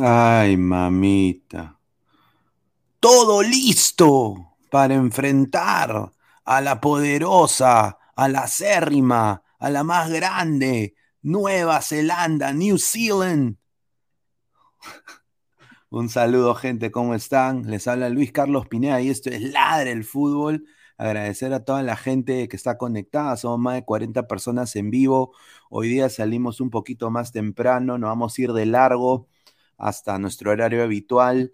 Ay, mamita. Todo listo para enfrentar a la poderosa, a la acérrima, a la más grande, Nueva Zelanda, New Zealand. Un saludo, gente, ¿cómo están? Les habla Luis Carlos Pineda y esto es Ladre el Fútbol. Agradecer a toda la gente que está conectada, somos más de 40 personas en vivo. Hoy día salimos un poquito más temprano, nos vamos a ir de largo hasta nuestro horario habitual.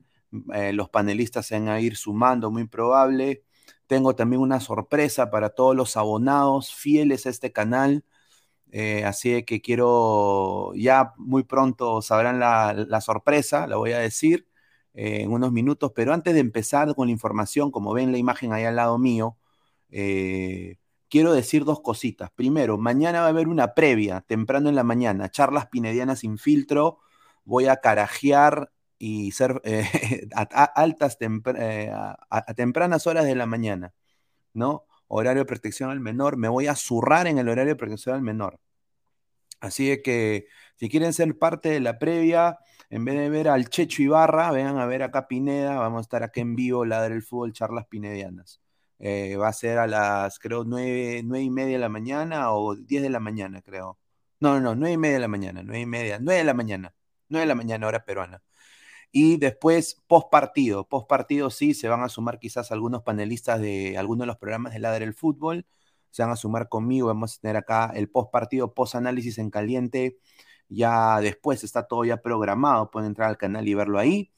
Eh, los panelistas se van a ir sumando, muy probable. Tengo también una sorpresa para todos los abonados fieles a este canal. Eh, así que quiero, ya muy pronto sabrán la, sorpresa, la voy a decir eh, en unos minutos, pero antes de empezar con la información, como ven la imagen ahí al lado mío, quiero decir dos cositas. Primero, mañana va a haber una previa, temprano en la mañana, charlas pinedianas sin filtro voy a carajear y ser eh, a, altas, eh, a, tempranas horas de la mañana, ¿no? Horario de protección al menor, me voy a zurrar en el horario de protección al menor. Así que si quieren ser parte de la previa, en vez de ver al Checho Ibarra, vengan a ver acá Pineda, vamos a estar aquí en vivo, Ladre el Fútbol, charlas pinedianas. Eh, va a ser a las, creo, nueve, nueve y media de la mañana o diez de la mañana, creo. No, no, no, nueve y media de la mañana, nueve y media, nueve de la mañana. 9 de la mañana, hora peruana. Y después, post partido. Post partido, sí, se van a sumar quizás algunos panelistas de algunos de los programas de Ladre del Fútbol. Se van a sumar conmigo. Vamos a tener acá el post partido, post análisis en caliente. Ya después está todo ya programado. Pueden entrar al canal y verlo ahí.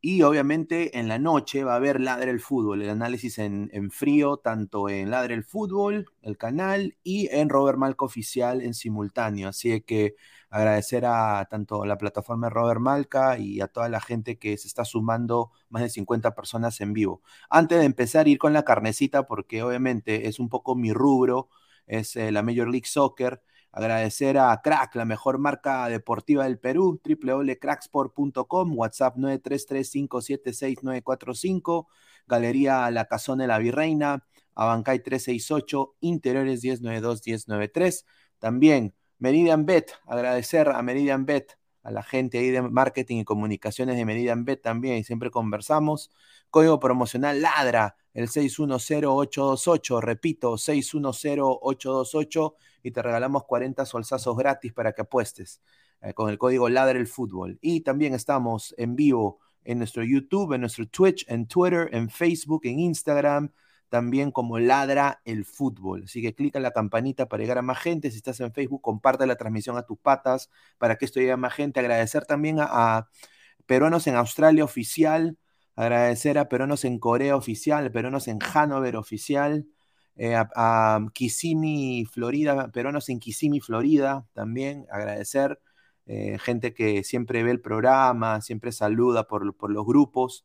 Y obviamente en la noche va a haber Ladre el Fútbol, el análisis en, en, frío, tanto en Ladre el Fútbol, el canal, y en Robert Malco Oficial en simultáneo. Así que agradecer a tanto la plataforma de Robert Malca y a toda la gente que se está sumando, más de 50 personas en vivo. Antes de empezar, ir con la carnecita, porque obviamente es un poco mi rubro, es eh, la Major League Soccer. Agradecer a Crack, la mejor marca deportiva del Perú, www.cracksport.com, WhatsApp 933-576-945, Galería La Cazón de la Virreina, Abancay 368, Interiores 1092-1093. También Meridian Bet, agradecer a Meridian Bet, a la gente ahí de marketing y comunicaciones de Meridian Bet también, siempre conversamos. Código promocional LADRA, el 610828, repito, 610828, y te regalamos 40 solsazos gratis para que apuestes eh, con el código LADRA el fútbol. Y también estamos en vivo en nuestro YouTube, en nuestro Twitch, en Twitter, en Facebook, en Instagram, también como ladra el fútbol. Así que clica en la campanita para llegar a más gente. Si estás en Facebook, comparte la transmisión a tus patas para que esto llegue a más gente. Agradecer también a, peruanos en Australia oficial, agradecer a peruanos en Corea oficial, peruanos en Hanover oficial, eh, a, Kissimmee, Florida, peruanos en Kissimmee, Florida también, agradecer. Eh, gente que siempre ve el programa, siempre saluda por, por los grupos.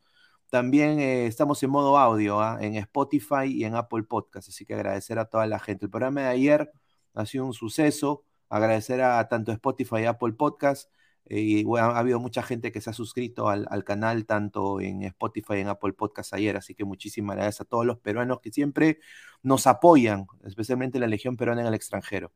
También eh, estamos en modo audio ¿ah? en Spotify y en Apple Podcast, así que agradecer a toda la gente. El programa de ayer ha sido un suceso, agradecer a tanto Spotify y Apple Podcast. Bueno, ha habido mucha gente que se ha suscrito al, canal, tanto en Spotify en Apple Podcast ayer, así que muchísimas gracias a todos los peruanos que siempre nos apoyan, especialmente la Legión Peruana en el extranjero.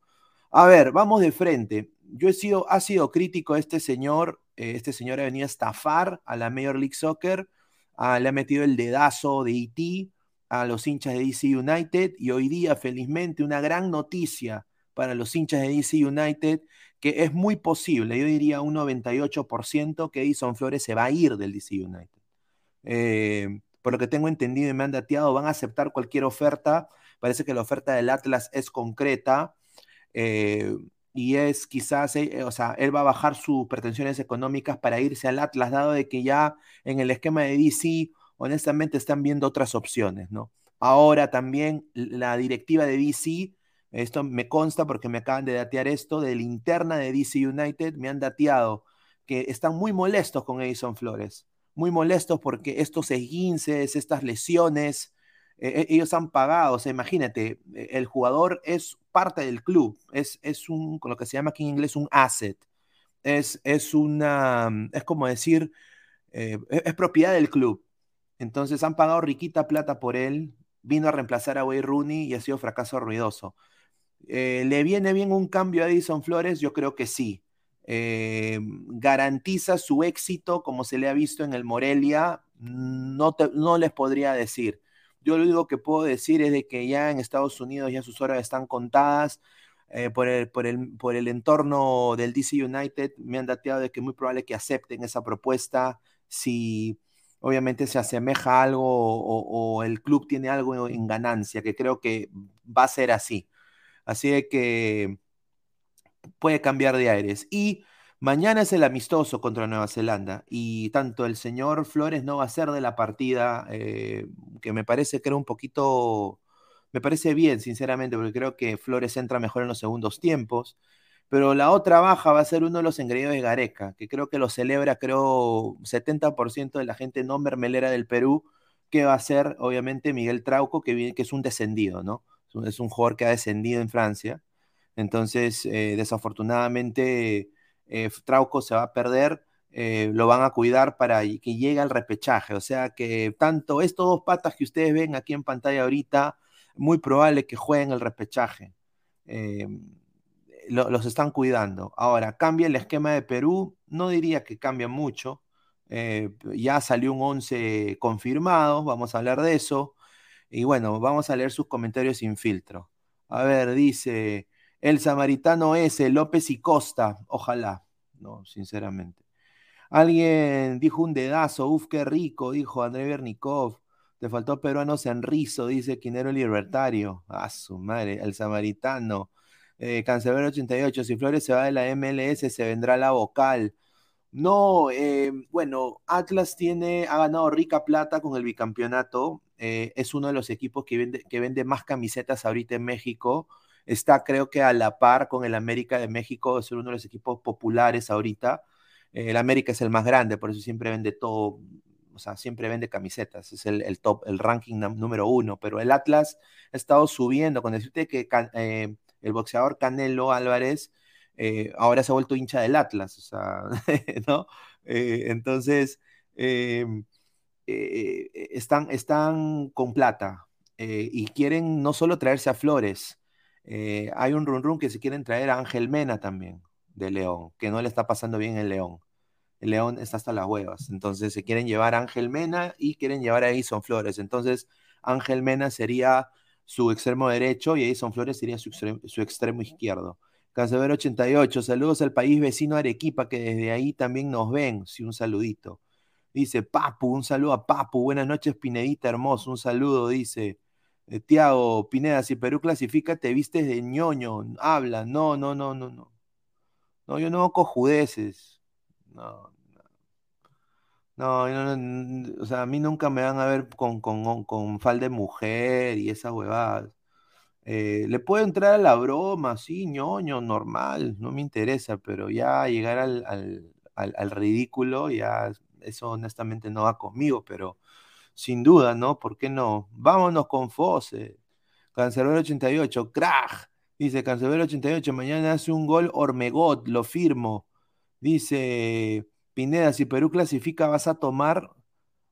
A ver, vamos de frente. Yo he sido, ha sido crítico a este señor, eh, este señor ha venido a estafar a la Major League Soccer Ah, le ha metido el dedazo de IT a los hinchas de DC United y hoy día, felizmente, una gran noticia para los hinchas de DC United, que es muy posible, yo diría un 98% que Edison Flores se va a ir del DC United. Eh, por lo que tengo entendido y me han dateado, van a aceptar cualquier oferta. Parece que la oferta del Atlas es concreta. Eh, y es quizás, eh, o sea, él va a bajar sus pretensiones económicas para irse al Atlas, dado de que ya en el esquema de DC, honestamente, están viendo otras opciones, ¿no? Ahora también la directiva de DC, esto me consta porque me acaban de datear esto, de la interna de DC United, me han dateado que están muy molestos con Edison Flores, muy molestos porque estos esguinces, estas lesiones, eh, e, ellos han pagado, o sea, imagínate, eh, el jugador es parte del club, es, es un, con lo que se llama aquí en inglés, un asset, es, es una, es como decir, eh, e, es, propiedad del club. Entonces han pagado riquita plata por él, vino a reemplazar a Wayne Rooney y ha sido fracaso ruidoso. ¿Le viene bien un cambio a Edison Flores? Yo creo que sí. ¿Garantiza su éxito como se le ha visto en el Morelia? No, no les podría decir. Yo lo único que puedo decir es de que ya en Estados Unidos ya sus horas están contadas. Eh, por, el, por, el, por, el, entorno del DC United me han dateado de que es muy probable que acepten esa propuesta si obviamente se asemeja a algo o, el club tiene algo en ganancia, que creo que va a ser así. Así de que puede cambiar de aires. Y Mañana es el amistoso contra Nueva Zelanda y tanto el señor Flores no va a ser de la partida, eh, que me parece que era un poquito, me parece bien, sinceramente, porque creo que Flores entra mejor en los segundos tiempos. Pero la otra baja va a ser uno de los engreídos de Gareca, que creo que lo celebra, creo, 70% de la gente no mermelera del Perú, que va a ser, obviamente, Miguel Trauco, que, que es un descendido, ¿no? Es un jugador que ha descendido en Francia. Entonces, eh, desafortunadamente eh, Trauco se va a perder, eh, lo van a cuidar para que llegue al repechaje. O sea que tanto estos dos patas que ustedes ven aquí en pantalla ahorita, muy probable que jueguen el repechaje. Los están cuidando. Ahora, cambia el esquema de Perú, no diría que cambia mucho. ya salió un 11 confirmado, vamos a hablar de eso. Y bueno, vamos a leer sus comentarios sin filtro. A ver, dice, el samaritano ese, López y Costa, ojalá, no, sinceramente. Alguien dijo un dedazo, uf, qué rico, dijo André Bernikov. Te faltó peruano Sanrizo, dice Quinero Libertario. A su madre, el samaritano. Eh, 88, si Flores se va de la MLS, se vendrá la vocal. No, eh, bueno, Atlas tiene, ha ganado rica plata con el bicampeonato. Eh, es uno de los equipos que vende, que vende más camisetas ahorita en México está creo que a la par con el América de México, es uno de los equipos populares ahorita. El América es el más grande, por eso siempre vende todo, o sea, siempre vende camisetas, es el, top, el ranking número uno, pero el Atlas ha estado subiendo, con decirte que eh, el boxeador Canelo Álvarez eh, ahora se ha vuelto hincha del Atlas, o sea, ¿no? entonces, están, están con plata y quieren no solo traerse a Flores, eh, hay un run run que se quieren traer a Ángel Mena también, de León, que no le está pasando bien en León. El León está hasta las huevas. Entonces se quieren llevar a Ángel Mena y quieren llevar a Edison Flores. Entonces Ángel Mena sería su extremo derecho y Edison Flores sería su extremo, izquierdo. Cancelero 88, saludos al país vecino Arequipa, que desde ahí también nos ven. Sí, un saludito. Dice Papu, un saludo a Papu. Buenas noches, Pinedita hermoso. Un saludo, dice. Eh, Tiago Pineda, si Perú clasifica, te vistes de ñoño, habla, no, no, no, no, no. No, yo no cojudeces. No, no. No, o sea, a mí nunca me van a ver con, con, con falda de mujer y esa huevada. Eh, le puedo entrar a la broma, sí, ñoño, normal, no me interesa, pero ya llegar al, al, al, al ridículo, ya eso honestamente no va conmigo, pero sin duda, ¿no? ¿Por qué no? Vámonos con Fose. Cancelero 88, crack. Dice Cancelero 88, mañana hace un gol Ormegot, lo firmo. Dice Pineda, si Perú clasifica, vas a tomar.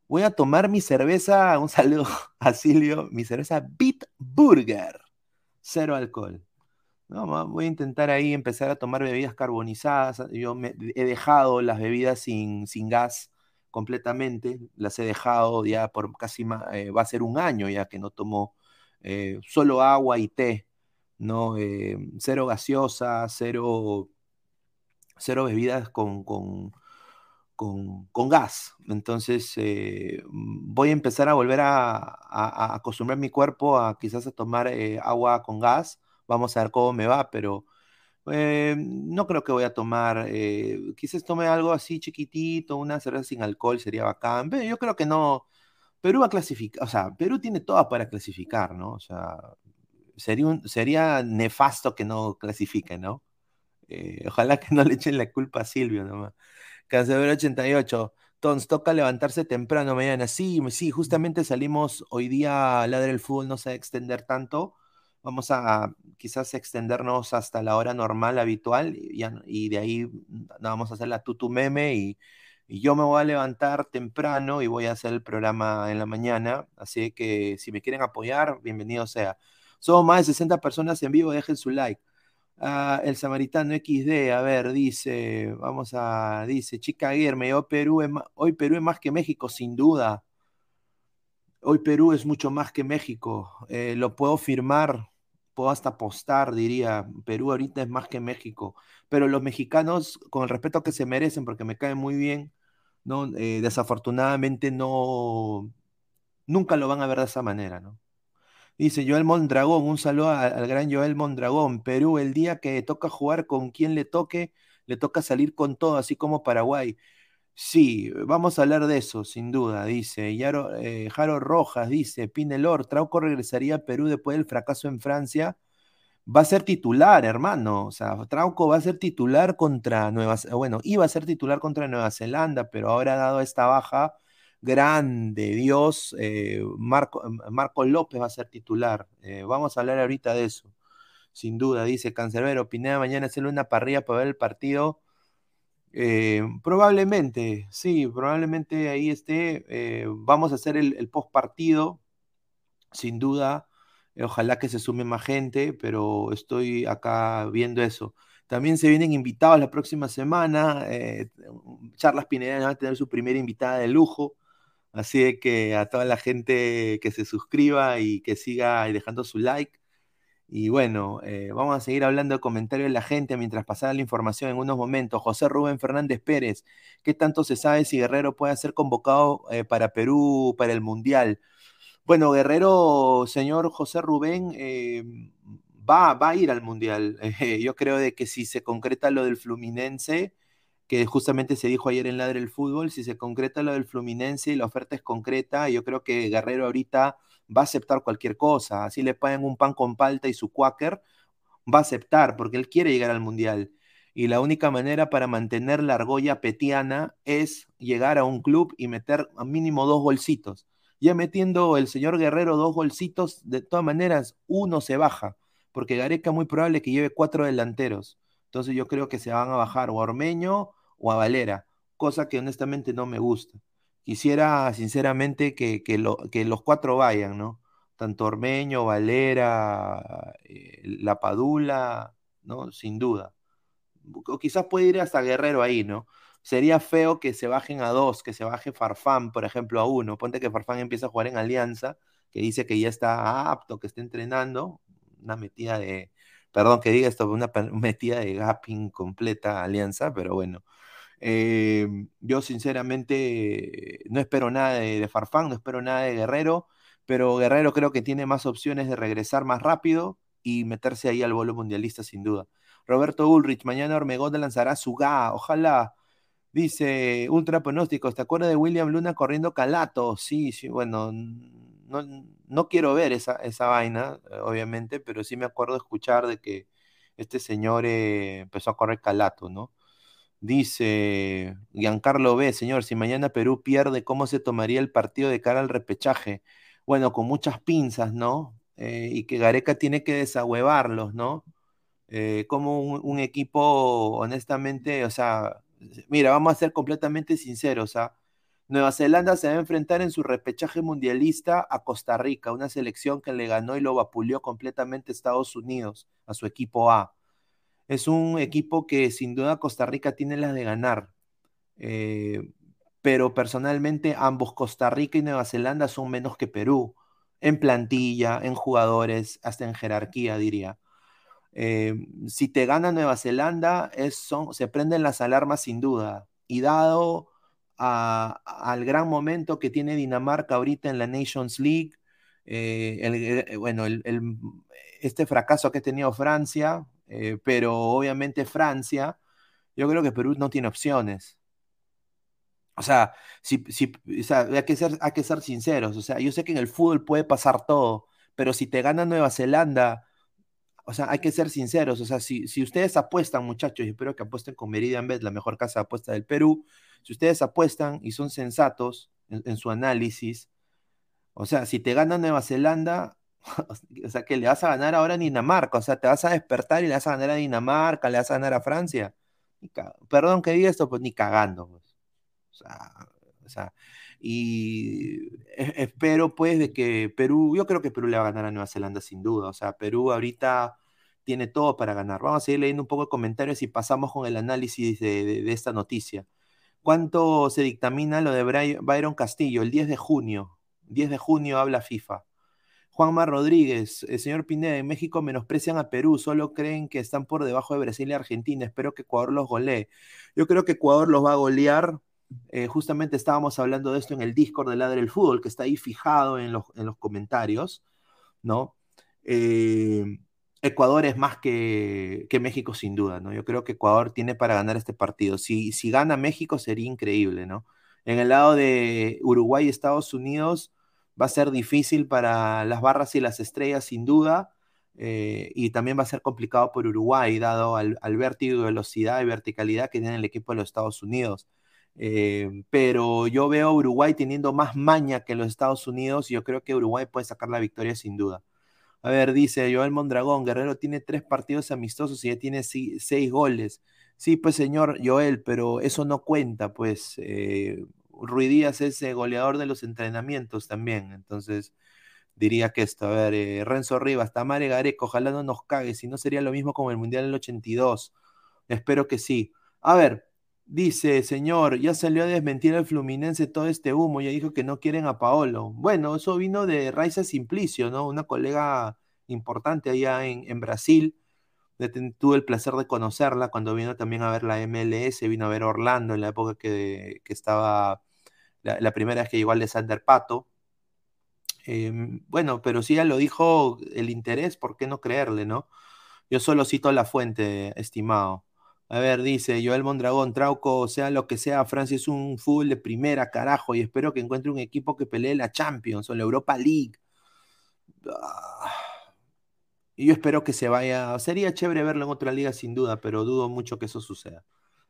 Voy a tomar mi cerveza, un saludo a Silvio, mi cerveza Bitburger. Cero alcohol. No, voy a intentar ahí empezar a tomar bebidas carbonizadas. Yo me, he dejado las bebidas sin, sin gas completamente, las he dejado ya por casi, eh, va a ser un año ya que no tomo eh, solo agua y té, ¿no? Eh, cero gaseosa, cero, cero bebidas con, con, con, gas. Entonces voy a empezar a volver a, a, acostumbrar mi cuerpo a quizás a tomar agua con gas. Vamos a ver cómo me va, pero Eh, no creo que voy a tomar, eh, quizás tome algo así chiquitito, una cerveza sin alcohol sería bacán, pero yo creo que no. Perú va a clasificar, o sea, Perú tiene todas para clasificar, ¿no? O sea, sería, un, sería nefasto que no clasifique, ¿no? Eh, ojalá que no le echen la culpa a Silvio nomás. Cancelero 88. Tons, toca levantarse temprano mañana. Sí, sí, justamente salimos hoy día a ladrar el fútbol, no se va a extender tanto. Vamos a quizás extendernos hasta la hora normal, habitual, y, de ahí vamos a hacer la tutu meme y, yo me voy a levantar temprano y voy a hacer el programa en la mañana. Así que si me quieren apoyar, bienvenido sea. Somos más de 60 personas en vivo, dejen su like. Ah, el Samaritano XD, a ver, dice, vamos a, dice, chica Guillermo, hoy Perú, es hoy Perú es más que México, sin duda. Hoy Perú es mucho más que México. Eh, lo puedo firmar, puedo hasta apostar, diría. Perú ahorita es más que México. Pero los mexicanos, con el respeto que se merecen, porque me caen muy bien, ¿no? Eh, desafortunadamente no, nunca lo van a ver de esa manera, ¿no? Dice Joel Mondragón, un saludo al, gran Joel Mondragón. Perú, el día que toca jugar con quien le toque, le toca salir con todo, así como Paraguay. Sí, vamos a hablar de eso, sin duda, dice. Yaro, eh, Jaro Rojas dice, Pinelor, Trauco regresaría a Perú después del fracaso en Francia. Va a ser titular, hermano. O sea, Trauco va a ser titular contra Nueva Bueno, iba a ser titular contra Nueva Zelanda, pero ahora dado esta baja, grande, Dios, eh, Marco, Marco, López va a ser titular. Eh, vamos a hablar ahorita de eso, sin duda, dice Cancerbero. Pineda mañana hacerle una parrilla para ver el partido. Eh, probablemente, sí, probablemente ahí esté. vamos a hacer el, post partido, sin duda. ojalá que se sume más gente, pero estoy acá viendo eso. También se vienen invitados la próxima semana. Charlas Pineda va a tener su primera invitada de lujo. Así que a toda la gente que se suscriba y que siga dejando su like. Y bueno, eh, vamos a seguir hablando de comentarios de la gente mientras pasara la información en unos momentos. José Rubén Fernández Pérez, ¿qué tanto se sabe si Guerrero puede ser convocado eh, para Perú para el Mundial? Bueno, Guerrero, señor José Rubén, eh, va, va a ir al Mundial. yo creo de que si se concreta lo del Fluminense, que justamente se dijo ayer en Ladre el Fútbol, si se concreta lo del Fluminense y la oferta es concreta, yo creo que Guerrero ahorita va a aceptar cualquier cosa, así le pagan un pan con palta y su quaker, va a aceptar porque él quiere llegar al Mundial. Y la única manera para mantener la argolla petiana es llegar a un club y meter a mínimo dos bolsitos. Ya metiendo el señor Guerrero dos bolsitos, de todas maneras, uno se baja, porque Gareca muy probable que lleve cuatro delanteros. Entonces yo creo que se van a bajar o a Ormeño o a Valera, cosa que honestamente no me gusta. Quisiera sinceramente que, que, los cuatro vayan, ¿no? Tanto Ormeño, Valera, eh, La Padula, ¿no? Sin duda. O quizás puede ir hasta Guerrero ahí, ¿no? Sería feo que se bajen a dos, que se baje Farfán, por ejemplo, a uno. Ponte que Farfán empieza a jugar en Alianza, que dice que ya está apto, que está entrenando, una metida de, Perdón que diga esto, una metida de gapping completa alianza, pero bueno. Em, yo sinceramente no espero nada de, Farfán, no espero nada de Guerrero, pero Guerrero creo que tiene más opciones de regresar más rápido y meterse ahí al vuelo mundialista sin duda. Roberto Ulrich, mañana Ormegón lanzará su GA, ojalá. Dice Ultra Pronóstico, ¿te acuerdas de William Luna corriendo calato? Sí, sí, bueno, no, quiero ver esa, esa vaina, obviamente, pero sí me acuerdo de escuchar de que este señor eh, empezó a correr calato, ¿no? Dice Giancarlo B, señor, si mañana Perú pierde, ¿cómo se tomaría el partido de cara al repechaje? Bueno, con muchas pinzas, ¿no? Eh, y que Gareca tiene que desahuevarlos, ¿no? como un, un, equipo, honestamente, o sea, mira, vamos a ser completamente sinceros, sea, Nueva Zelanda se va a enfrentar en su repechaje mundialista a Costa Rica, una selección que le ganó y lo vapuleó completamente Estados Unidos, a su equipo A. Es un equipo que sin duda Costa Rica tiene las de ganar. Eh, pero personalmente ambos Costa Rica y Nueva Zelanda son menos que Perú, en plantilla, en jugadores, hasta en jerarquía, diría. Eh, si te gana Nueva Zelanda, se prenden las alarmas sin duda. Y dado al gran momento que tiene Dinamarca ahorita en la Nations League. Eh, bueno, este fracaso que ha tenido Francia, eh, pero obviamente Francia, yo creo que Perú no tiene opciones. O sea, si, si, hay, que ser, hay que ser sinceros. O sea, yo sé que en el fútbol puede pasar todo, pero si te gana Nueva Zelanda, o sea, hay que ser sinceros. O sea, si, si ustedes apuestan, muchachos, y espero que apuesten con Meridian Bet, la mejor casa de apuesta del Perú, si ustedes apuestan y son sensatos en, su análisis, o sea, si te gana Nueva Zelanda, o sea, que le vas a ganar ahora a Dinamarca, o sea, te vas a despertar y le vas a ganar a Dinamarca, le vas a ganar a Francia. Perdón que diga esto, pues ni cagando. Pues. O sea, y espero pues de que Perú, yo creo que Perú le va a ganar a Nueva Zelanda sin duda. O sea, Perú ahorita tiene todo para ganar. Vamos a seguir leyendo un poco de comentarios y pasamos con el análisis de, esta noticia. ¿Cuánto se dictamina lo de Byron Castillo? El 10 de junio. 10 de junio habla FIFA. Juanma Rodríguez, el señor Pineda, en México menosprecian a Perú, solo creen que están por debajo de Brasil y Argentina. Espero que Ecuador los golee. Yo creo que Ecuador los va a golear eh, justamente estábamos hablando de esto en el Discord de Ladre el Fútbol, que está ahí fijado en los, comentarios, ¿no? Eh, Ecuador es más que, México sin duda, ¿no? Yo creo que Ecuador tiene para ganar este partido. Si, si gana México sería increíble, ¿no? En el lado de Uruguay y Estados Unidos va a ser difícil para las barras y las estrellas sin duda. Eh, y también va a ser complicado por Uruguay, dado al, al vértigo de velocidad y verticalidad que tiene el equipo de los Estados Unidos. Eh, pero yo veo a Uruguay teniendo más maña que los Estados Unidos y yo creo que Uruguay puede sacar la victoria sin duda. A ver, dice Joel Mondragón, Guerrero tiene tres partidos amistosos y ya tiene seis goles. Sí, pues señor Joel, pero eso no cuenta, pues eh, Ruidías es goleador de los entrenamientos también, entonces diría que esto, a ver, eh, Renzo Rivas, Tamare Gareco, ojalá no nos cague, si no sería lo mismo como el Mundial del 82. Espero que sí. A ver, Dice, señor, ya salió a desmentir al Fluminense todo este humo, ya dijo que no quieren a Paolo. Bueno, eso vino de Raiza Simplicio, ¿no? Una colega importante allá en, Brasil. tuve el placer de conocerla cuando vino también a ver la MLS, vino a ver Orlando en la época que, estaba, la, primera vez que llegó Alexander Pato. Em, bueno, pero si ella lo dijo, el interés, ¿por qué no creerle, no? Yo solo cito la fuente, estimado. A ver, dice Joel Mondragón, Trauco, sea lo que sea, Francia es un fútbol de primera, carajo, y espero que encuentre un equipo que pelee la Champions o la Europa League. Ah, y yo espero que se vaya. Sería chévere verlo en otra liga sin duda, pero dudo mucho que eso suceda.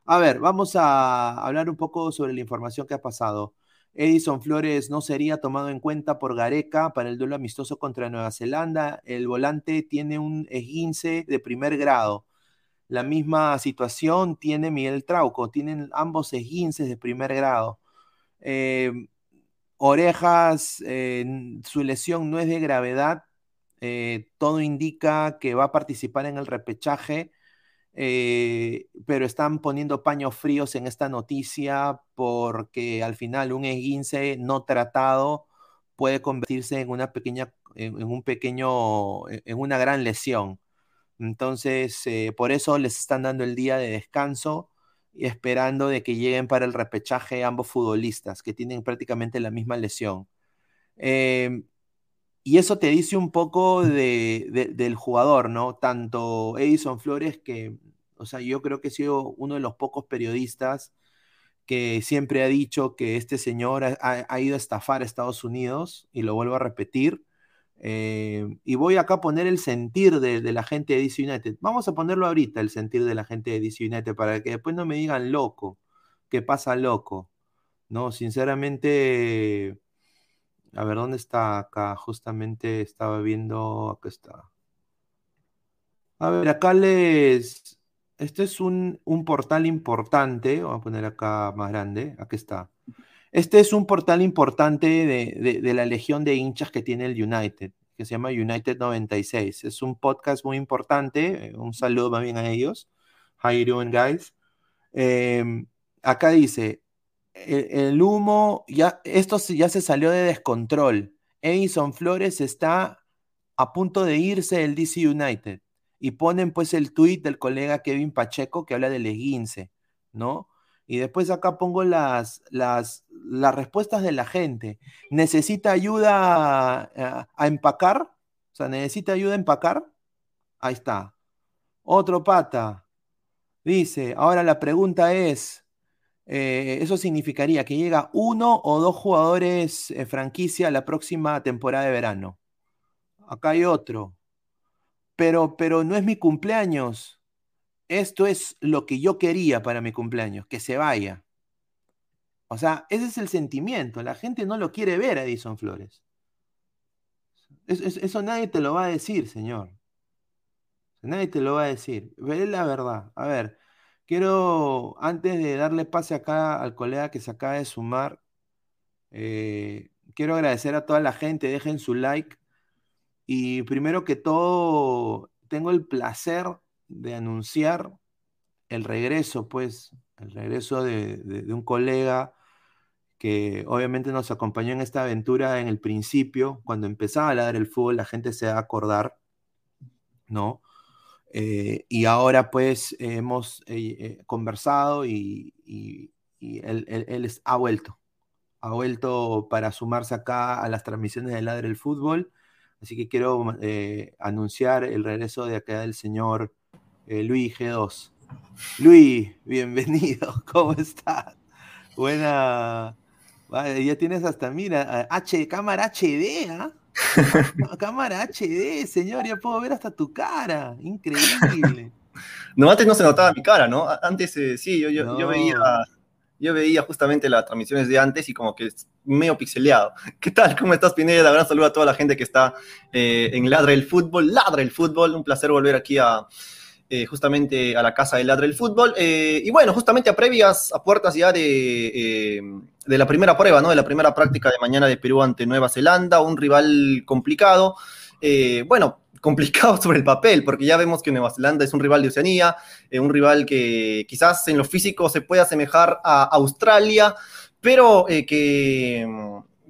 A ver, vamos a hablar un poco sobre la información que ha pasado. Edison Flores no sería tomado en cuenta por Gareca para el duelo amistoso contra Nueva Zelanda. El volante tiene un esguince de primer grado. La misma situación tiene Miguel Trauco, tienen ambos esguinces de primer grado. Eh, orejas, eh, su lesión no es de gravedad, eh, todo indica que va a participar en el repechaje, pero están poniendo paños fríos en esta noticia porque al final un esguince no tratado puede convertirse en una pequeña, en un pequeño, en una gran lesión. Entonces, eh, por eso les están dando el día de descanso y esperando de que lleguen para el repechaje ambos futbolistas, que tienen prácticamente la misma lesión. Em, y eso te dice un poco del jugador, ¿no? Tanto Edison Flores, que, o sea, yo creo que he sido uno de los pocos periodistas que siempre ha dicho que este señor ha, ido a estafar a Estados Unidos, y lo vuelvo a repetir, eh, y voy acá a poner el sentir de, la gente de DC United. Vamos a ponerlo ahorita, el sentir de la gente de DC United, para que después no me digan loco, que pasa loco. No, sinceramente, a ver, ¿dónde está acá? Justamente estaba viendo, acá está. A ver, acá les... Este es un, un portal importante, vamos a poner acá más grande, aquí está. Este es un portal importante de, la legión de hinchas que tiene el United, que se llama United 96. Es un podcast muy importante. Eh, un saludo más bien a ellos. How you doing, guys? Em, acá dice, el, humo, ya, esto ya se salió de descontrol. Edison Flores está a punto de irse del DC United. Y ponen pues el tweet del colega Kevin Pacheco que habla del esguince, ¿no? Y después acá pongo las, las, las respuestas de la gente. ¿Necesita ayuda a, empacar? O sea, ¿necesita ayuda a empacar? Ahí está. Otro pata. Dice, ahora la pregunta es, eh, ¿eso significaría que llega uno o dos jugadores eh, franquicia la próxima temporada de verano? Acá hay otro. Pero, pero no es mi cumpleaños. Esto es lo que yo quería para mi cumpleaños, que se vaya. O sea, ese es el sentimiento. La gente no lo quiere ver a Edison Flores. eso nadie te lo va a decir, señor. Nadie te lo va a decir. Veré la verdad. A ver, quiero, antes de darle pase acá al colega que se acaba de sumar, eh, quiero agradecer a toda la gente. Dejen su like. Y primero que todo, tengo el placer de anunciar el regreso, pues, el regreso de, un colega que obviamente nos acompañó en esta aventura en el principio, cuando empezaba a dar el fútbol, la gente se va a acordar, ¿no? Eh, y ahora pues hemos eh, eh, conversado y, él, ha vuelto, ha vuelto para sumarse acá a las transmisiones de Ladre el Fútbol. Así que quiero anunciar el regreso de acá del señor Luis G2. Luis, bienvenido, ¿cómo estás? Buena, ya tienes hasta, mira, H, cámara HD, ¿ah? Cámara HD, señor, ya puedo ver hasta tu cara. Increíble. No, antes no se notaba mi cara, ¿no? Antes eh, sí, yo, yo, veía, yo veía justamente las transmisiones de antes y como que medio pixeleado. ¿Qué tal? ¿Cómo estás, Pineda? Gran saludo a toda la gente que está eh, en Ladra el Fútbol. Ladra el Fútbol, un placer volver aquí a, eh, justamente a la casa de Ladre el Fútbol. Eh, y bueno, justamente a previas, a puertas ya de, eh, de la primera prueba, ¿no? De la primera práctica de mañana de Perú ante Nueva Zelanda, un rival complicado. bueno, complicado sobre el papel, porque ya vemos que Nueva Zelanda es un rival de Oceanía, un rival que quizás en lo físico se puede asemejar a Australia, pero que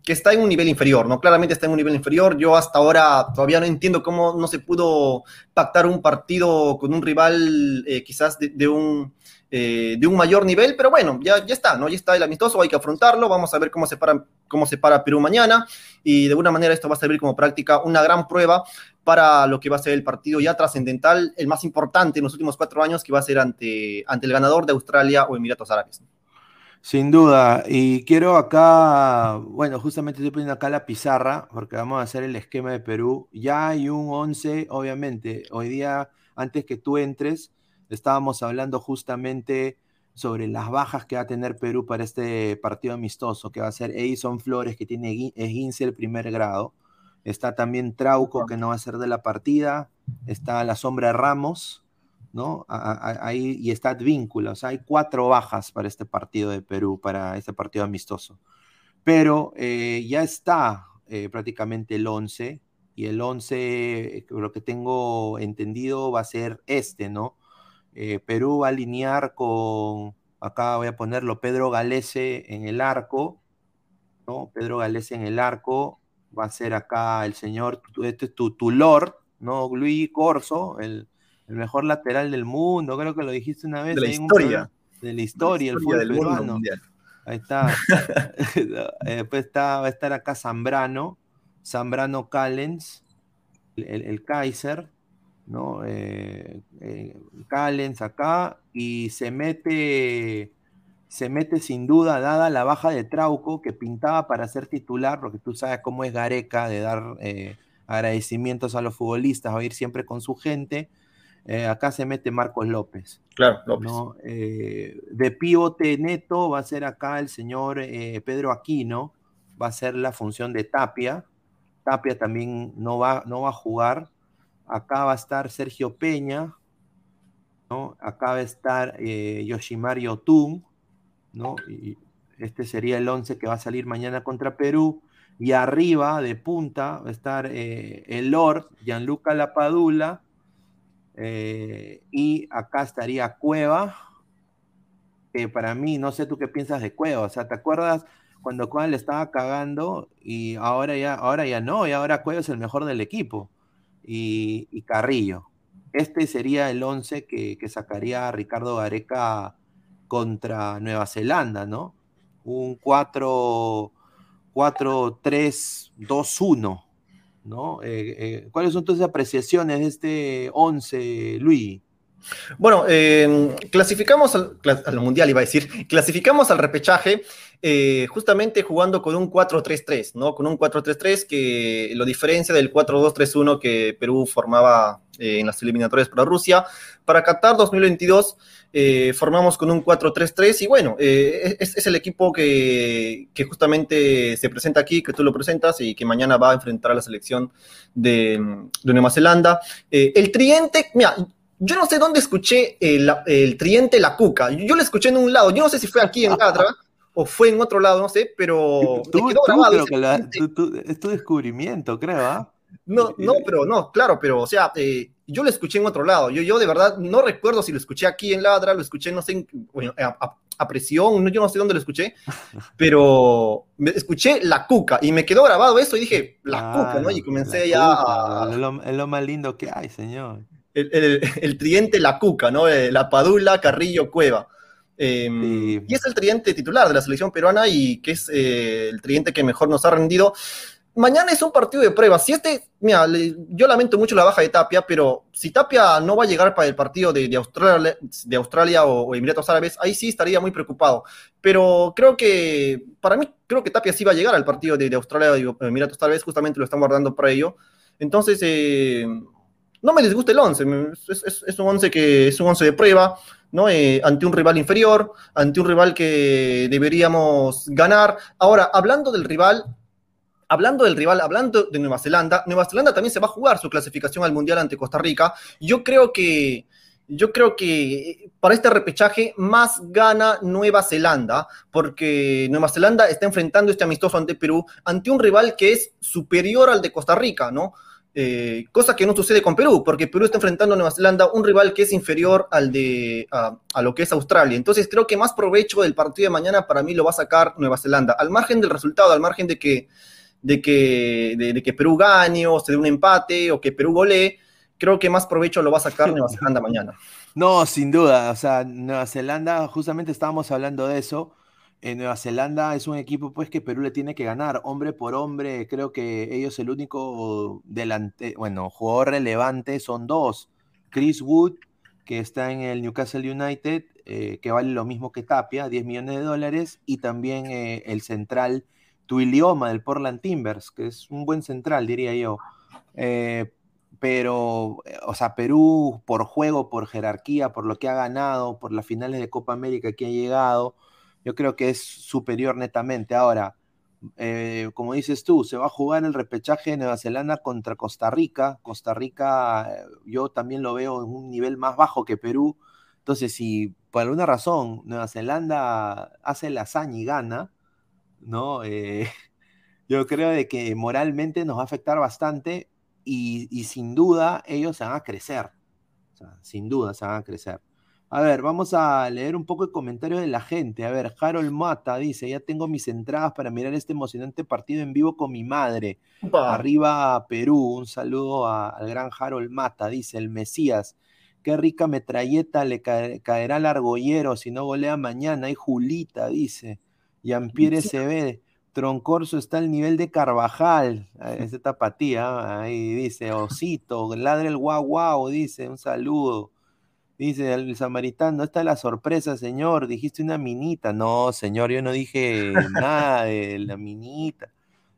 que está en un nivel inferior, ¿no? Claramente está en un nivel inferior. Yo hasta ahora todavía no entiendo cómo no se pudo pactar un partido con un rival eh, quizás de, un, eh, de un mayor nivel, pero bueno, ya, ya está, ¿no? Ya está el amistoso, hay que afrontarlo, vamos a ver cómo se, para, cómo se para Perú mañana y de alguna manera esto va a servir como práctica, una gran prueba para lo que va a ser el partido ya trascendental, el más importante en los últimos cuatro años, que va a ser ante, ante el ganador de Australia o Emiratos Árabes. Sin duda, y quiero acá, bueno, justamente estoy poniendo acá la pizarra, porque vamos a hacer el esquema de Perú. Ya hay un 11, obviamente, hoy día, antes que tú entres, estábamos hablando justamente sobre las bajas que va a tener Perú para este partido amistoso, que va a ser Edison Flores, que tiene esguince el primer grado. Está también Trauco, que no va a ser de la partida. Está la sombra Ramos, ¿no? Ahí, y está Advíncula, o sea, hay cuatro bajas para este partido de Perú, para este partido amistoso. Pero eh, ya está eh, prácticamente el 11, y el 11, eh, lo que tengo entendido, va a ser este, ¿no? Perú va a alinear con, acá voy a ponerlo, Pedro Galese en el arco, ¿no? Pedro Galese en el arco, va a ser acá el señor, este es tu, tu Lord, ¿no? Luis Corso, el el mejor lateral del mundo, creo que lo dijiste una vez. De la historia. de la historia, el fútbol peruano. Ahí está. Eh, después está, va a estar acá Zambrano, Zambrano Callens, el, Kaiser, ¿no? Eh, eh, Callens acá, y se mete, se mete sin duda, dada la baja de Trauco, que pintaba para ser titular, porque tú sabes cómo es Gareca de dar agradecimientos a los futbolistas, va a ir siempre con su gente eh, acá se mete Marcos López. Claro, López. Eh, de pivote neto va a ser acá el señor eh, Pedro Aquino, va a ser la función de Tapia. Tapia también no va, no va a jugar. Acá va a estar Sergio Peña, ¿no? Acá va a estar Yoshimari Otun, ¿no? Y este sería el 11 que va a salir mañana contra Perú. Y arriba, de punta, va a estar el Lord, Gianluca Lapadula, eh, y acá estaría Cueva, que para mí, no sé tú qué piensas de Cueva, o sea, ¿te acuerdas cuando Cueva le estaba cagando y ahora ya, ahora ya no, y ahora Cueva es el mejor del equipo? Y, Carrillo. Este sería el 11 que, que sacaría Ricardo Gareca contra Nueva Zelanda, ¿no? Un 4-3-2-1. ¿no? Eh, eh, ¿Cuáles son tus apreciaciones de este 11, Luis? Bueno, eh, clasificamos al, al, Mundial, iba a decir, clasificamos al repechaje eh, justamente jugando con un 4-3-3, ¿no? Con un 4-3-3 que lo diferencia del 4-2-3-1 que Perú formaba eh, en las eliminatorias para Rusia. Para Qatar 2022 eh, formamos con un 4-3-3 y bueno, es, es, el equipo que, justamente se presenta aquí, que tú lo presentas y que mañana va a enfrentar a la selección de, de Nueva Zelanda. el triente, mira, yo no sé dónde escuché el, triente La Cuca. Yo, lo escuché en un lado. Yo no sé si fue aquí en Catra o fue en otro lado, no sé, pero tú, quedó grabado. es tu descubrimiento, creo, ¿ah? No, no, pero no, claro, pero o sea, eh, yo lo escuché en otro lado. Yo, yo de verdad no recuerdo si lo escuché aquí en Ladra, lo escuché, no sé, bueno, a, presión, yo no sé dónde lo escuché, pero me escuché la cuca y me quedó grabado eso y dije, la cuca, ¿no? Y comencé ya a. Es lo, es lo, más lindo que hay, señor. El, el, el triente la cuca, ¿no? Eh, la Padula, Carrillo, Cueva. Em, y es el tridente titular de la selección peruana y que es eh, el tridente que mejor nos ha rendido. Mañana es un partido de prueba. Si este, mira, yo lamento mucho la baja de Tapia, pero si Tapia no va a llegar para el partido de, Australia, de Australia o, Emiratos Árabes, ahí sí estaría muy preocupado. Pero creo que, para mí, creo que Tapia sí va a llegar al partido de, Australia y Emiratos Árabes, justamente lo están guardando para ello. Entonces, eh, no me disgusta el 11, es, un 11 que es un 11 de prueba. ¿no? Eh, ante un rival inferior, ante un rival que deberíamos ganar. Ahora, hablando del rival, hablando del rival, hablando de Nueva Zelanda, Nueva Zelanda también se va a jugar su clasificación al Mundial ante Costa Rica. Yo creo que yo creo que para este repechaje más gana Nueva Zelanda, porque Nueva Zelanda está enfrentando este amistoso ante Perú, ante un rival que es superior al de Costa Rica, ¿no? Eh, cosa que no sucede con Perú, porque Perú está enfrentando a Nueva Zelanda un rival que es inferior al de, a, lo que es Australia. Entonces creo que más provecho del partido de mañana para mí lo va a sacar Nueva Zelanda, al margen del resultado, al margen de que, de que, de, que Perú gane o se dé un empate o que Perú golee, creo que más provecho lo va a sacar Nueva Zelanda mañana. No, sin duda, o sea, Nueva Zelanda, justamente estábamos hablando de eso en Nueva Zelanda es un equipo pues que Perú le tiene que ganar, hombre por hombre, creo que ellos el único delante, bueno, jugador relevante son dos, Chris Wood, que está en el Newcastle United, eh, que vale lo mismo que Tapia, 10 millones de dólares, y también eh, el central Tuilioma del Portland Timbers, que es un buen central, diría yo. Eh, pero, o sea, Perú por juego, por jerarquía, por lo que ha ganado, por las finales de Copa América que ha llegado, yo creo que es superior netamente. Ahora, eh, como dices tú, se va a jugar el repechaje de Nueva Zelanda contra Costa Rica. Costa Rica, eh, yo también lo veo en un nivel más bajo que Perú. Entonces, si por alguna razón Nueva Zelanda hace la hazaña y gana, ¿no? Eh, yo creo de que moralmente nos va a afectar bastante y, y sin duda ellos se van a crecer. O sea, sin duda se van a crecer. A ver, vamos a leer un poco el comentario de la gente. A ver, Harold Mata dice, ya tengo mis entradas para mirar este emocionante partido en vivo con mi madre. Arriba Perú, un saludo al gran Harold Mata, dice el Mesías. Qué rica metralleta le caerá al argollero si no golea mañana. Y Julita, dice. Yampiere se ve. Troncorso está al nivel de Carvajal. Ese tapatía, ahí dice. Osito, ladre el guau guau, dice. Un saludo. Dice el samaritano, esta es la sorpresa, señor. Dijiste una minita. No, señor, yo no dije nada de la minita.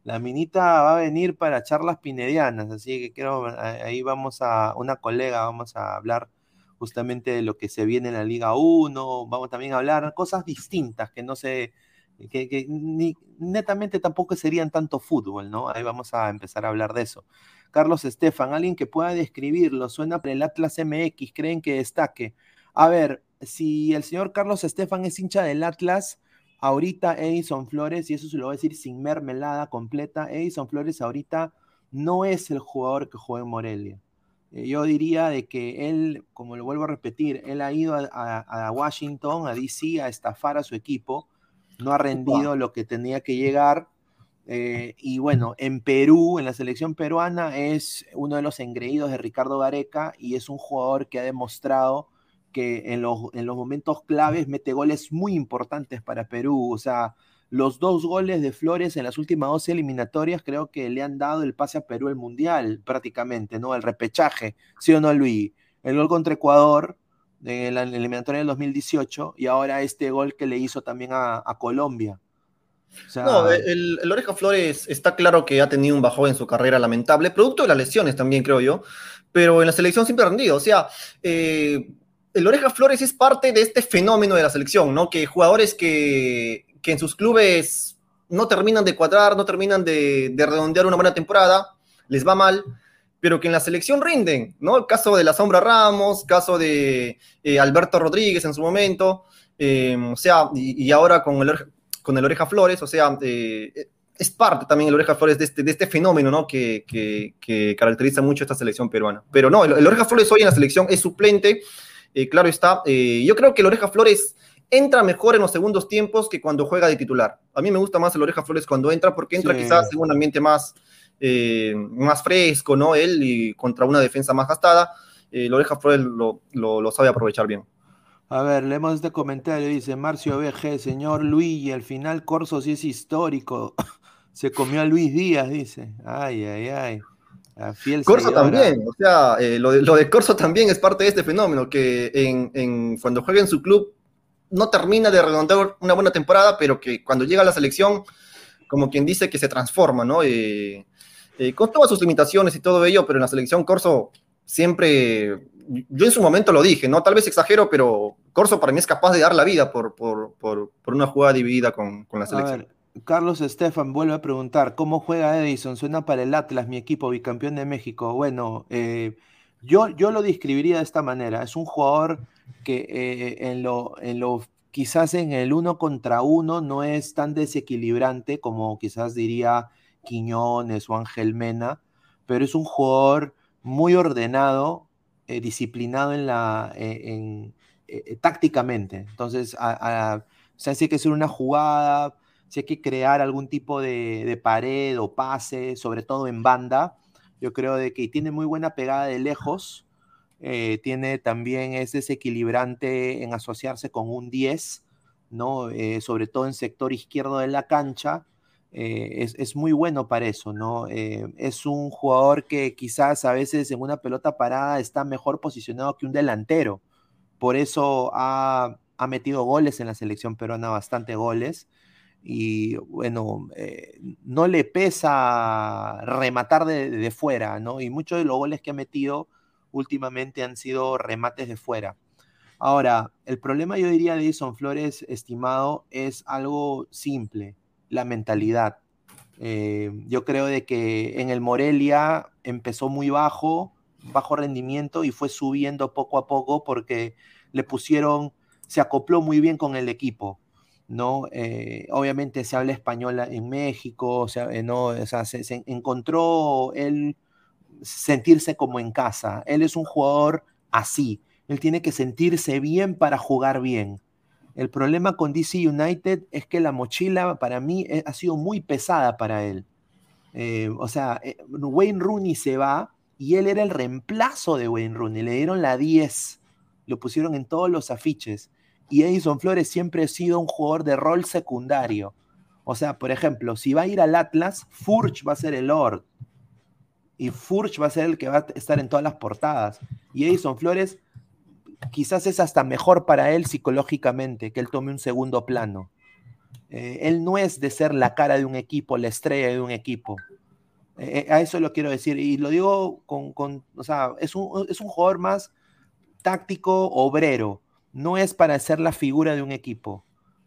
La minita va a venir para charlas pinedianas, así que creo, ahí vamos a, una colega, vamos a hablar justamente de lo que se viene en la Liga 1, vamos también a hablar cosas distintas que no sé, que, que ni, netamente tampoco serían tanto fútbol, ¿no? Ahí vamos a empezar a hablar de eso. Carlos Estefan, alguien que pueda describirlo, suena para el Atlas MX, creen que destaque. A ver, si el señor Carlos Estefan es hincha del Atlas, ahorita Edison Flores, y eso se lo voy a decir sin mermelada completa, Edison Flores ahorita no es el jugador que juega en Morelia. Eh, yo diría de que él, como lo vuelvo a repetir, él ha ido a, Washington, a DC, a estafar a su equipo, no ha rendido lo que tenía que llegar eh, y bueno, en Perú, en la selección peruana, es uno de los engreídos de Ricardo Gareca y es un jugador que ha demostrado que en los, en los momentos claves mete goles muy importantes para Perú. O sea, los dos goles de Flores en las últimas 12 eliminatorias creo que le han dado el pase a Perú el Mundial prácticamente, ¿no? El repechaje, ¿sí o no, Luis? El gol contra Ecuador en la eliminatoria del 2018 y ahora este gol que le hizo también a, Colombia. No, el, el, Oreja Flores está claro que ha tenido un bajón en su carrera lamentable, producto de las lesiones también, creo yo, pero en la selección siempre ha rendido. O sea, eh, el Oreja Flores es parte de este fenómeno de la selección, ¿no? Que jugadores que, que en sus clubes no terminan de cuadrar, no terminan de, de redondear una buena temporada, les va mal, pero que en la selección rinden, ¿no? El caso de la Sombra Ramos, caso de eh, Alberto Rodríguez en su momento, eh, o sea, y, ahora con el, con el Oreja Flores, o sea, eh, es parte también el Oreja Flores de este, de este fenómeno, ¿no? Que, que, caracteriza mucho esta selección peruana. Pero no, el, Oreja Flores hoy en la selección es suplente, claro está. yo creo que el Oreja Flores entra mejor en los segundos tiempos que cuando juega de titular. A mí me gusta más el Oreja Flores cuando entra porque entra quizás en un ambiente más eh, más fresco, ¿no? Él y contra una defensa más gastada, eh, Oreja Flores lo, lo, sabe aprovechar bien. A ver, leemos este comentario, dice Marcio BG, señor Luis, y al final Corso sí es histórico. Se comió a Luis Díaz, dice. Ay, ay, ay. Corso también, o sea, eh, lo, de, lo, de, Corso también es parte de este fenómeno, que en, en, cuando juega en su club no termina de redondear una buena temporada, pero que cuando llega a la selección, como quien dice que se transforma, ¿no? Eh, eh, con todas sus limitaciones y todo ello, pero en la selección Corso siempre, yo en su momento lo dije, ¿no? Tal vez exagero, pero Corso para mí es capaz de dar la vida por, por, por, una jugada dividida con, con la selección. Carlos Estefan vuelve a preguntar, ¿cómo juega Edison? Suena para el Atlas, mi equipo bicampeón de México. Bueno, eh, yo, yo lo describiría de esta manera. Es un jugador que eh, en, lo, en lo quizás en el uno contra uno no es tan desequilibrante como quizás diría Quiñones o Ángel Mena, pero es un jugador muy ordenado, eh, disciplinado en la, eh, eh, tácticamente. Entonces, si hay que hacer una jugada, si hay que crear algún tipo de, pared o pase, sobre todo en banda, yo creo de que tiene muy buena pegada de lejos, tiene también es desequilibrante en asociarse con un 10, ¿no? sobre todo en sector izquierdo de la cancha, eh, es, muy bueno para eso, ¿no? Eh, es un jugador que quizás a veces en una pelota parada está mejor posicionado que un delantero. Por eso ha, metido goles en la selección peruana, bastante goles. Y bueno, eh, no le pesa rematar de, fuera, ¿no? Y muchos de los goles que ha metido últimamente han sido remates de fuera. Ahora, el problema yo diría de Edison Flores, estimado, es algo simple la mentalidad. Eh, yo creo de que en el Morelia empezó muy bajo, bajo rendimiento y fue subiendo poco a poco porque le pusieron, se acopló muy bien con el equipo. ¿no? Eh, obviamente se habla español en México, eh, ¿no? se, encontró él sentirse como en casa. Él es un jugador así. Él tiene que sentirse bien para jugar bien. El problema con DC United es que la mochila para mí eh, ha sido muy pesada para él. Eh, o sea, eh, Wayne Rooney se va y él era el reemplazo de Wayne Rooney. Le dieron la 10, lo pusieron en todos los afiches. Y Edison Flores siempre ha sido un jugador de rol secundario. O sea, por ejemplo, si va a ir al Atlas, Furch va a ser el Lord. Y Furch va a ser el que va a estar en todas las portadas. Y Edison Flores quizás es hasta mejor para él psicológicamente que él tome un segundo plano. Eh, él no es de ser la cara de un equipo, la estrella de un equipo. Eh, eh, a eso lo quiero decir. Y lo digo con, o sea, es un, es un jugador más táctico, obrero. No es para ser la figura de un equipo.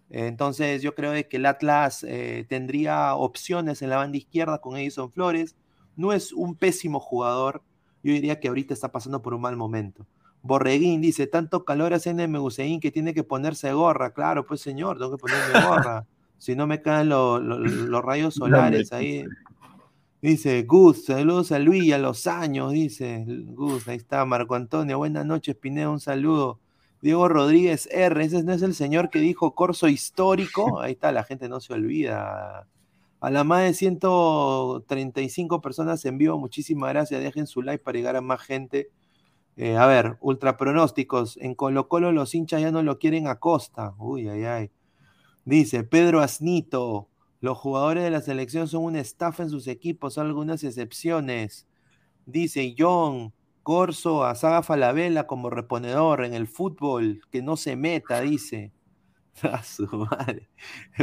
entonces yo creo que el Atlas tendría opciones en la banda izquierda con Edison Flores. No es un pésimo jugador. Yo diría que ahorita está pasando por un mal momento. Borreguín dice, tanto calor hace en el que tiene que ponerse gorra. Claro, pues señor, tengo que ponerme gorra. si no me caen los rayos solares ahí. Dice, Gus, saludos a Luis a los años, dice Gus, ahí está, Marco Antonio, buenas noches, Pineda, un saludo. Diego Rodríguez R, ese no es el señor que dijo corso histórico, ahí está, la gente no se olvida. A la más de 135 personas en vivo, muchísimas gracias, dejen su like para llegar a más gente. Eh, a ver, ultra pronósticos. En Colo Colo los hinchas ya no lo quieren a Costa. Uy, ay, ay. Dice Pedro Asnito. Los jugadores de la selección son una estafa en sus equipos, algunas excepciones. Dice John. Corso a Saga Falabella como reponedor en el fútbol, que no se meta, dice. A su madre.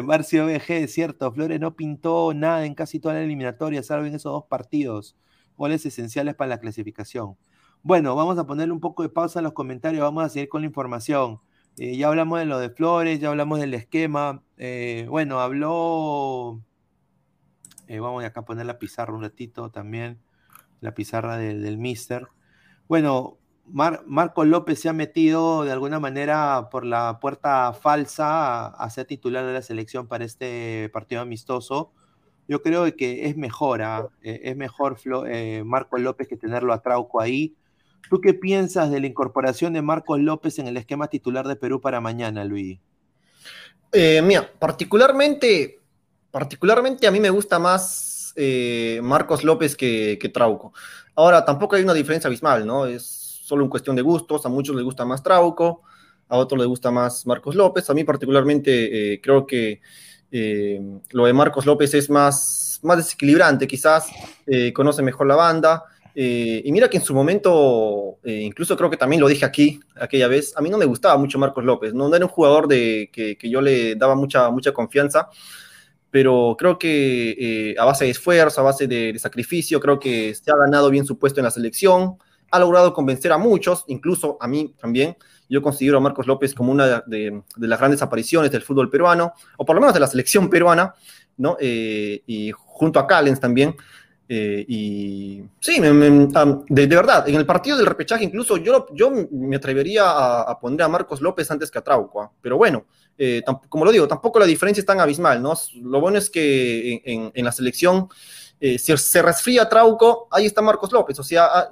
Marcio BG, cierto, Flores no pintó nada en casi toda la eliminatoria, salvo en esos dos partidos. Goles esenciales para la clasificación. Bueno, vamos a ponerle un poco de pausa en los comentarios, vamos a seguir con la información. Eh, ya hablamos de lo de Flores, ya hablamos del esquema. Eh, bueno, habló. Eh, vamos acá a poner la pizarra un ratito también. La pizarra del Mister. Bueno, Marco López se ha metido de alguna manera por la puerta falsa a, ser titular de la selección para este partido amistoso. Yo creo que es mejor, ¿ah? es mejor Marco López que tenerlo a Trauco ahí ¿Tú qué piensas de la incorporación de Marcos López en el esquema titular de Perú para mañana, Luis? Eh, mira, particularmente, particularmente a mí me gusta más eh, Marcos López que, Trauco. Ahora, tampoco hay una diferencia abismal, ¿no? Es solo una cuestión de gustos. A muchos les gusta más Trauco, a otros les gusta más Marcos López. A mí particularmente eh, creo que lo de Marcos López es más, más desequilibrante, quizás conoce mejor la banda. Eh, y mira que en su momento, eh, incluso creo que también lo dije aquí aquella vez, a mí no me gustaba mucho Marcos López, no, era un jugador de, que, yo le daba mucha, mucha confianza, pero creo que eh, a base de esfuerzo, a base de, sacrificio, creo que se ha ganado bien su puesto en la selección, ha logrado convencer a muchos, incluso a mí también. Yo considero a Marcos López como una de, las grandes apariciones del fútbol peruano, o por lo menos de la selección peruana, ¿no? y junto a Callens también. Eh, y sí, de, verdad, en el partido del repechaje incluso yo, yo me atrevería a, poner a Marcos López antes que a Trauco, ¿ah? pero bueno, eh, como lo digo, tampoco la diferencia es tan abismal, ¿no? Lo bueno es que en, la selección, eh, si se resfría Trauco, ahí está Marcos López, o sea, ah,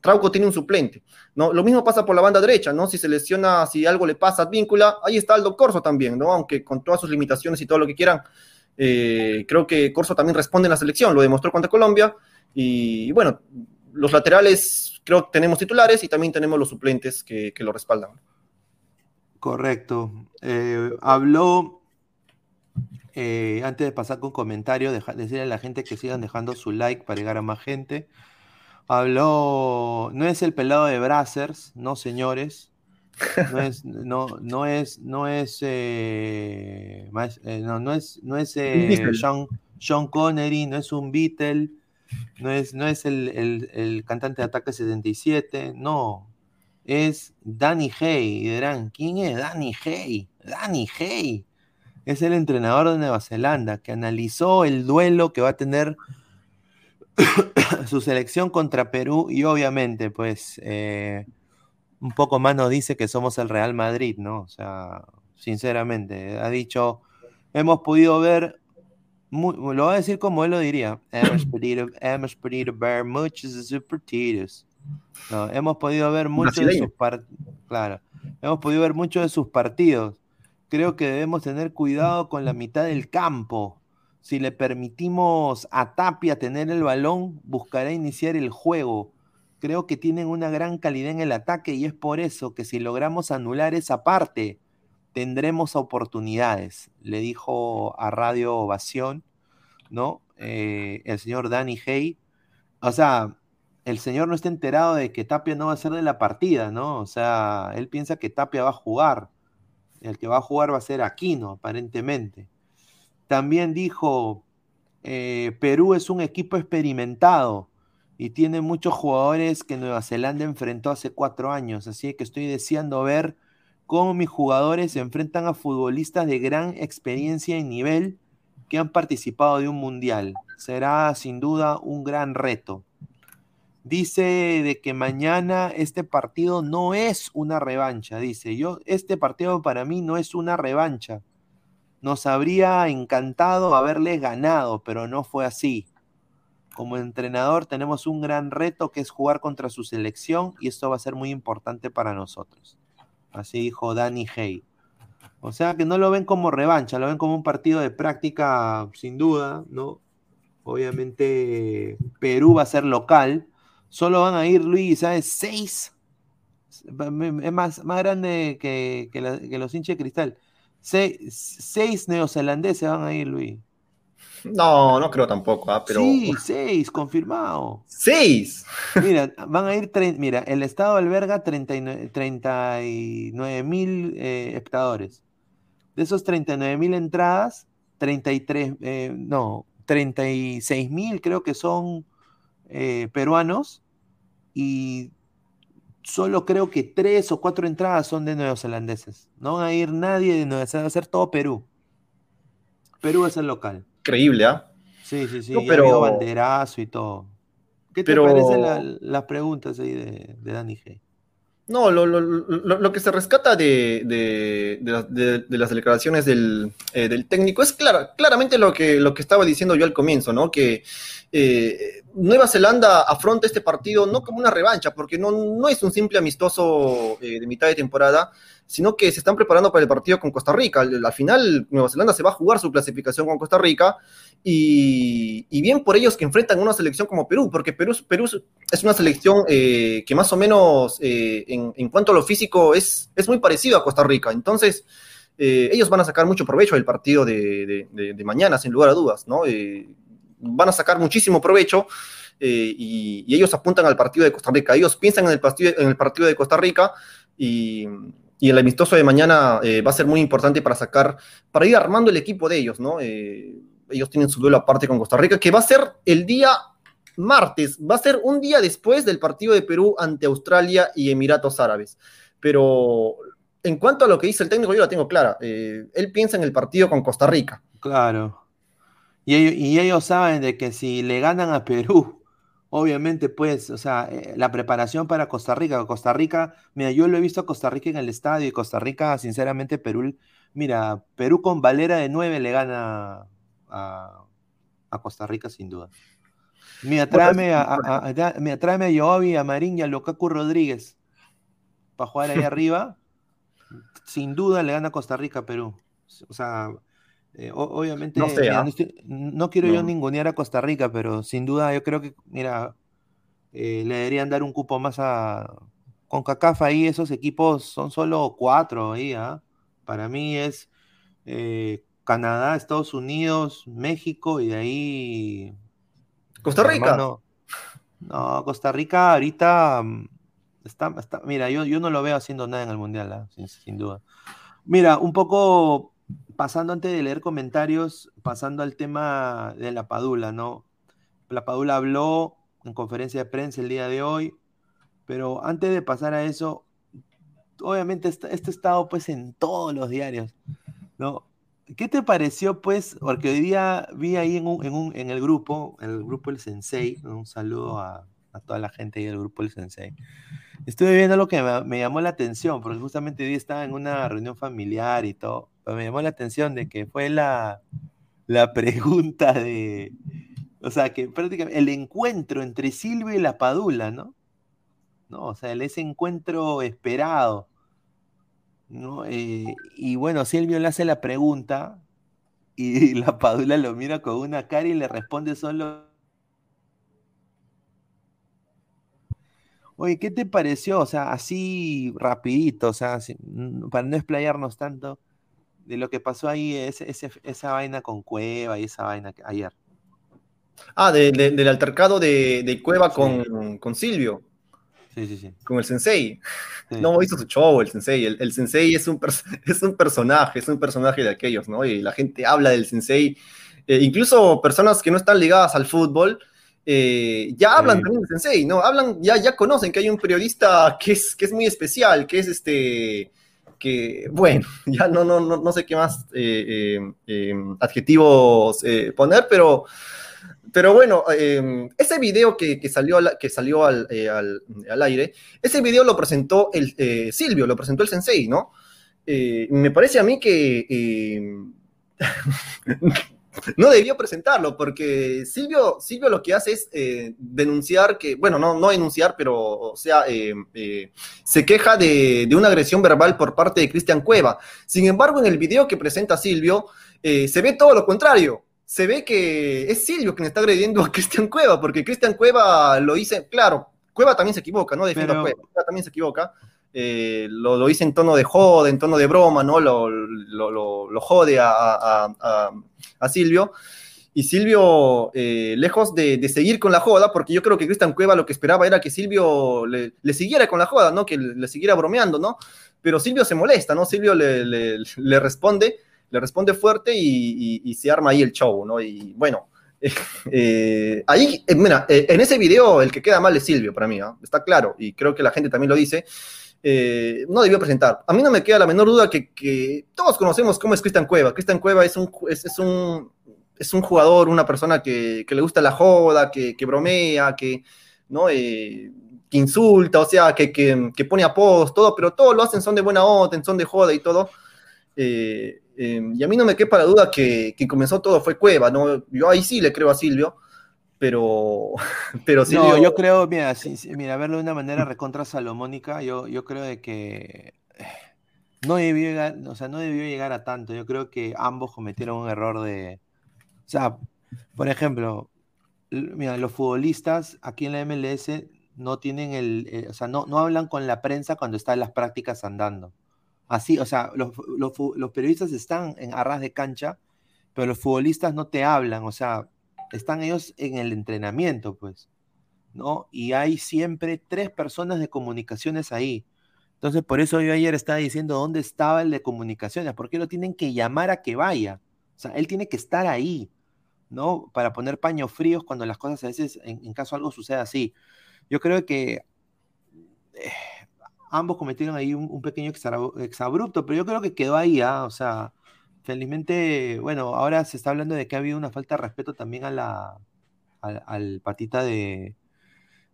Trauco tiene un suplente, ¿no? Lo mismo pasa por la banda derecha, ¿no? Si se lesiona, si algo le pasa a Víncula, ahí está Aldo Corso también, ¿no? Aunque con todas sus limitaciones y todo lo que quieran, eh, creo que Corso también responde en la selección, lo demostró contra Colombia. Y bueno, los laterales creo que tenemos titulares y también tenemos los suplentes que, lo respaldan. Correcto. Eh, habló, eh, antes de pasar con comentario, decirle a la gente que sigan dejando su like para llegar a más gente. Habló, no es el pelado de Brazzers, no señores, no es, no, no es, no es, eh, eh, no, no es, no es eh, Sean, Connery, no es un Beatle, no es, no es el, cantante de Ataque 77, no, es Danny Hay. Y dirán, ¿quién es Danny Hay? Danny Hay. Es el entrenador de Nueva Zelanda que analizó el duelo que va a tener su selección contra Perú y obviamente, pues, un poco más nos dice que somos el Real Madrid, ¿no? O sea, sinceramente, ha dicho, hemos podido ver, lo va a decir como él lo diría, hemos podido, hemos podido ver muchos de sus partidos. No, hemos podido ver muchos de sus partidos, claro, hemos podido ver muchos de sus partidos. Creo que debemos tener cuidado con la mitad del campo. Si le permitimos a Tapia tener el balón, buscará iniciar el juego creo que tienen una gran calidad en el ataque y es por eso que si logramos anular esa parte, tendremos oportunidades, le dijo a Radio Ovación, ¿no? Eh, el señor Danny Hay. O sea, el señor no está enterado de que Tapia no va a ser de la partida, ¿no? O sea, él piensa que Tapia va a jugar. El que va a jugar va a ser Aquino, aparentemente. También dijo, eh, Perú es un equipo experimentado y tiene muchos jugadores que Nueva Zelanda enfrentó hace cuatro años, así que estoy deseando ver cómo mis jugadores se enfrentan a futbolistas de gran experiencia y nivel que han participado de un mundial. Será sin duda un gran reto. Dice de que mañana este partido no es una revancha, dice yo, este partido para mí no es una revancha. Nos habría encantado haberles ganado, pero no fue así. Como entrenador tenemos un gran reto que es jugar contra su selección y esto va a ser muy importante para nosotros. Así dijo Danny Hay. O sea que no lo ven como revancha, lo ven como un partido de práctica sin duda, ¿no? Obviamente Perú va a ser local. Solo van a ir, Luis, ¿sabes? Seis. Es más, más grande que, los hinchas de cristal. seis neozelandeses van a ir, Luis. No, no creo tampoco, ¿ah? pero. Sí, seis, confirmado. ¡Seis! Mira, van a ir, tre- mira, el estado alberga 39 39 mil eh, espectadores. De esos 39 mil entradas, 33, eh, no, 36 mil creo que son eh, peruanos y solo creo que tres o cuatro entradas son de neozelandeses. No van a ir nadie de Nueva Zelanda, va a ser todo Perú. Perú es el local. Increíble, ¿ah? Sí, sí, sí. No, pero- banderazo y todo. ¿Qué te pero- parecen la- las preguntas ahí de, de Dani G? No, lo, lo- lo- lo que se rescata de, de- de las- de- de las declaraciones del, eh, del técnico es clara- claramente lo que, lo que estaba diciendo yo al comienzo, ¿no? Que eh, Nueva Zelanda afronta este partido no como una revancha, porque no, no es un simple amistoso eh, de mitad de temporada, sino que se están preparando para el partido con Costa Rica. Al, al final, Nueva Zelanda se va a jugar su clasificación con Costa Rica, y, bien por ellos que enfrentan una selección como Perú, porque Perú, Perú es una selección eh, que más o menos eh, en, cuanto a lo físico es, es muy parecido a Costa Rica. Entonces, ellos van a sacar mucho provecho del partido de, mañana, sin lugar a dudas, ¿no? Van a sacar muchísimo provecho eh, y, ellos apuntan al partido de Costa Rica. Ellos piensan en el partido, en el partido de Costa Rica y, el amistoso de mañana eh, va a ser muy importante para sacar, para ir armando el equipo de ellos, ¿no? Eh, ellos tienen su duelo aparte con Costa Rica, que va a ser el día martes, va a ser un día después del partido de Perú ante Australia y Emiratos Árabes. Pero en cuanto a lo que dice el técnico, yo la tengo clara. Él piensa en el partido con Costa Rica. Claro. Y ellos, y ellos saben de que si le ganan a Perú, obviamente, pues, o sea, eh, la preparación para Costa Rica. Costa Rica, mira, yo lo he visto a Costa Rica en el estadio y Costa Rica, sinceramente, Perú, mira, Perú con Valera de 9 le gana a, a Costa Rica sin duda. Mira, tráeme a, a- a- a- da- mira, tráeme a Yoabi, a Marín y a Lukaku Rodríguez para jugar ahí arriba. Sin duda le gana Costa Rica a Perú. O sea, eh, o- obviamente, No sé, mira, ¿ah? no, estoy- no quiero yo ningunear a Costa Rica, pero sin duda yo creo que, mira, eh, le deberían dar un cupo más a... Con CACAF ahí esos equipos son solo cuatro ahí, ¿ah? Para mí es eh, Canadá, Estados Unidos, México y de ahí... Costa Rica. hermano, no, Costa Rica ahorita mm, está, está- mira, yo, yo no lo veo haciendo nada en el Mundial, ¿ah? sin, sin duda. Mira, un poco pasando antes de leer comentarios, pasando al tema de la Padula, ¿no? La Padula habló en conferencia de prensa el día de hoy, pero antes de pasar a eso, obviamente esto, ha estado pues en todos los diarios, ¿no? ¿Qué te pareció, pues? Porque hoy día vi ahí en, un, en, un- en el grupo, el grupo El Sensei, un saludo a, a toda la gente ahí del grupo El Sensei. Estuve viendo lo que me, me llamó la atención, porque justamente hoy día estaba en una reunión familiar y todo, me llamó la atención de que fue la, la pregunta de, o sea, que prácticamente el encuentro entre Silvio y la Padula, ¿no? ¿No? O sea, ese encuentro esperado. ¿no? Eh, y bueno, Silvio le hace la pregunta y la Padula lo mira con una cara y le responde solo. Oye, ¿qué te pareció? O sea, así rapidito, o sea, para no explayarnos tanto de lo que pasó ahí, ese- ese- esa vaina con Cueva y esa vaina que- ayer. Ah, de- de- del altercado de, de Cueva Sí. con, con Silvio, Sí, sí, sí. con el Sensei. sí. No hizo su show el Sensei. El, el Sensei es un, es un personaje, es un personaje de aquellos, ¿no? Y la gente habla del Sensei. Eh, incluso personas que no están ligadas al fútbol eh, ya hablan Sí. también del Sensei, ¿no? Hablan, ya, ya conocen que hay un periodista que es, que es muy especial, que es este. Que, bueno, ya no, no, no, no sé qué más eh, eh, eh, adjetivos poner, pero. Pero bueno, ese video que, que salió, al, que salió al, al- al aire, ese video lo presentó el Silvio, lo presentó el Sensei, ¿no? Me parece a mí que no debió presentarlo, porque Silvio, Silvio lo que hace es eh, denunciar que, bueno, no, no denunciar, pero, o sea, eh, eh, se queja de, de una agresión verbal por parte de Cristian Cueva. Sin embargo, en el video que presenta Silvio, se ve todo lo contrario. Se ve que es Silvio quien está agrediendo a Cristian Cueva, porque Cristian Cueva lo dice, claro, Cueva también se equivoca, no defiendo Pero- a Cueva, Cueva también se equivoca. Eh, lo, lo dice en tono de joda, en tono de broma, ¿no? Lo, lo, lo- jode a, a- a- Silvio. y Silvio, eh, lejos de, seguir con la joda, porque yo creo que Cristian Cueva lo que esperaba era que Silvio le, siguiera con la joda, ¿no? Que le, siguiera bromeando, ¿no? Pero Silvio se molesta, ¿no? Silvio le, responde, le responde fuerte y, se arma ahí el show, ¿no? Y bueno, eh, ahí, eh, mira, en ese video el que queda mal es Silvio para mí, ¿no? Está claro, y creo que la gente también lo dice. No debió presentar. A mí no me queda la menor duda que, todos conocemos cómo es Cristian Cueva. Cristian Cueva es un, es un es un jugador, una persona que, le gusta la joda, que, bromea, que, ¿no? Eh, que insulta, o sea, que, que, pone apodos, todo, pero todo lo hacen son de buena onda, son de joda y todo. Eh, em, y a mí no me quepa la duda que quien comenzó todo fue Cueva, ¿no? Yo ahí sí le creo a Silvio, pero, pero Silvio... No, yo creo, mira, mira, verlo de una manera recontra salomónica, yo, yo creo de que no debió, llegar, o sea, no debió llegar a tanto. Yo creo que ambos cometieron un error de, o sea, por ejemplo, mira, los futbolistas aquí en la MLS no tienen el, eh, o sea, no, no hablan con la prensa cuando están las prácticas andando. Así, o sea, los, periodistas están en arras de cancha, pero los futbolistas no te hablan, o sea, están ellos en el entrenamiento, pues, ¿no? Y hay siempre tres personas de comunicaciones ahí. Entonces, por eso yo ayer estaba diciendo dónde estaba el de comunicaciones, ¿por qué lo tienen que llamar a que vaya? O sea, él tiene que estar ahí, ¿no? Para poner paños fríos cuando las cosas a veces, en, caso algo suceda así. Yo creo que eh, ambos cometieron ahí un, pequeño exabrupto, pero yo creo que quedó ahí, ¿ah? O sea, felizmente, bueno, ahora se está hablando de que ha habido una falta de respeto también a la, al, patita de,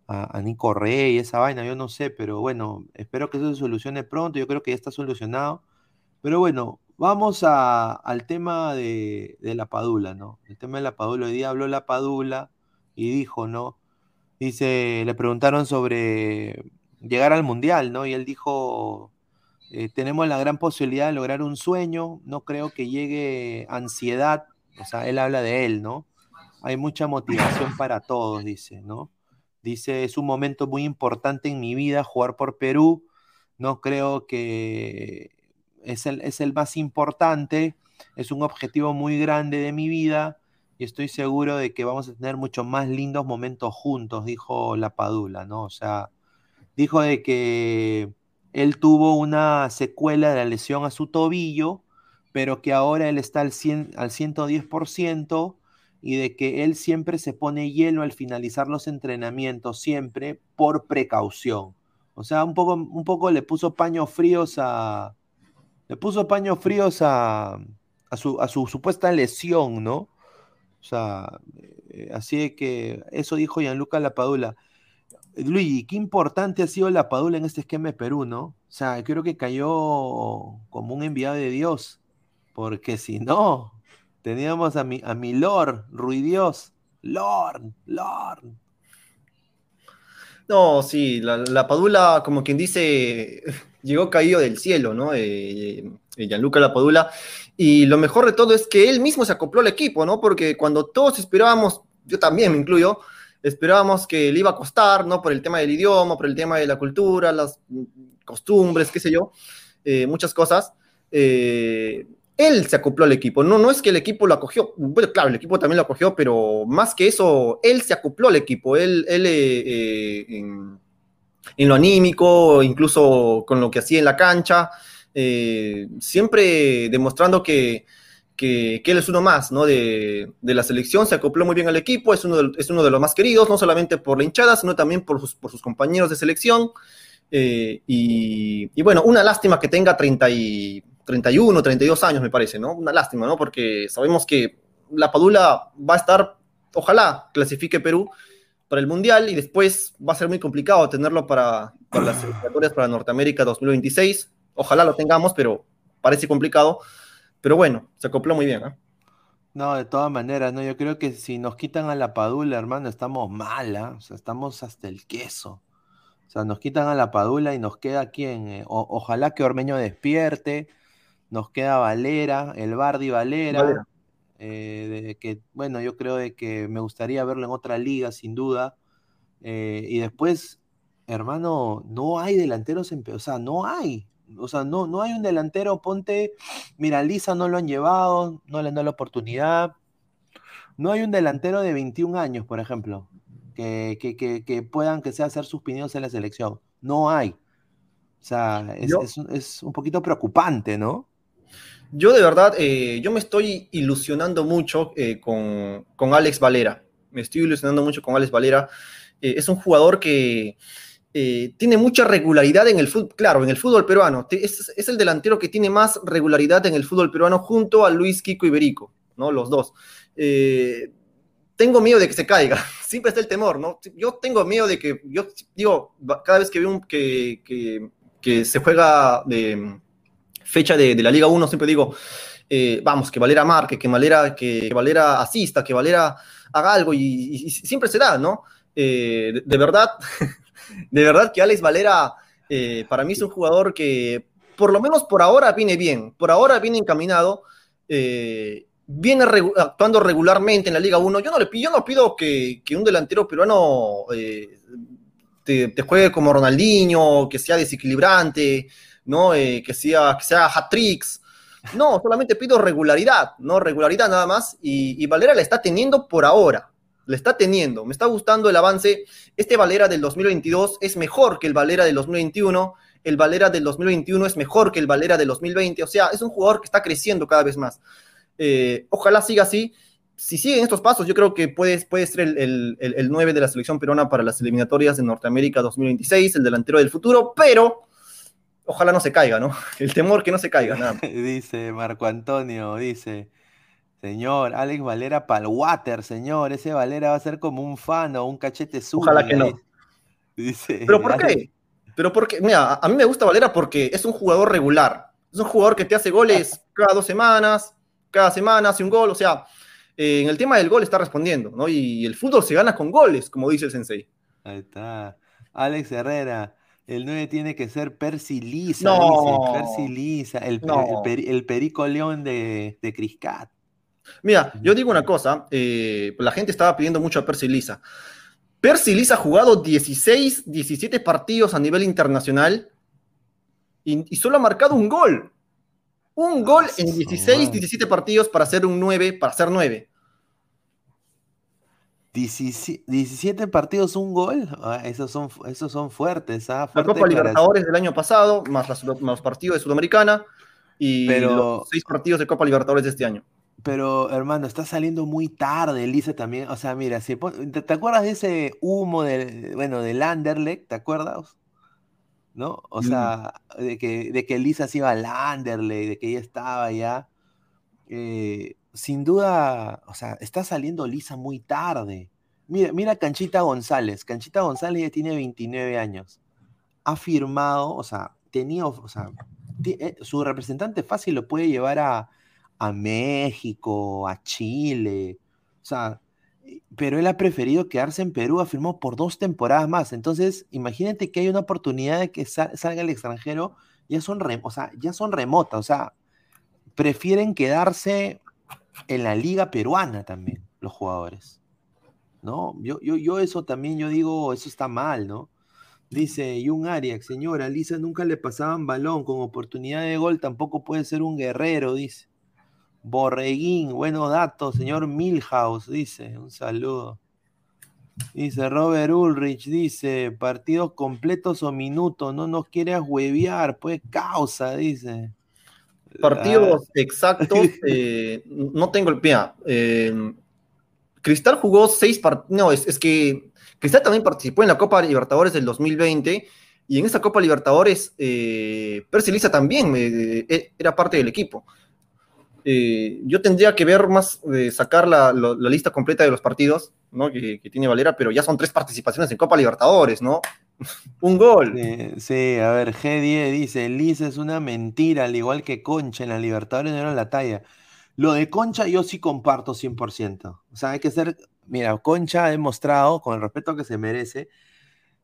a, a, Nico Rey y esa vaina, yo no sé, pero bueno, espero que eso se solucione pronto, yo creo que ya está solucionado. Pero bueno, Vamos al tema de, la Padula, ¿no? El tema de la Padula. Hoy día habló la Padula y dijo, ¿no? Dice, le preguntaron sobre llegar al Mundial, ¿no? Y él dijo, eh, tenemos la gran posibilidad de lograr un sueño, no creo que llegue ansiedad, o sea, él habla de él, ¿no? Hay mucha motivación para todos, dice, ¿no? Dice, es un momento muy importante en mi vida jugar por Perú, no creo que es el, es el más importante, es un objetivo muy grande de mi vida y estoy seguro de que vamos a tener muchos más lindos momentos juntos, dijo la Padula, ¿no? O sea, dijo de que él tuvo una secuela de la lesión a su tobillo, pero que ahora él está al, 100, al 110% y de que él siempre se pone hielo al finalizar los entrenamientos, siempre por precaución. O sea, un poco, un poco le puso paños fríos a, le puso paños fríos a, su, a su supuesta lesión, ¿no? O sea, eh, así que eso dijo Gianluca Lapadula. Luigi, qué importante ha sido la Padula en este esquema de Perú, ¿no? O sea, creo que cayó como un enviado de Dios, porque si no, teníamos a mi, a mi Lord, Ruidios, Lord, Lord. No, sí, la, la Padula, como quien dice, llegó caído del cielo, ¿no? Eh, eh, Gianluca Lapadula. Y lo mejor de todo es que él mismo se acopló al equipo, ¿no? Porque cuando todos esperábamos, yo también me incluyo, esperábamos que le iba a costar, ¿no? Por el tema del idioma, por el tema de la cultura, las costumbres, qué sé yo, eh, muchas cosas. él se acopló al equipo, no, no es que el equipo lo acogió, bueno, claro, el equipo también lo acogió, pero más que eso, él se acopló al equipo, él, él en lo anímico, incluso con lo que hacía en la cancha, eh, siempre demostrando que, él es uno más ¿no? de, la selección, se acopló muy bien al equipo, es uno, de, es uno de los más queridos, no solamente por la hinchada, sino también por sus, compañeros de selección. Eh, y, bueno, una lástima que tenga 30 y, 31, 32 años, me parece, ¿no? Una lástima, ¿no? Porque sabemos que la Padula va a estar, ojalá clasifique Perú, para el Mundial y después va a ser muy complicado tenerlo para, las eliminatorias para Norteamérica 2026. Ojalá lo tengamos, pero parece complicado. Pero bueno, se acopló muy bien. ¿eh? No, de todas maneras, no, yo creo que si nos quitan a la Padula, hermano, estamos mal, ¿ah? o sea, estamos hasta el queso. O sea, nos quitan a la Padula y nos queda quien, eh, ojalá que Ormeño despierte, nos queda Valera, el Bardi Valera, Valera. Eh, de que, bueno, yo creo de que me gustaría verlo en otra liga, sin duda. Eh, y después, hermano, no hay delanteros en, o sea, no hay. O sea, no, no hay un delantero, ponte, mira, Lisa no lo han llevado, no le han dado la oportunidad. No hay un delantero de 21 años, por ejemplo, que, que, que, que puedan que sea ser sus pininos en la selección. No hay. O sea, es, es, es un poquito preocupante, ¿no? Yo de verdad, eh, yo me estoy ilusionando mucho eh, con, con, Alex Valera. Me estoy ilusionando mucho con Alex Valera. Eh, es un jugador que eh, tiene mucha regularidad en el fútbol, claro, en el fútbol peruano. Es, el delantero que tiene más regularidad en el fútbol peruano junto a Luis Kiko Iberico, ¿no? Los dos. Eh, tengo miedo de que se caiga, siempre está el temor, ¿no? Yo tengo miedo de que, yo digo, cada vez que veo un, que, que, se juega de fecha de, la Liga 1, siempre digo, eh, vamos, que Valera marque, que Valera, que Valera asista, que Valera haga algo, y, y, y siempre se da, ¿no? Eh, de, verdad, de verdad que Alex Valera eh, para mí es un jugador que por lo menos por ahora viene bien, por ahora viene encaminado, eh, viene regu actuando regularmente en la Liga 1. Yo no, le, yo no pido que, que un delantero peruano eh, te, te, juegue como Ronaldinho, que sea desequilibrante, ¿no? Que sea, que sea hat-tricks. No, solamente pido regularidad, ¿no? Regularidad nada más. Y, y Valera la está teniendo por ahora. La está teniendo. Me está gustando el avance. Este Valera del 2022 es mejor que el Valera del 2021. El Valera del 2021 es mejor que el Valera del 2020. O sea, es un jugador que está creciendo cada vez más. Eh, ojalá siga así. Si siguen estos pasos, yo creo que puede, puede ser el, el, el, el 9 de la selección peruana para las eliminatorias de Norteamérica 2026, el delantero del futuro, pero ojalá no se caiga, ¿no? El temor que no se caiga, dice Marco Antonio, dice, señor, Alex Valera pal water, señor, ese Valera va a ser como un fan o un cachete suyo. Ojalá que no. Dice, ¿Pero por Alex... qué? Pero porque, mira, a mí me gusta Valera porque es un jugador regular. Es un jugador que te hace goles cada dos semanas, cada semana hace un gol, o sea, eh, en el tema del gol está respondiendo, ¿no? Y el fútbol se gana con goles, como dice el sensei. Ahí está. Alex Herrera, el 9 tiene que ser Percy Lisa, no, dice, Percy Lisa, el, no. el, el, Perico León de, de Criscat. Mira, yo digo una cosa, eh, la gente estaba pidiendo mucho a Percy Lisa. Percy Lisa ha jugado 16, 17 partidos a nivel internacional y, y solo ha marcado un gol. Un gol en 16, 17 partidos para ser un 9, para ser 9. 17 partidos, un gol. Ah, esos, son, esos son fuertes. ¿ah? Fuerte la Copa Libertadores del año pasado, más, las, más los partidos de Sudamericana y Pero... los seis partidos de Copa Libertadores de este año. Pero, hermano, está saliendo muy tarde, Elisa también. O sea, mira, si, ¿te, ¿te, acuerdas de ese humo del, bueno, del Anderlecht? ¿Te acuerdas? ¿no? O sea, de, que, de que Elisa se iba al Anderlecht, de que ella estaba ya. Eh, sin duda, o sea, está saliendo Lisa muy tarde. Mira, mira Canchita González. Canchita González ya tiene 29 años. Ha firmado, o sea, tenía, o sea, eh, su representante fácil lo puede llevar a, a México, a Chile. O sea, pero él ha preferido quedarse en Perú, afirmó por dos temporadas más. Entonces, imagínate que hay una oportunidad de que sal, salga al extranjero, ya son, rem, o sea, ya son remotas, o sea, prefieren quedarse en la liga peruana también, los jugadores. ¿No? Yo, yo, yo eso también, yo digo, eso está mal, ¿no? Dice Jung Arias, señora, Lisa nunca le pasaban balón, con oportunidad de gol tampoco puede ser un guerrero, dice. Borreguín, buenos datos, señor Milhouse, dice, un saludo. Dice Robert Ulrich, dice, partidos completos o minutos, no nos quieras huevear, pues causa, dice. Partidos ah. exactos, eh, no tengo el pie. Eh, Cristal jugó seis partidos, no, es, es, que Cristal también participó en la Copa Libertadores del 2020 y en esa Copa Libertadores eh, también eh, era parte del equipo. Eh, yo tendría que ver más, eh, sacar la, lista completa de los partidos ¿no? que, tiene Valera, pero ya son tres participaciones en Copa Libertadores, ¿no? Un gol. Sí, a ver, G10 dice, Liz es una mentira, al igual que Concha, en la Libertadores no era la talla. Lo de Concha yo sí comparto 100%. O sea, hay que ser, mira, Concha ha demostrado, con el respeto que se merece,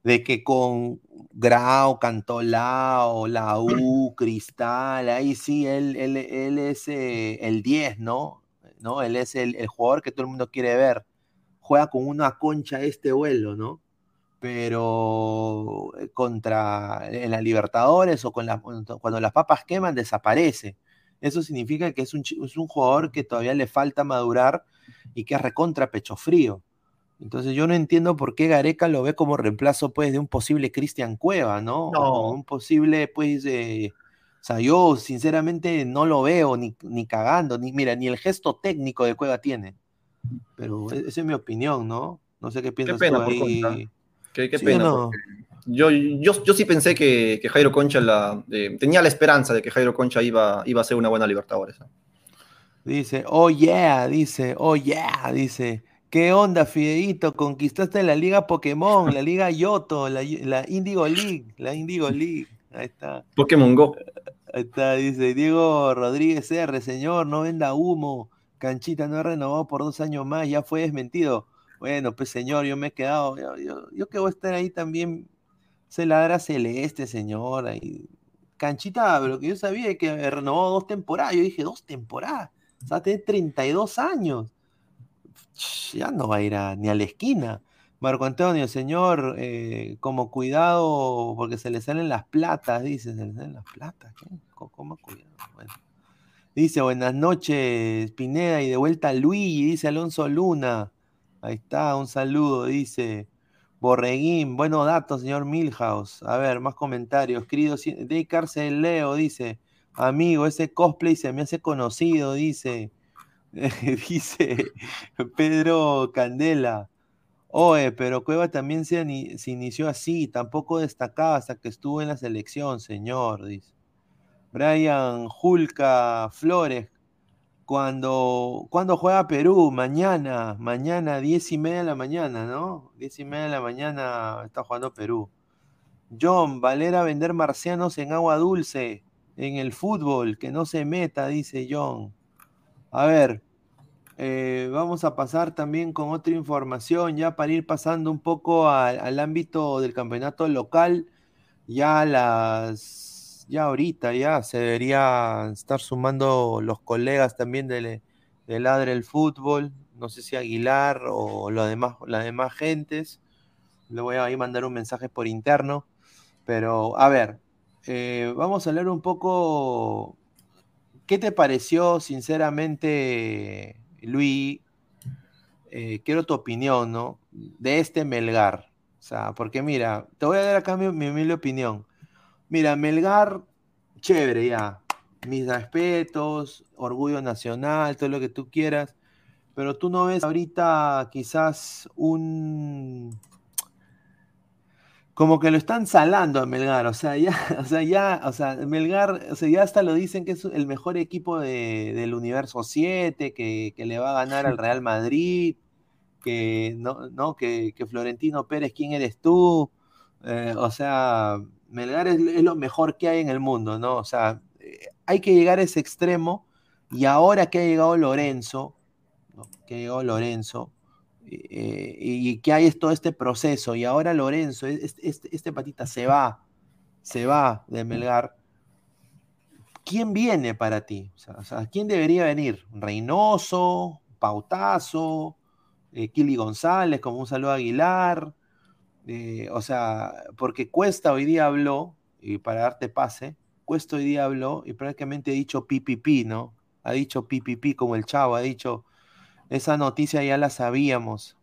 de que con Grau, Cantolao, la U, Cristal, ahí sí, él, él, él es eh, el 10, ¿no? ¿no? Él es el, el, jugador que todo el mundo quiere ver. Juega con una concha este vuelo, ¿no? Pero eh, contra en la Libertadores o con cuando las papas queman, desaparece. eso significa que es un, es un jugador que todavía le falta madurar y que es recontra pecho frío. Entonces yo no entiendo por qué Gareca lo ve como reemplazo pues de un posible Cristian Cueva, ¿no? O un posible pues o sea, yo sinceramente no lo veo ni, ni cagando, ni mira, ni el gesto técnico de Cueva tiene. Pero e, esa es mi opinión, ¿no? No sé qué piensas qué pena, tú ahí. Qué, pena. Yo, yo, yo, sí pensé que, que Jairo Concha la, eh, tenía la esperanza de que Jairo Concha iba, iba a ser una buena Libertadores. Dice, oh yeah, dice, oh yeah, dice. ¿Qué onda, Fideito? Conquistaste la Liga Pokémon, la Liga Yoto, la, la Indigo League, la Indigo League. Ahí está. Pokémon Go. Ahí está, dice Diego Rodríguez R, señor, no venda humo. Canchita no ha renovado por dos años más, ya fue desmentido. Bueno, pues señor, yo me he quedado, yo, yo, que voy a estar ahí también, se ladra celeste, señor. Ahí. Canchita, lo que yo sabía es que renovó dos temporadas. Yo dije, dos temporadas. O sea, tiene 32 años ya no va a ir ni a la esquina. Marco Antonio, señor, eh, como cuidado, porque se le salen las platas, dice, se le salen las platas, ¿Cómo, cuidado? Dice, buenas noches, Pineda, y de vuelta Luigi, dice Alonso Luna. Ahí está, un saludo, dice. Borreguín, buenos datos, señor Milhouse. A ver, más comentarios. Querido de Cárcel Leo, dice. Amigo, ese cosplay se me hace conocido, dice. dice Pedro Candela. Oye, pero Cueva también se, inició así, tampoco destacaba hasta que estuvo en la selección, señor, dice. Brian Julca Flores, cuando, cuando juega Perú, mañana, mañana, diez y media de la mañana, ¿no? Diez y media de la mañana está jugando Perú. John, Valera vender marcianos en agua dulce, en el fútbol, que no se meta, dice John. A ver, eh, vamos a pasar también con otra información, ya para ir pasando un poco al ámbito del campeonato local. Ya las, ya ahorita ya se debería estar sumando los colegas también del, del Ladre el Fútbol. No sé si Aguilar o demás, las demás gentes. Le voy a mandar un mensaje por interno. Pero, a ver, eh, vamos a hablar un poco. ¿Qué te pareció, sinceramente, Luis, eh, quiero tu opinión, ¿no? De este Melgar. O sea, porque mira, te voy a dar acá mi, mi, opinión. Mira, Melgar, chévere ya. Mis respetos, orgullo nacional, todo lo que tú quieras. Pero tú no ves ahorita quizás un, como que lo están salando a Melgar, o sea, ya, o sea, ya, o sea, Melgar, o sea, ya hasta lo dicen que es el mejor equipo del universo 7, que, le va a ganar al Real Madrid, que no, no que, Florentino Pérez, ¿quién eres tú? Eh, o sea, Melgar es, lo mejor que hay en el mundo, ¿no? O sea, eh, hay que llegar a ese extremo, y ahora que ha llegado Lorenzo, que ha llegado Lorenzo, eh, y que hay todo este proceso, y ahora Lorenzo, este, este, patita se va, se va de Melgar. ¿Quién viene para ti? O ¿quién debería venir? ¿Reynoso? ¿Pautazo? Eh, ¿Kili González? Como un saludo a Aguilar. Eh, o sea, porque Cuesta hoy día habló, y para darte pase, Cuesta hoy día habló y prácticamente ha dicho pipipi, ¿no? Ha dicho pipipi como el chavo, ha dicho esa noticia ya la sabíamos.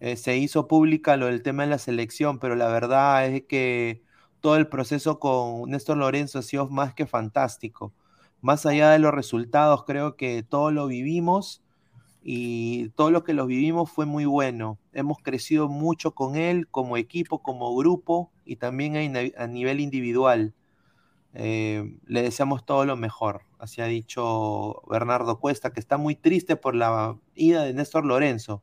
Eh, se hizo pública lo del tema de la selección, pero la verdad es que todo el proceso con Néstor Lorenzo ha sido más que fantástico. Más allá de los resultados, creo que todo lo vivimos y todo lo que lo vivimos fue muy bueno. Hemos crecido mucho con él como equipo, como grupo y también a, nivel individual. Eh, le deseamos todo lo mejor así ha dicho Bernardo Cuesta, que está muy triste por la ida de Néstor Lorenzo.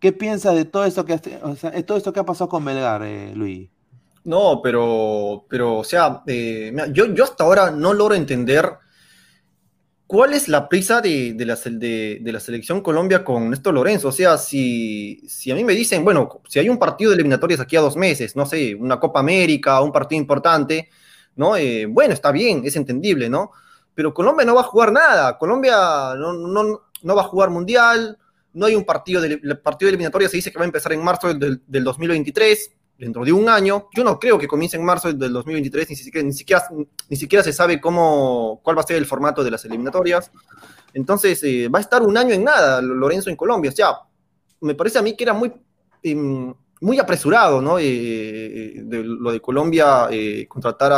¿Qué piensa de todo esto que, todo esto que ha pasado con Melgar, eh, Luis? No, pero, pero o sea, eh, yo, yo hasta ahora no logro entender cuál es la prisa de, la, de, la, selección Colombia con Néstor Lorenzo. O sea, si, si a mí me dicen, bueno, si hay un partido de eliminatorias aquí a dos meses, no sé, una Copa América, un partido importante, ¿no? Eh, bueno, está bien, es entendible, ¿no? Pero Colombia no va a jugar nada. Colombia no, no, va a jugar mundial, no hay un partido de, el partido de eliminatoria, se dice que va a empezar en marzo del, 2023. dentro de un año. Yo no creo que comience en marzo del 2023, ni siquiera, ni siquiera, se sabe cómo, cuál va a ser el formato de las eliminatorias. Entonces, eh, va a estar un año en nada Lorenzo en Colombia. O sea, me parece a mí que era muy, em, muy apresurado, ¿no? Eh, de, lo de Colombia contratar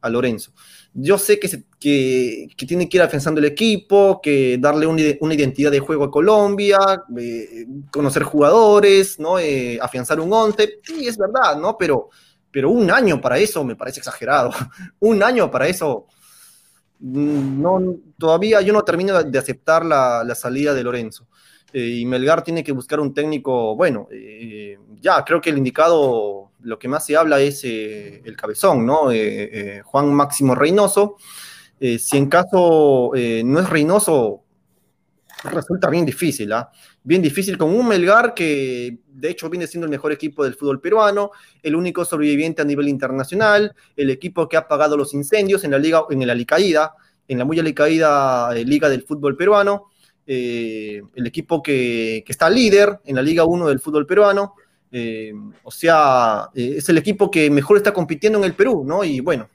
a Lorenzo yo sé que, que, tiene que ir afianzando el equipo, que darle una, identidad de juego a Colombia, eh, conocer jugadores, ¿no? Eh, afianzar un once, sí, es verdad, ¿no? Pero, pero un año para eso me parece exagerado. un año para eso, mm, no, todavía yo no termino de aceptar la, salida de Lorenzo. Eh, y Melgar tiene que buscar un técnico, bueno, ya, creo que el indicado lo que más se habla es eh, el cabezón, ¿no? Eh, eh, Juan Máximo Reynoso. si en caso no es Reynoso, resulta bien difícil, ¿ah? Bien difícil con un Melgar que de hecho viene siendo el mejor equipo del fútbol peruano, el único sobreviviente a nivel internacional, el equipo que ha apagado los incendios en la liga, en la alicaída, en la muy alicaída liga del fútbol peruano, el equipo que, que, está líder en la Liga 1 del fútbol peruano, eh, o sea, eh, es el equipo que mejor está compitiendo en el Perú, ¿no? Y bueno,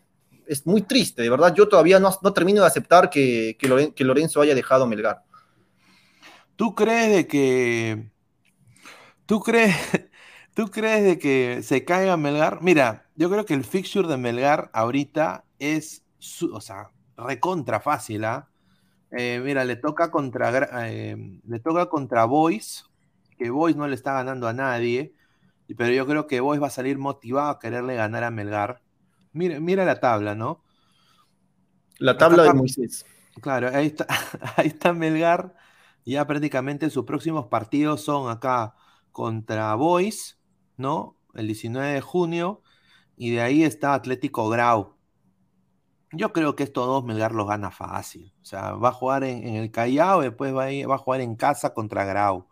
es muy triste, de verdad. Yo todavía no, termino de aceptar que, Lorenzo haya dejado Melgar. ¿Tú crees de que... ¿Tú crees, ¿Tú crees de que se caiga Melgar? Mira, yo creo que el fixture de Melgar ahorita es, o sea, recontra fácil, ¿ah? Eh, mira, le toca contra, le toca contra Boys, que Boys no le está ganando a nadie pero yo creo que Boys va a salir motivado a quererle ganar a Melgar. Mira, mira la tabla, ¿no? La tabla de Moisés. Claro, ahí está, ahí está Melgar. Ya prácticamente sus próximos partidos son acá contra Boys, ¿no? El 19 de junio. Y de ahí está Atlético Grau. Yo creo que estos dos Melgar los gana fácil. O sea, va a jugar en, el Callao, después va a, va a jugar en casa contra Grau.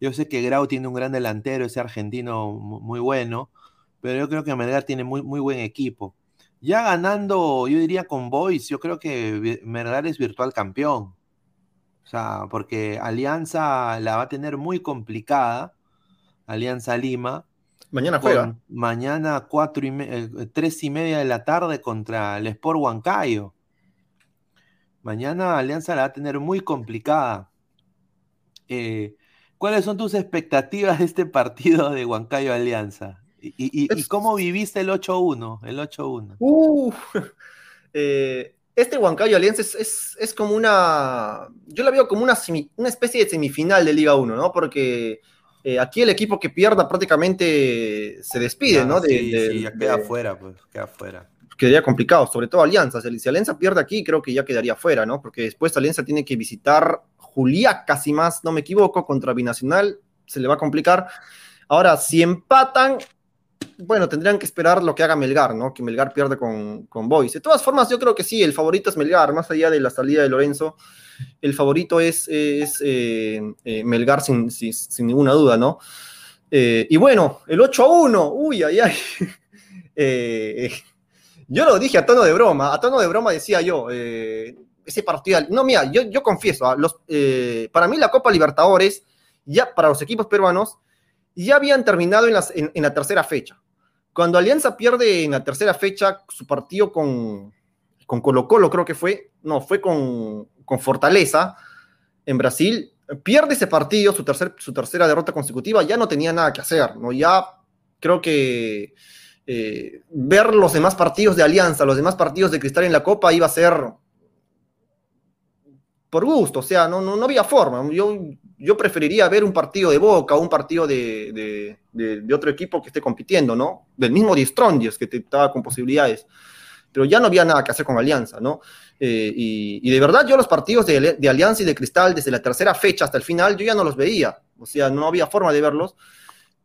Yo sé que Grau tiene un gran delantero, ese argentino muy bueno, pero yo creo que Melgar tiene muy, muy buen equipo. Ya ganando, yo diría con Boys, yo creo que Melgar es virtual campeón. O sea, porque Alianza la va a tener muy complicada, Alianza Lima. Mañana juega. Mañana cuatro y eh, tres y media de la tarde contra el Sport Huancayo. Mañana Alianza la va a tener muy complicada. Eh, ¿Cuáles son tus expectativas de este partido de Huancayo Alianza? ¿Y, cómo viviste el 8-1? El 8-1. Eh, este Huancayo Alianza es, como una. Yo la veo como una, una especie de semifinal de Liga 1, ¿no? Porque eh, aquí el equipo que pierda prácticamente se despide, ¿no? sí, sí, ya queda fuera, pues, queda fuera. Quedaría complicado, sobre todo Alianza. Si Alianza pierde aquí, creo que ya quedaría fuera, ¿no? Porque después Alianza tiene que visitar Juliá, casi más, no me equivoco, contra Binacional, se le va a complicar. Ahora, si empatan, bueno, tendrían que esperar lo que haga Melgar, ¿no? Que Melgar pierde con, con Boys. De todas formas, yo creo que sí, el favorito es Melgar, más allá de la salida de Lorenzo, el favorito es, es eh, eh, Melgar sin, sin, ninguna duda, ¿no? Eh, y bueno, el 8 a 1, uy, ay, ay. yo lo dije a tono de broma, a tono de broma decía yo, ese partido. No, mira, yo, yo confieso, ah, eh, para mí la Copa Libertadores, ya para los equipos peruanos, ya habían terminado en, en, la tercera fecha. Cuando Alianza pierde en la tercera fecha su partido con, con Colo Colo, creo que fue, no, fue con, con Fortaleza en Brasil, pierde ese partido, su, tercer, su tercera derrota consecutiva, ya no tenía nada que hacer, ¿no? Ya creo que eh, ver los demás partidos de Alianza, los demás partidos de Cristal en la Copa iba a ser por gusto, o sea, no, no, había forma. Yo, yo preferiría ver un partido de Boca o un partido de, otro equipo que esté compitiendo, ¿no? Del mismo de que estaba con posibilidades. Pero ya no había nada que hacer con Alianza, ¿no? Eh, y, de verdad yo los partidos de, Alianza y de Cristal desde la tercera fecha hasta el final, yo ya no los veía. O sea, no había forma de verlos.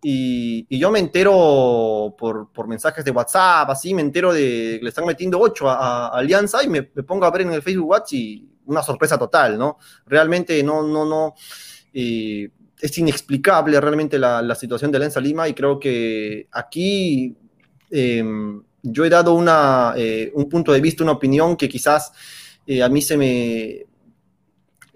Y, yo me entero por, mensajes de WhatsApp, así, me entero de que le están metiendo 8 a, Alianza y me, me, pongo a ver en el Facebook Watch y una sorpresa total, ¿no? Realmente no, no, no, es inexplicable realmente la, situación de Alianza Lima y creo que aquí em, yo he dado una, eh, un punto de vista, una opinión que quizás eh, a mí se me,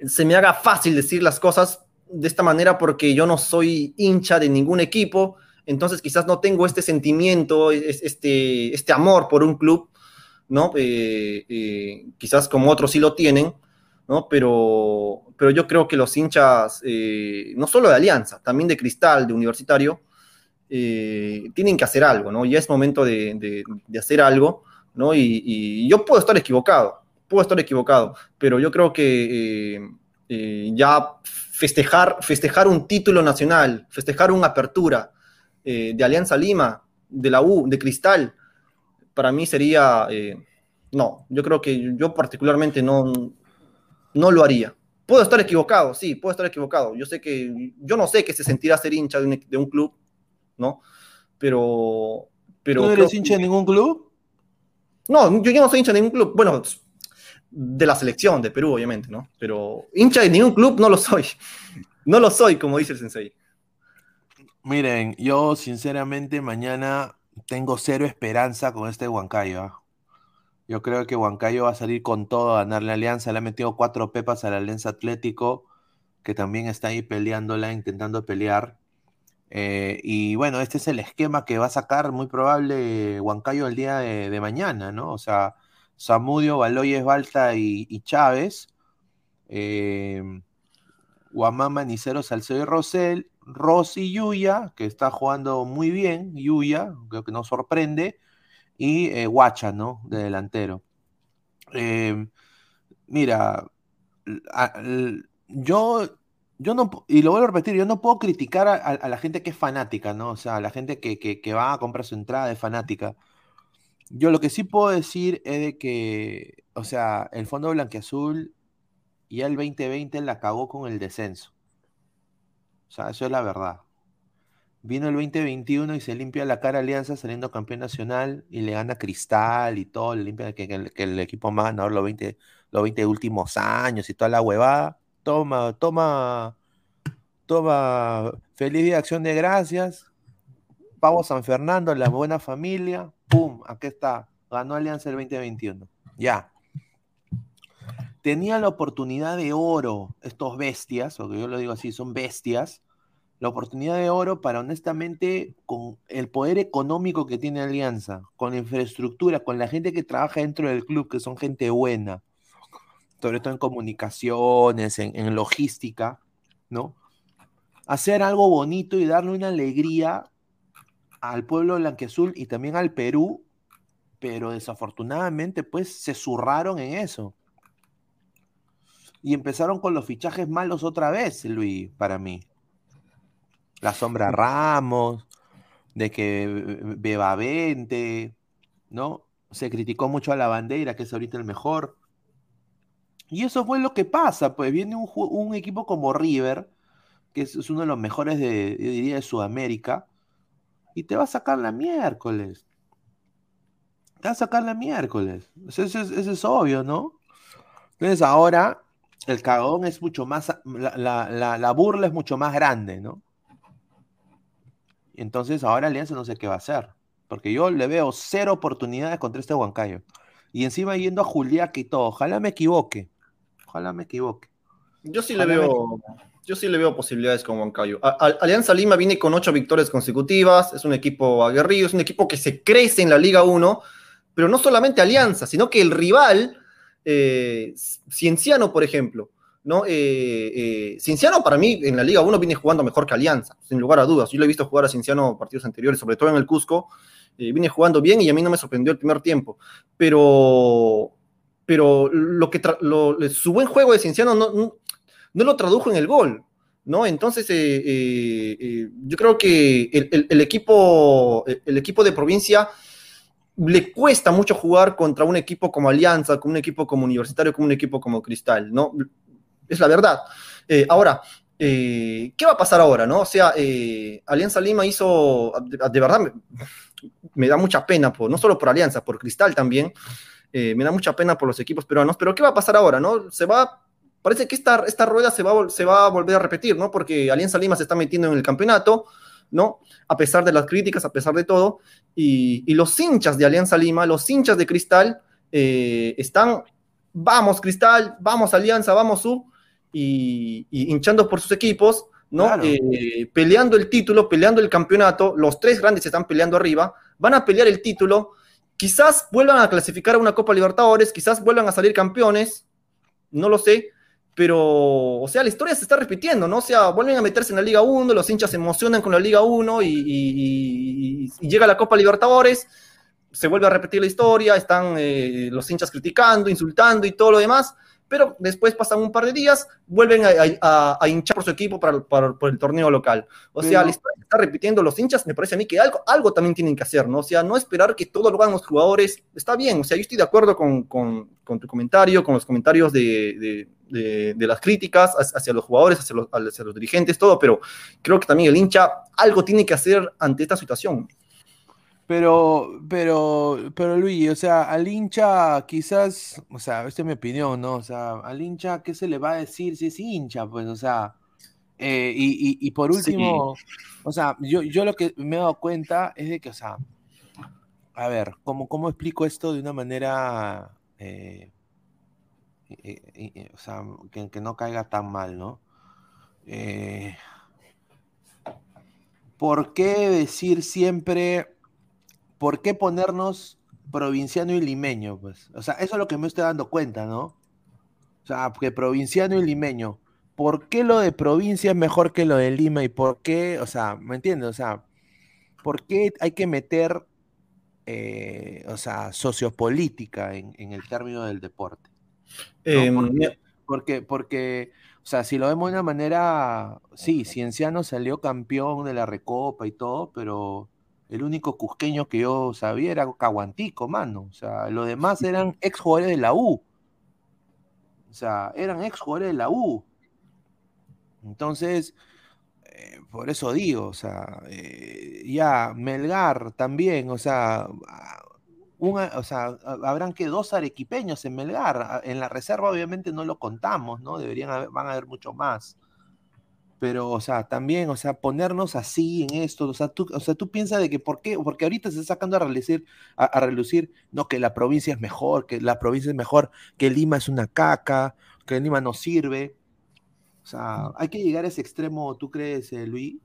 se me haga fácil decir las cosas de esta manera porque yo no soy hincha de ningún equipo entonces quizás no tengo este sentimiento, este, este amor por un club, ¿no? Eh, eh, quizás como otros sí lo tienen, ¿no? Pero, pero yo creo que los hinchas, eh, no solo de Alianza, también de Cristal, de Universitario, tienen que hacer algo, ¿no? Ya es momento de, hacer algo, ¿no? Y, yo puedo estar equivocado, puedo estar equivocado, pero yo creo que ya festejar, festejar un título nacional, festejar una apertura de Alianza Lima, de la U, de Cristal, para mí sería, eh, no, yo creo que yo particularmente no, no lo haría. Puedo estar equivocado, sí, puedo estar equivocado. Yo sé que, yo no sé qué se sentirá ser hincha de un, club, ¿no? Pero, pero. ¿Tú eres hincha de ningún club? No, yo, yo no soy hincha de ningún club. Bueno, de la selección de Perú, obviamente, ¿no? Pero hincha de ningún club no lo soy. No lo soy, como dice el sensei. Miren, yo sinceramente mañana tengo cero esperanza con este Huancayo. ¿ah? Yo creo que Huancayo va a salir con todo a ganar la alianza. Le ha metido cuatro pepas a la Alianza Atlético, que también está ahí peleándola, intentando pelear. Eh, y bueno, este es el esquema que va a sacar muy probable Huancayo el día de, mañana, ¿no? O sea, Zamudio, Baloyes, Balta y, Chávez. Eh, Guamama, Nicero, Salcedo y Rosel. Rosy Yuya, que está jugando muy bien, Yuya, creo que nos sorprende, y eh, Guacha, ¿no? De delantero. Em, mira, yo, yo no, y lo vuelvo a repetir, yo no puedo criticar a, la gente que es fanática, ¿no? O sea, la gente que, que, va a comprar su entrada de fanática. Yo lo que sí puedo decir es de que, o sea, el Fondo Blanqueazul ya el 2020 la acabó con el descenso. O sea, eso es la verdad. Vino el 2021 y se limpia la cara Alianza saliendo campeón nacional y le gana Cristal y todo, le limpia que, el equipo más ganador los 20, los 20 últimos años y toda la huevada. Toma, toma, toma, feliz día, acción de gracias. Pavo San Fernando, la buena familia, pum, aquí está, ganó Alianza el 2021. Ya. Tenía la oportunidad de oro, estos bestias, porque yo lo digo así, son bestias, la oportunidad de oro para honestamente, con el poder económico que tiene Alianza, con la infraestructura, con la gente que trabaja dentro del club, que son gente buena, sobre todo en comunicaciones, en, logística, ¿no? Hacer algo bonito y darle una alegría al pueblo blanqueazul y también al Perú, pero desafortunadamente pues se zurraron en eso y empezaron con los fichajes malos otra vez, Luis, para mí. La sombra Ramos, de que Beba 20, ¿no? Se criticó mucho a la bandera, que es ahorita el mejor. Y eso fue lo que pasa, pues viene un, equipo como River, que es, uno de los mejores de, yo diría, de Sudamérica, y te va a sacar la miércoles. Te va a sacar la miércoles. Eso, eso es obvio, ¿no? Entonces ahora el cagón es mucho más, la, burla es mucho más grande, ¿no? Entonces ahora Alianza no sé qué va a hacer, porque yo le veo cero oportunidades contra este Huancayo. Y encima yendo a Juliaca y todo, ojalá me equivoque, ojalá me equivoque. Yo sí le veo, yo sí le veo posibilidades con Huancayo. Alianza Lima viene con ocho victorias consecutivas, es un equipo aguerrido, es un equipo que se crece en la Liga 1, pero no solamente Alianza, sino que el rival eh, Cienciano, por ejemplo, ¿no? Eh, eh, Cienciano para mí en la Liga 1 viene jugando mejor que Alianza, sin lugar a dudas. Yo lo he visto jugar a Cienciano partidos anteriores, sobre todo en el Cusco, viene jugando bien y a mí no me sorprendió el primer tiempo. Pero, pero lo que su buen juego de Cienciano no, no, lo tradujo en el gol. ¿no? Entonces, yo creo que el, el, equipo, el equipo de provincia le cuesta mucho jugar contra un equipo como Alianza, con un equipo como Universitario, con un equipo como Cristal, ¿no? Es la verdad. Eh, ahora, eh, ¿qué va a pasar ahora, no? O sea, eh, Alianza Lima hizo, de, verdad, me, da mucha pena, por, no solo por Alianza, por Cristal también, me da mucha pena por los equipos peruanos, pero ¿qué va a pasar ahora, no? Se va, parece que esta, esta rueda se va, se va a volver a repetir, ¿no? Porque Alianza Lima se está metiendo en el campeonato, ¿no? A pesar de las críticas, a pesar de todo. Y, los hinchas de Alianza Lima, los hinchas de Cristal, eh, están, vamos Cristal, vamos Alianza, vamos U, y, hinchando por sus equipos, ¿no? Eh, peleando el título, peleando el campeonato, los tres grandes están peleando arriba, van a pelear el título, quizás vuelvan a clasificar a una Copa Libertadores, quizás vuelvan a salir campeones, no lo sé, pero, o sea, la historia se está repitiendo, ¿no? O sea, vuelven a meterse en la Liga 1, los hinchas se emocionan con la Liga 1 y, llega la Copa Libertadores, se vuelve a repetir la historia, están eh, los hinchas criticando, insultando y todo lo demás, pero después pasan un par de días, vuelven a, hinchar por su equipo para, por el torneo local. O sea, la historia está repitiendo los hinchas, me parece a mí que algo, algo también tienen que hacer, ¿no? O sea, no esperar que todo lo hagan los jugadores, está bien, o sea, yo estoy de acuerdo con, tu comentario, con los comentarios de, las críticas hacia los jugadores, hacia los, hacia los dirigentes, todo, pero creo que también el hincha algo tiene que hacer ante esta situación. Pero, pero, pero Luis, o sea, al hincha quizás, o sea, esta es mi opinión, ¿no? O sea, al hincha, ¿qué se le va a decir si es hincha? Pues, o sea, eh, y, por último, o sea, yo, yo lo que me he dado cuenta es de que, o sea, a ver, ¿cómo, cómo explico esto de una manera, eh, eh, o sea, que, no caiga tan mal, ¿no? ¿Por qué decir siempre ¿por qué ponernos provinciano y limeño? Pues, o sea, eso es lo que me estoy dando cuenta, ¿no? O sea, que provinciano y limeño. ¿Por qué lo de provincia es mejor que lo de Lima? ¿Y por qué? O sea, ¿me entiendes? O sea, ¿por qué hay que meter, eh, o sea, sociopolítica en, el término del deporte? Em, porque, porque, o sea, si lo vemos de una manera, sí, Cienciano salió campeón de la Recopa y todo, pero el único cusqueño que yo sabía era Caguantico, mano. O sea, los demás eran ex jugadores de la U. O sea, eran ex jugadores de la U. Entonces, eh, por eso digo, o sea, eh, ya, Melgar también, o sea, o sea, habrán que dos arequipeños en Melgar. En la reserva, obviamente, no lo contamos, ¿no? Deberían haber, van a haber mucho más pero, o sea, también, o sea, ponernos así en esto, o sea, tú, o sea, tú piensas de que, ¿por qué? Porque ahorita se está sacando a relucir, a, relucir, no, que la provincia es mejor, que la provincia es mejor, que Lima es una caca, que Lima no sirve. O sea, hay que llegar a ese extremo, ¿tú crees, eh, Luis?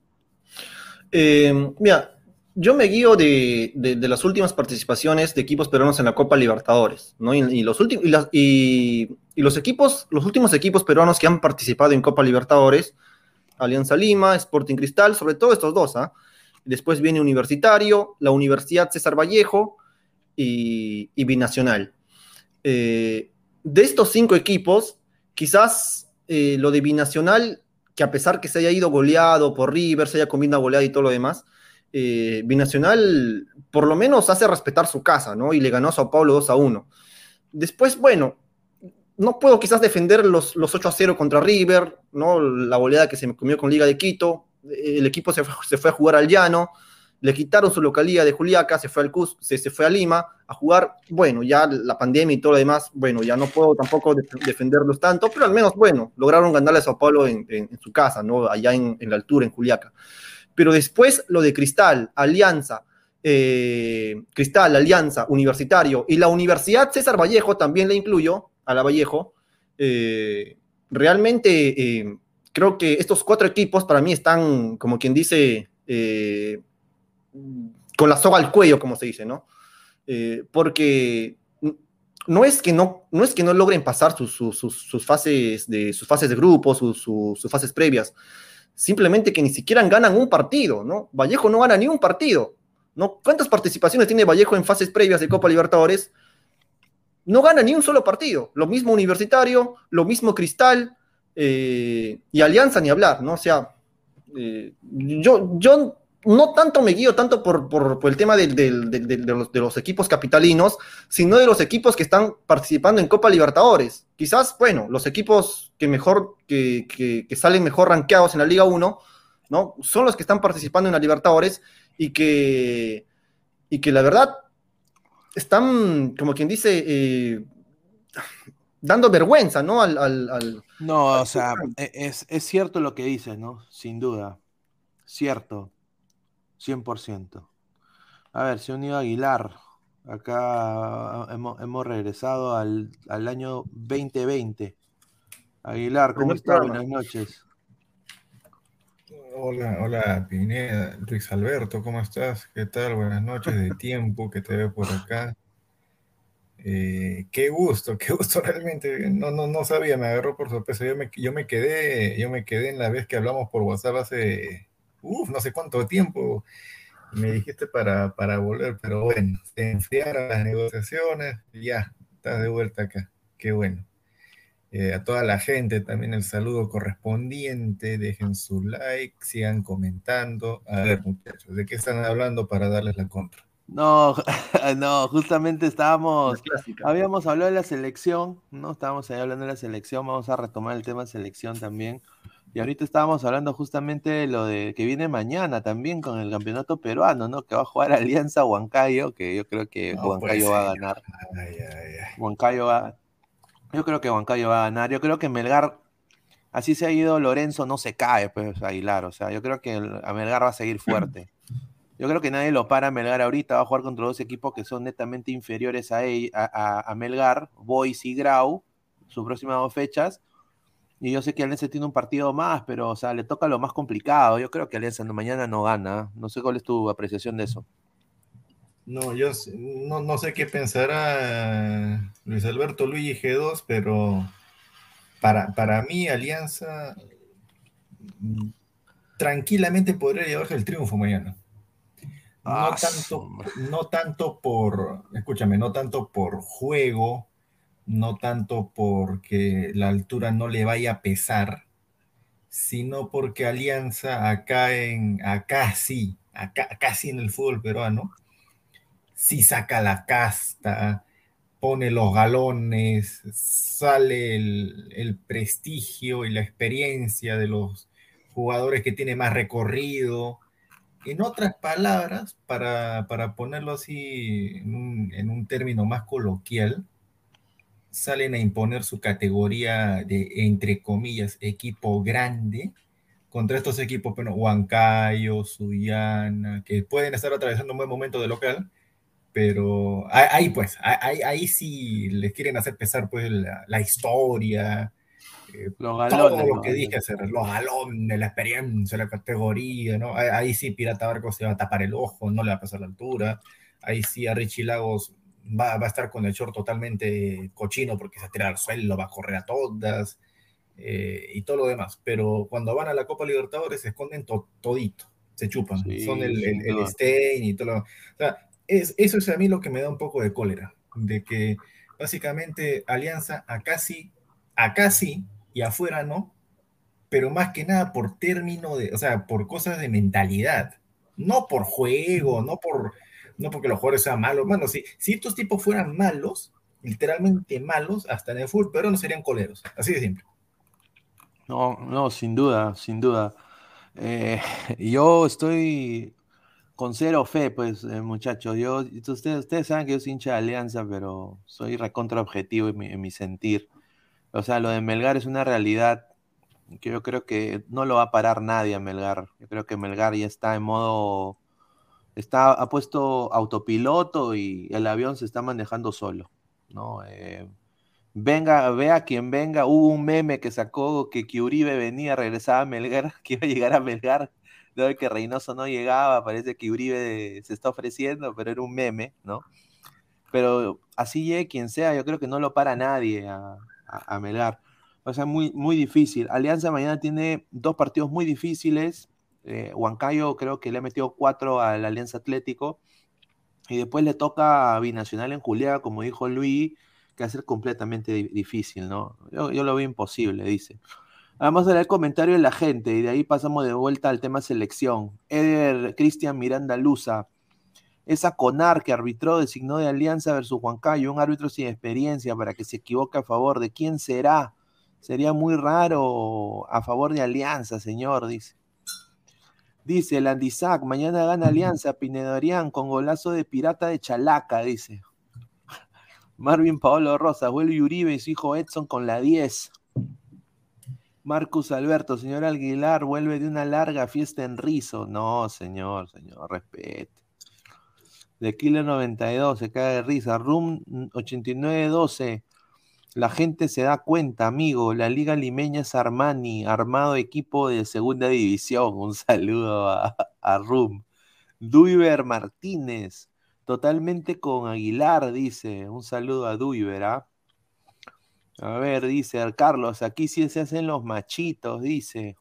Em, mira, yo me guío de, las últimas participaciones de equipos peruanos en la Copa Libertadores, ¿no? Y, los últimos, y, los equipos, los últimos equipos peruanos que han participado en Copa Libertadores, Alianza Lima, Sporting Cristal, sobre todo estos dos. ¿ah? Después viene Universitario, la Universidad César Vallejo y, Binacional. Eh, de estos cinco equipos, quizás eh, lo de Binacional, que a pesar que se haya ido goleado por River, se haya comido goleada y todo lo demás, eh, Binacional por lo menos hace respetar su casa, ¿no? Y le ganó a Sao Paulo 2 a 1. Después, bueno, no puedo quizás defender los, los 8 a 0 contra River, ¿no? La goleada que se me comió con Liga de Quito. El equipo se fue, a jugar al llano, le quitaron su localidad de Juliaca, se fue al Cus, se, fue a Lima a jugar. Bueno, ya la pandemia y todo lo demás, bueno, ya no puedo tampoco defenderlos tanto, pero al menos, bueno, lograron ganarle a Sao Paulo en, su casa, ¿no? Allá en, la altura, en Juliaca. Pero después lo de Cristal, Alianza, eh, Cristal, Alianza, Universitario y la Universidad César Vallejo también le incluyo, a la Vallejo. Eh, realmente eh, creo que estos cuatro equipos para mí están, como quien dice, con la soga al cuello, como se dice, ¿no? porque no es que no, no es que no logren pasar sus, fases, de, sus fases de grupo, sus, fases previas, simplemente que ni siquiera ganan un partido, ¿no? Vallejo no gana ni un partido, ¿no? ¿Cuántas participaciones tiene Vallejo en fases previas de Copa Libertadores? no gana ni un solo partido. Lo mismo Universitario, lo mismo Cristal eh, y Alianza ni hablar, ¿no? O sea, eh, yo, yo no tanto me guío tanto por, el tema de, los, equipos capitalinos, sino de los equipos que están participando en Copa Libertadores. Quizás, bueno, los equipos que mejor, que, salen mejor rankeados en la Liga 1, ¿no? Son los que están participando en la Libertadores y que, y que la verdad están, como quien dice, eh, dando vergüenza, ¿no? Al, no, o sea, e, es, es, cierto lo que dices, ¿no? Sin duda. Cierto. 100%. A ver, se unido Aguilar. Acá hemos, hemos regresado al, al, año 2020. Aguilar, ¿cómo está? Buenas noches. Hola, hola Pineda, Luis Alberto, ¿cómo estás? ¿Qué tal? Buenas noches de tiempo que te veo por acá. Eh, qué gusto, qué gusto realmente. No, no, no sabía, me agarró por sorpresa. Yo me, yo me quedé, yo me quedé en la vez que hablamos por WhatsApp hace, uff, no sé cuánto tiempo. Me dijiste para, para volver, pero bueno, se enfriaron las negociaciones y ya, estás de vuelta acá. Qué bueno. Eh, a toda la gente también el saludo correspondiente, dejen su like, sigan comentando. A ver, muchachos, ¿de qué están hablando para darles la contra? No, no, justamente estábamos, habíamos hablado de la selección, ¿no? Estábamos ahí hablando de la selección, vamos a retomar el tema de selección también. Y ahorita estábamos hablando justamente de lo de que viene mañana también con el campeonato peruano, ¿no? Que va a jugar Alianza Huancayo, que yo creo que Huancayo va a ganar. Huancayo va, yo creo que Huancayo va a ganar. Yo creo que Melgar, así se ha ido Lorenzo, no se cae, pues Aguilar. O sea, yo creo que a Melgar va a seguir fuerte. Yo creo que nadie lo para a Melgar ahorita. Va a jugar contra dos equipos que son netamente inferiores a, a, Melgar, Boys y Grau, sus próximas dos fechas. Y yo sé que Alianza tiene un partido más, pero o sea, le toca lo más complicado. Yo creo que Alianza mañana no gana. No sé cuál es tu apreciación de eso. No, yo no, no sé qué pensará Luis Alberto Luigi G2, pero para, para mí Alianza mm, tranquilamente podría llevarse el triunfo mañana. No, ah, tanto, no tanto por, escúchame, no tanto por juego, no tanto porque la altura no le vaya a pesar, sino porque Alianza acá en, acá sí, acá, casi en el fútbol peruano, sí saca la casta, pone los galones, sale el, prestigio y la experiencia de los jugadores que tiene más recorrido, en otras palabras, para, ponerlo así en un, término más coloquial, salen a imponer su categoría de, entre comillas, equipo grande contra estos equipos, bueno, Huancayo, Suyana, que pueden estar atravesando un buen momento de local, pero ahí pues, ahí, ahí sí les quieren hacer pesar pues la historia, eh, los galones, todo lo que dije, hacer, los galones, la experiencia, la categoría, ¿no? Ahí, sí Pirata Barco se va a tapar el ojo, no le va a pasar la altura. Ahí sí a Richie Lagos va, va a estar con el short totalmente cochino porque se tira al suelo, va a correr a todas eh, y todo lo demás. Pero cuando van a la Copa Libertadores se esconden todito, se chupan, son el, el, Stein y todo lo... O sea, es, eso es a mí lo que me da un poco de cólera, de que básicamente Alianza acá sí, acá sí, y afuera no, pero más que nada por término de, o sea, por cosas de mentalidad, no por juego, no por, no porque los jugadores sean malos. Bueno, si, si estos tipos fueran malos, literalmente malos, hasta en el fútbol, pero no serían coleros, así de simple. No, no, sin duda, sin duda. Eh, yo estoy con cero fe, pues, eh, muchachos. Yo, ustedes, ustedes saben que yo soy hincha de Alianza, pero soy recontra objetivo en mi sentir. O sea, lo de Melgar es una realidad que yo creo que no lo va a parar nadie a Melgar. Yo creo que Melgar ya está en modo, está, ha puesto autopiloto y el avión se está manejando solo, ¿no? Eh, venga, vea quien venga. Hubo un meme que sacó que, que Uribe venía, regresaba a Melgar, que iba a llegar a Melgar, de que Reynoso no llegaba, parece que Uribe se está ofreciendo, pero era un meme, ¿no? Pero así llegue quien sea, yo creo que no lo para nadie a, a. O sea, muy, muy difícil. Alianza mañana tiene dos partidos muy difíciles. Eh, Huancayo creo que le ha metido cuatro al Alianza Atlético. Y después le toca a Binacional en Juliaca, como dijo Luis, que va a ser completamente difícil, ¿no? Yo, lo veo imposible, dice. Vamos a leer el comentario de la gente y de ahí pasamos de vuelta al tema selección. Eder Cristian Miranda Luza. Esa CONAR que arbitró, designó de Alianza versus Huancayo, un árbitro sin experiencia para que se equivoque a favor de quién será. Sería muy raro a favor de Alianza, señor, dice. Dice Landizac, mañana gana Alianza, Pinedorian con golazo de pirata de Chalaca, dice. Marvin Paolo Rosa, vuelve Uribe y su hijo Edson con la 10. Marcus Alberto, señor Aguilar, vuelve de una larga fiesta en Rizo. No, señor, señor, respete de Killer 92, se cae de risa. Room 8912. La gente se da cuenta, amigo. La Liga Limeña es Armani, armado equipo de segunda división. Un saludo a, a Rum. Duiver Martínez, totalmente con Aguilar, dice. Un saludo a Duiver, ¿ah? A ver, dice Carlos, aquí sí se hacen los machitos, dice.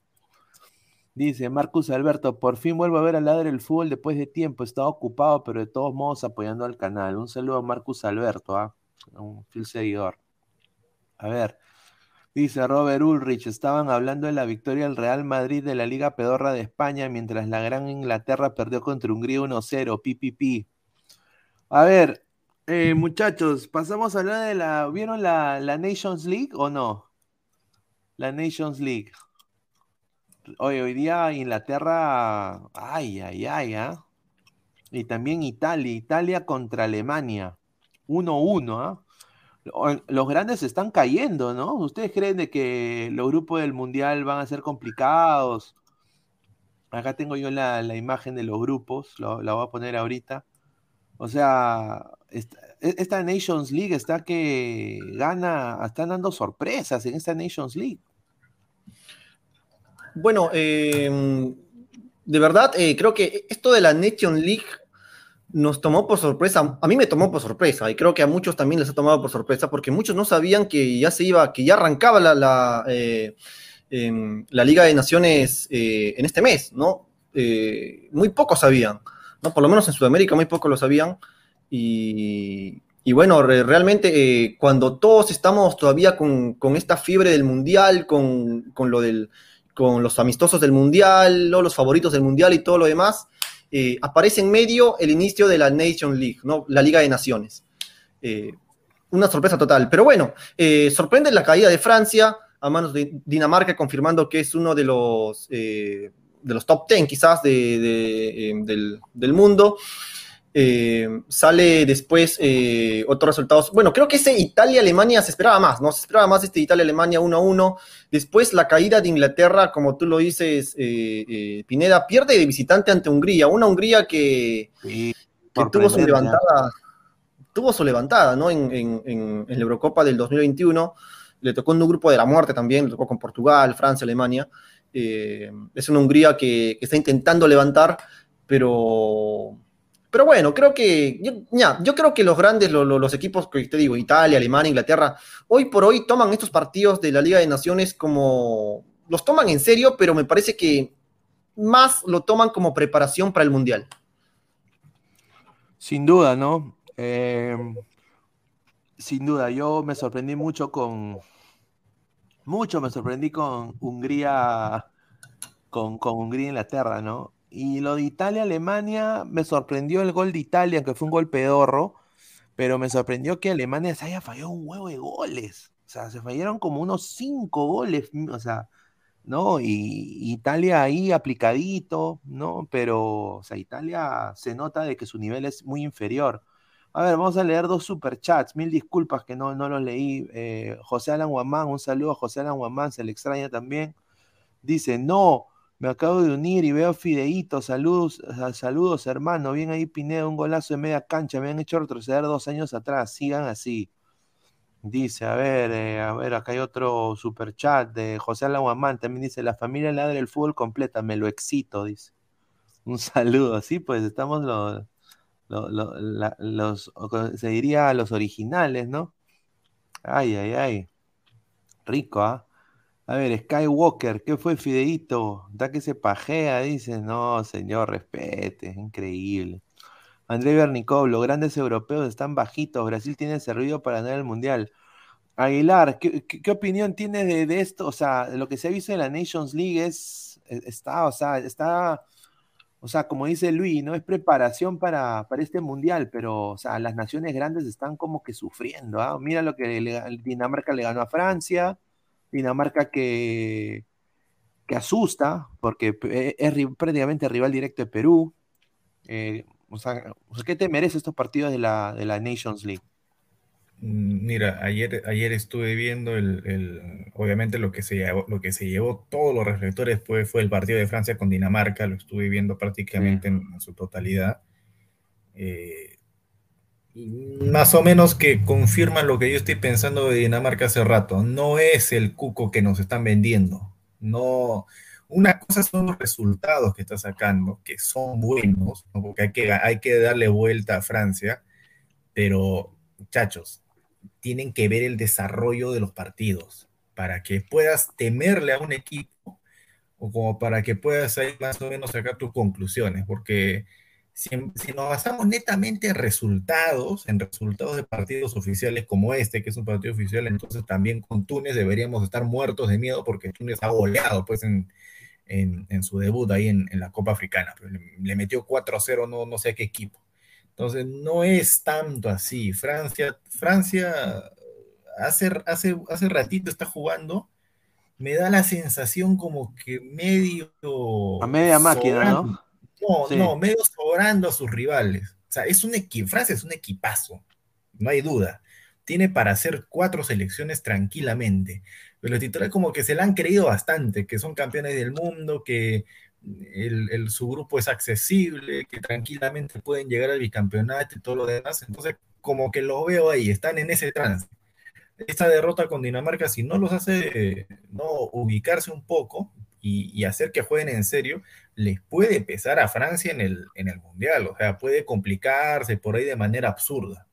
Dice Marcus Alberto, por fin vuelvo a ver al lado del fútbol después de tiempo. Estaba ocupado, pero de todos modos apoyando al canal. Un saludo a Marcus Alberto, ¿ah? un fiel seguidor. A ver, dice Robert Ulrich, estaban hablando de la victoria del Real Madrid de la Liga Pedorra de España, mientras la Gran Inglaterra perdió contra Hungría 1-0, pipipi. A ver, eh, muchachos, pasamos a hablar de la. ¿Vieron la, la Nations League o no? La Nations League. Hoy, hoy día Inglaterra, ay, ay, ay, ¿ah? Y también Italia, Italia contra Alemania, 1-1, ¿ah? Los grandes están cayendo, ¿no? ¿Ustedes creen de que los grupos del Mundial van a ser complicados? Acá tengo yo la, imagen de los grupos, la voy a poner ahorita. O sea, esta, e, esta, Nations League está que gana, están dando sorpresas en esta Nations League. Bueno, em, de verdad, eh, creo que esto de la Nations League nos tomó por sorpresa. A mí me tomó por sorpresa y creo que a muchos también les ha tomado por sorpresa porque muchos no sabían que ya se iba, que ya arrancaba la, la, eh, em, Liga de Naciones eh, en este mes, ¿no? muy pocos sabían. ¿No? Por lo menos en Sudamérica muy pocos lo sabían. Y, bueno, realmente eh, cuando todos estamos todavía con, esta fiebre del mundial, con, lo del, con los amistosos del mundial, los favoritos del mundial y todo lo demás, eh, aparece en medio el inicio de la Nation League, ¿no? la Liga de Naciones. Eh, una sorpresa total. Pero bueno, sorprende la caída de Francia a manos de Dinamarca, confirmando que es uno de los de los top 10 quizás de, em, del, mundo. Eh, sale después eh, otros resultados. Bueno, creo que ese Italia-Alemania se esperaba más, ¿no? Se esperaba más este Italia-Alemania 1-1. Después la caída de Inglaterra, como tú lo dices, eh, Pineda, pierde de visitante ante Hungría. Una Hungría que, tuvo su levantada. Tuvo su levantada, ¿no? En, en, la Eurocopa del 2021. Le tocó un grupo de la muerte también, le tocó con Portugal, Francia, Alemania. Eh, es una Hungría que, está intentando levantar, pero, pero bueno, creo que yo, yo creo que los grandes, los equipos que te digo, Italia, Alemania, Inglaterra, hoy por hoy toman estos partidos de la Liga de Naciones como los toman en serio, pero me parece que más lo toman como preparación para el Mundial. Sin duda, ¿no? Eh, sin duda, yo me sorprendí mucho con, mucho me sorprendí con Hungría, con, con Hungría Inglaterra, ¿no? Y lo de Italia-Alemania, me sorprendió el gol de Italia, que fue un gol pedorro, pero me sorprendió que Alemania se haya fallado un huevo de goles. O sea, se fallaron como unos cinco goles, o sea, ¿no? Y Italia ahí aplicadito, ¿no? Pero, o sea, Italia se nota de que su nivel es muy inferior. A ver, vamos a leer dos superchats. Mil disculpas que no, no los leí. Eh, José Alan Guamán, un saludo a José Alan Guamán, se le extraña también. Dice, no, me acabo de unir y veo Fideíto. Saludos, saludos, hermano. Bien ahí, Pineda, un golazo de media cancha. Me han hecho retroceder dos años atrás. Sigan así. Dice, a ver, eh, a ver, acá hay otro superchat de José Alan Guamán. También dice, la familia ladra el fútbol completa. Me lo excito, dice. Un saludo. Sí, pues estamos los los, se diría los originales, ¿no? Ay, ay, ay. Rico, ¿ah? A ver, Skywalker, ¿qué fue Fideito? Da que se pajea, dice. No, señor, respete, es increíble. André Bernicov, los grandes europeos están bajitos. Brasil tiene servido para ganar el mundial. Aguilar, ¿qué, opinión tienes de, de, esto? O sea, lo que se ha visto en la Nations League es, está, o sea, está o sea, como dice Luis, no es preparación para, para este mundial, pero o sea, las naciones grandes están como que sufriendo. ¿ah? Mira lo que Dinamarca le ganó a Francia, Dinamarca que, que asusta, porque es prácticamente rival directo de Perú. Eh, o, sea, ¿qué te merece estos partidos de la, de la Nations League? Mm, mira, ayer, ayer estuve viendo el, obviamente lo que se llevó, lo que se llevó todos los reflectores fue, fue el partido de Francia con Dinamarca, lo estuve viendo prácticamente en, su totalidad. Eh, más o menos que confirman lo que yo estoy pensando de Dinamarca hace rato. No es el cuco que nos están vendiendo. No. Una cosa son los resultados que está sacando, que son buenos, porque hay que, hay que darle vuelta a Francia, pero, muchachos, tienen que ver el desarrollo de los partidos para que puedas temerle a un equipo o como para que puedas más o menos sacar tus conclusiones, porque si, nos basamos netamente en resultados, en resultados de partidos oficiales como este, que es un partido oficial, entonces también con Túnez deberíamos estar muertos de miedo porque Túnez ha goleado pues en, su debut ahí en, la Copa Africana. Le, metió 4-0 no, no sé qué equipo. Entonces no es tanto así. Francia, Francia hace, hace, hace ratito está jugando me da la sensación como que medio... A media máquina, ¿no? No, no, medio sobrando a sus rivales. O sea, es un equipo, Francia es un equipazo, no hay duda. Tiene para hacer cuatro selecciones tranquilamente. Pero los titulares como que se la han creído bastante, que son campeones del mundo, que el, su grupo es accesible, que tranquilamente pueden llegar al bicampeonato y todo lo demás. Entonces, como que lo veo ahí, están en ese trance. Esta derrota con Dinamarca, si no los hace no ubicarse un poco, y, hacer que jueguen en serio, les puede pesar a Francia en el, en el Mundial. O sea, puede complicarse por ahí de manera absurda.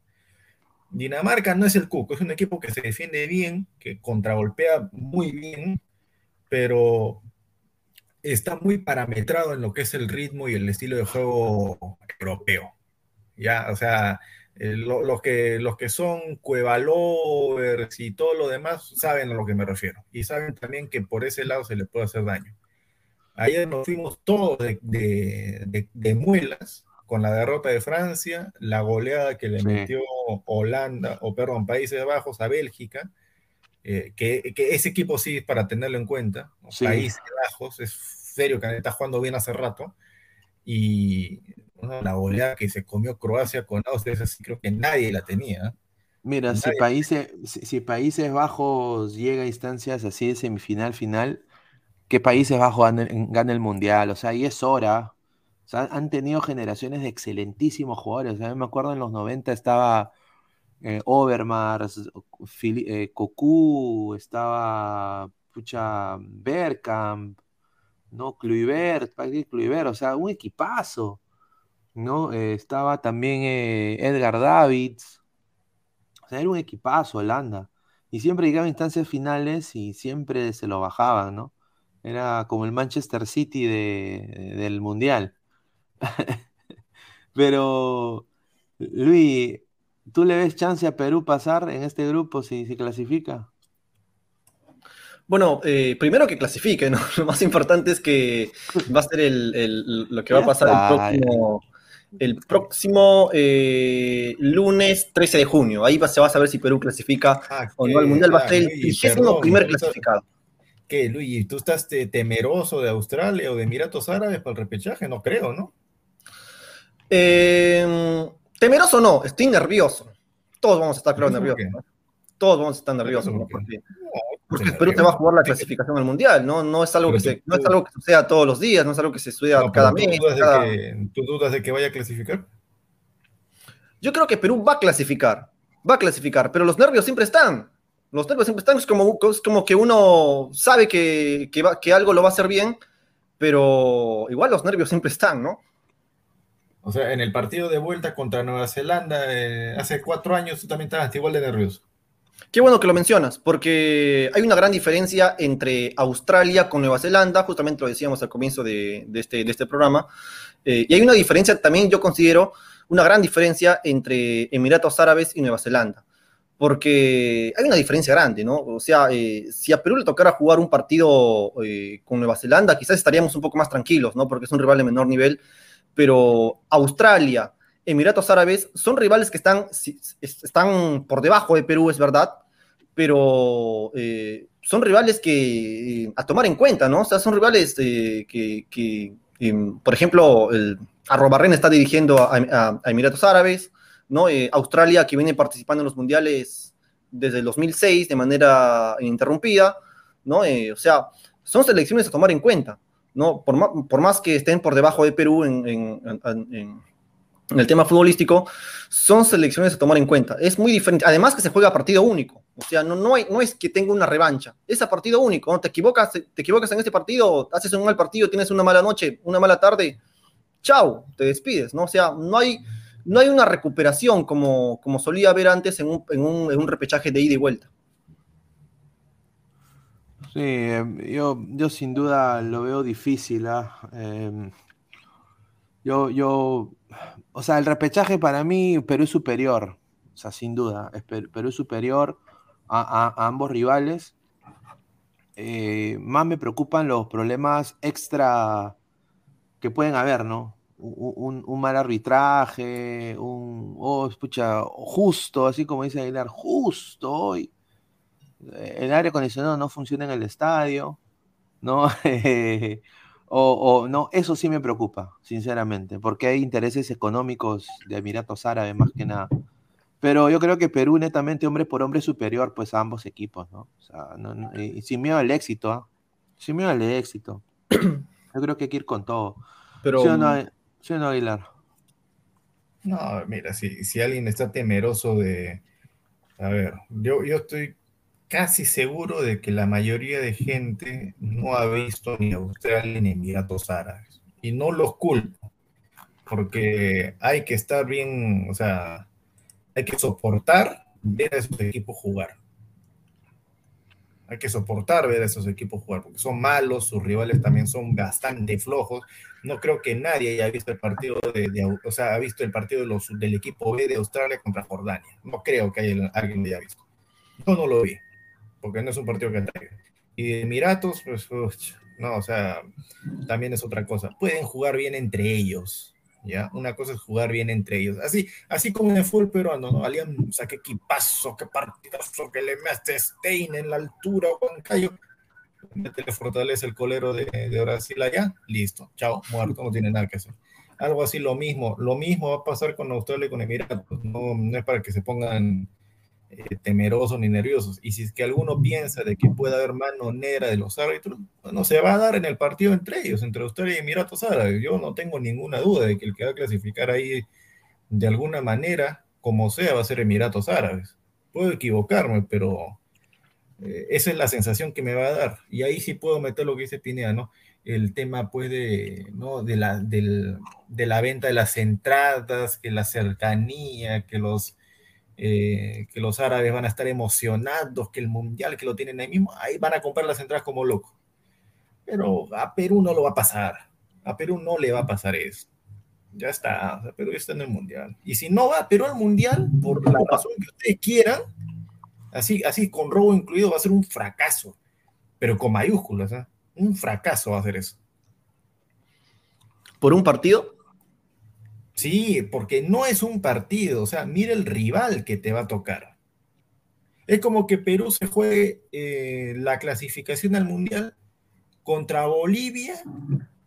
Dinamarca no es el cuco, es un equipo que se defiende bien, que contragolpea muy bien, pero está muy parametrado en lo que es el ritmo y el estilo de juego europeo. Ya, o sea, eh, los, que, los que son cuevalovers y todo lo demás saben a lo que me refiero. Y saben también que por ese lado se les puede hacer daño. Ayer nos fuimos todos de, muelas con la derrota de Francia, la goleada que le metió Holanda, o perdón, Países Bajos a Bélgica, eh, que, ese equipo sí es para tenerlo en cuenta. Países Bajos es serio que está jugando bien hace rato. Y la goleada que se comió Croacia con Austria, esa sí creo que nadie la tenía. Mira, si países, si, Países Bajos llega a instancias así de semifinal, final, que Países Bajos gane, el Mundial, o sea, y es hora. O sea, han tenido generaciones de excelentísimos jugadores. O sea, me acuerdo en los 90 estaba eh, Overmars, eh, Cocu, estaba pucha Bergkamp, ¿no? Kluivert, Kluivert, o sea, un equipazo. ¿no? Eh, estaba también eh, Edgar Davids. O sea, era un equipazo Holanda. Y siempre llegaba a instancias finales y siempre se lo bajaban, ¿no? Era como el Manchester City del Mundial. Pero, Luis, ¿tú le ves chance a Perú pasar en este grupo si se clasifica? Bueno, eh, primero que clasifique, ¿no? Lo más importante es que va a ser lo que va a pasar el próximo, el próximo eh, lunes 13 de junio. Ahí se va a saber si Perú clasifica ah, o no al Mundial. Va a ser el primer clasificado. ¿Qué, Luis? ¿Tú estás temeroso de Australia o de Emiratos Árabes para el repechaje? No creo, ¿no? Em, temeroso no, estoy nervioso. Todos vamos a estar, creo, nerviosos. Todos vamos a estar nerviosos. Porque Perú te va a jugar la clasificación al Mundial, ¿no? No es algo, que, se, no es algo que suceda todos los días, no es algo que se estudia cada mes. ¿Tú dudas de que vaya a clasificar? Yo creo que Perú va a clasificar, va a clasificar, pero los nervios siempre están. Los nervios siempre están, es como, como que uno sabe que, que, algo lo va a hacer bien, pero igual los nervios siempre están, ¿no? O sea, en el partido de vuelta contra Nueva Zelanda eh, hace cuatro años tú también estabas igual de nervioso. Qué bueno que lo mencionas, porque hay una gran diferencia entre Australia con Nueva Zelanda, justamente lo decíamos al comienzo de, este, este, programa, eh, y hay una diferencia también, yo considero, una gran diferencia entre Emiratos Árabes y Nueva Zelanda, porque hay una diferencia grande, ¿no? O sea, eh, si a Perú le tocara jugar un partido eh, con Nueva Zelanda, quizás estaríamos un poco más tranquilos, ¿no? Porque es un rival de menor nivel, pero Australia, Emiratos Árabes son rivales que están, están por debajo de Perú, es verdad, pero eh, son rivales que eh, a tomar en cuenta, ¿no? O sea, son rivales eh, que, em, por ejemplo, el Arrobarren está dirigiendo a, Emiratos Árabes, ¿no? Australia, que viene participando en los mundiales desde el 2006 de manera ininterrumpida, ¿no? o sea, son selecciones a tomar en cuenta, ¿no? Por, más que estén por debajo de Perú en el tema futbolístico, son selecciones a tomar en cuenta. Es muy diferente. Además que se juega a partido único. O sea, no, no, hay, es que tenga una revancha. Es a partido único. ¿no? Te, equivocas, te equivocas en este partido, haces un mal partido, tienes una mala noche, una mala tarde. Chao, te despides. ¿no? O sea, no hay, no hay una recuperación como, como solía haber antes en un, un, en un repechaje de ida y vuelta. Sí, em, yo, yo sin duda lo veo difícil. ¿ah? Eh, yo, yo, o sea, el repechaje para mí, Perú es superior, o sea, sin duda, es Perú es superior a, a, ambos rivales. Eh, más me preocupan los problemas extra que pueden haber, ¿no? Un, un, mal arbitraje, un, oh, escucha, justo, así como dice Aguilar, justo hoy. El aire acondicionado no funciona en el estadio, ¿no? O, no, eso sí me preocupa, sinceramente, porque hay intereses económicos de Emiratos Árabes más que nada. Pero yo creo que Perú netamente hombre por hombre superior pues a ambos equipos, ¿no? O sea, y, sin miedo al éxito, ¿ah? Sin miedo al éxito. Yo creo que hay que ir con todo. Pero, ¿Sí o no, ¿sí no Aguilar? No, mira, si, si alguien está temeroso de... A ver, yo, yo estoy casi seguro de que la mayoría de gente no ha visto ni Australia ni Emiratos Árabes. Y no los culpo, porque hay que estar bien, o sea, hay que soportar ver a esos equipos jugar. Hay que soportar ver a esos equipos jugar, porque son malos, sus rivales también son bastante flojos. No creo que nadie haya visto el partido de, o sea, ha visto el partido del equipo B de Australia contra Jordania. No creo que haya, alguien lo haya visto. Yo no lo vi porque no es un partido que traiga. Y de Emiratos, pues, no, o sea, también es otra cosa. Pueden jugar bien entre ellos, ¿ya? Una cosa es jugar bien entre ellos. Así, así como en el fútbol peruano, ¿no? Alianza, qué equipazo, qué partidazo, que le mete Stein en la altura, Juan Cayo. Le fortalece el colero de, de Brasil allá, listo, chao, muerto, no tiene nada que hacer. Algo así, lo mismo, lo mismo va a pasar con Australia y con Emiratos. No, no es para que se pongan eh, temerosos ni nerviosos. Y si es que alguno piensa de que puede haber mano negra de los árbitros, no se va a dar en el partido entre ellos, entre Australia y Emiratos Árabes. Yo no tengo ninguna duda de que el que va a clasificar ahí de alguna manera, como sea, va a ser Emiratos Árabes. Puedo equivocarme, pero eh, esa es la sensación que me va a dar. Y ahí sí puedo meter lo que dice Pineda, ¿no? El tema, pues, de, ¿no? de, la, de la venta de las entradas, que la cercanía, que los eh, que los árabes van a estar emocionados, que el mundial, que lo tienen ahí mismo, ahí van a comprar las entradas como locos. Pero a Perú no lo va a pasar. A Perú no le va a pasar eso. Ya está, Perú está en el mundial. Y si no va Perú al mundial, por la razón que ustedes quieran, así, así con robo incluido, va a ser un fracaso. Pero con mayúsculas, ¿eh? un fracaso va a ser eso. ¿Por un partido? Sí, porque no es un partido, o sea, mira el rival que te va a tocar. Es como que Perú se juegue eh, la clasificación al Mundial contra Bolivia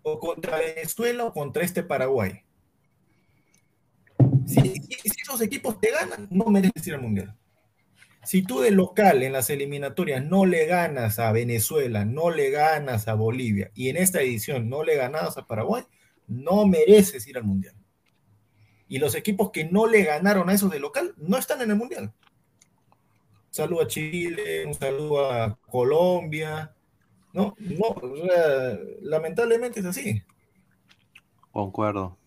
o contra Venezuela o contra este Paraguay. Si, esos equipos te ganan, no mereces ir al Mundial. Si tú de local en las eliminatorias no le ganas a Venezuela, no le ganas a Bolivia y en esta edición no le ganas a Paraguay, no mereces ir al Mundial. Y los equipos que no le ganaron a esos de local no están en el Mundial. Un saludo a Chile, un saludo a Colombia. No, no, lamentablemente es así. Concuerdo.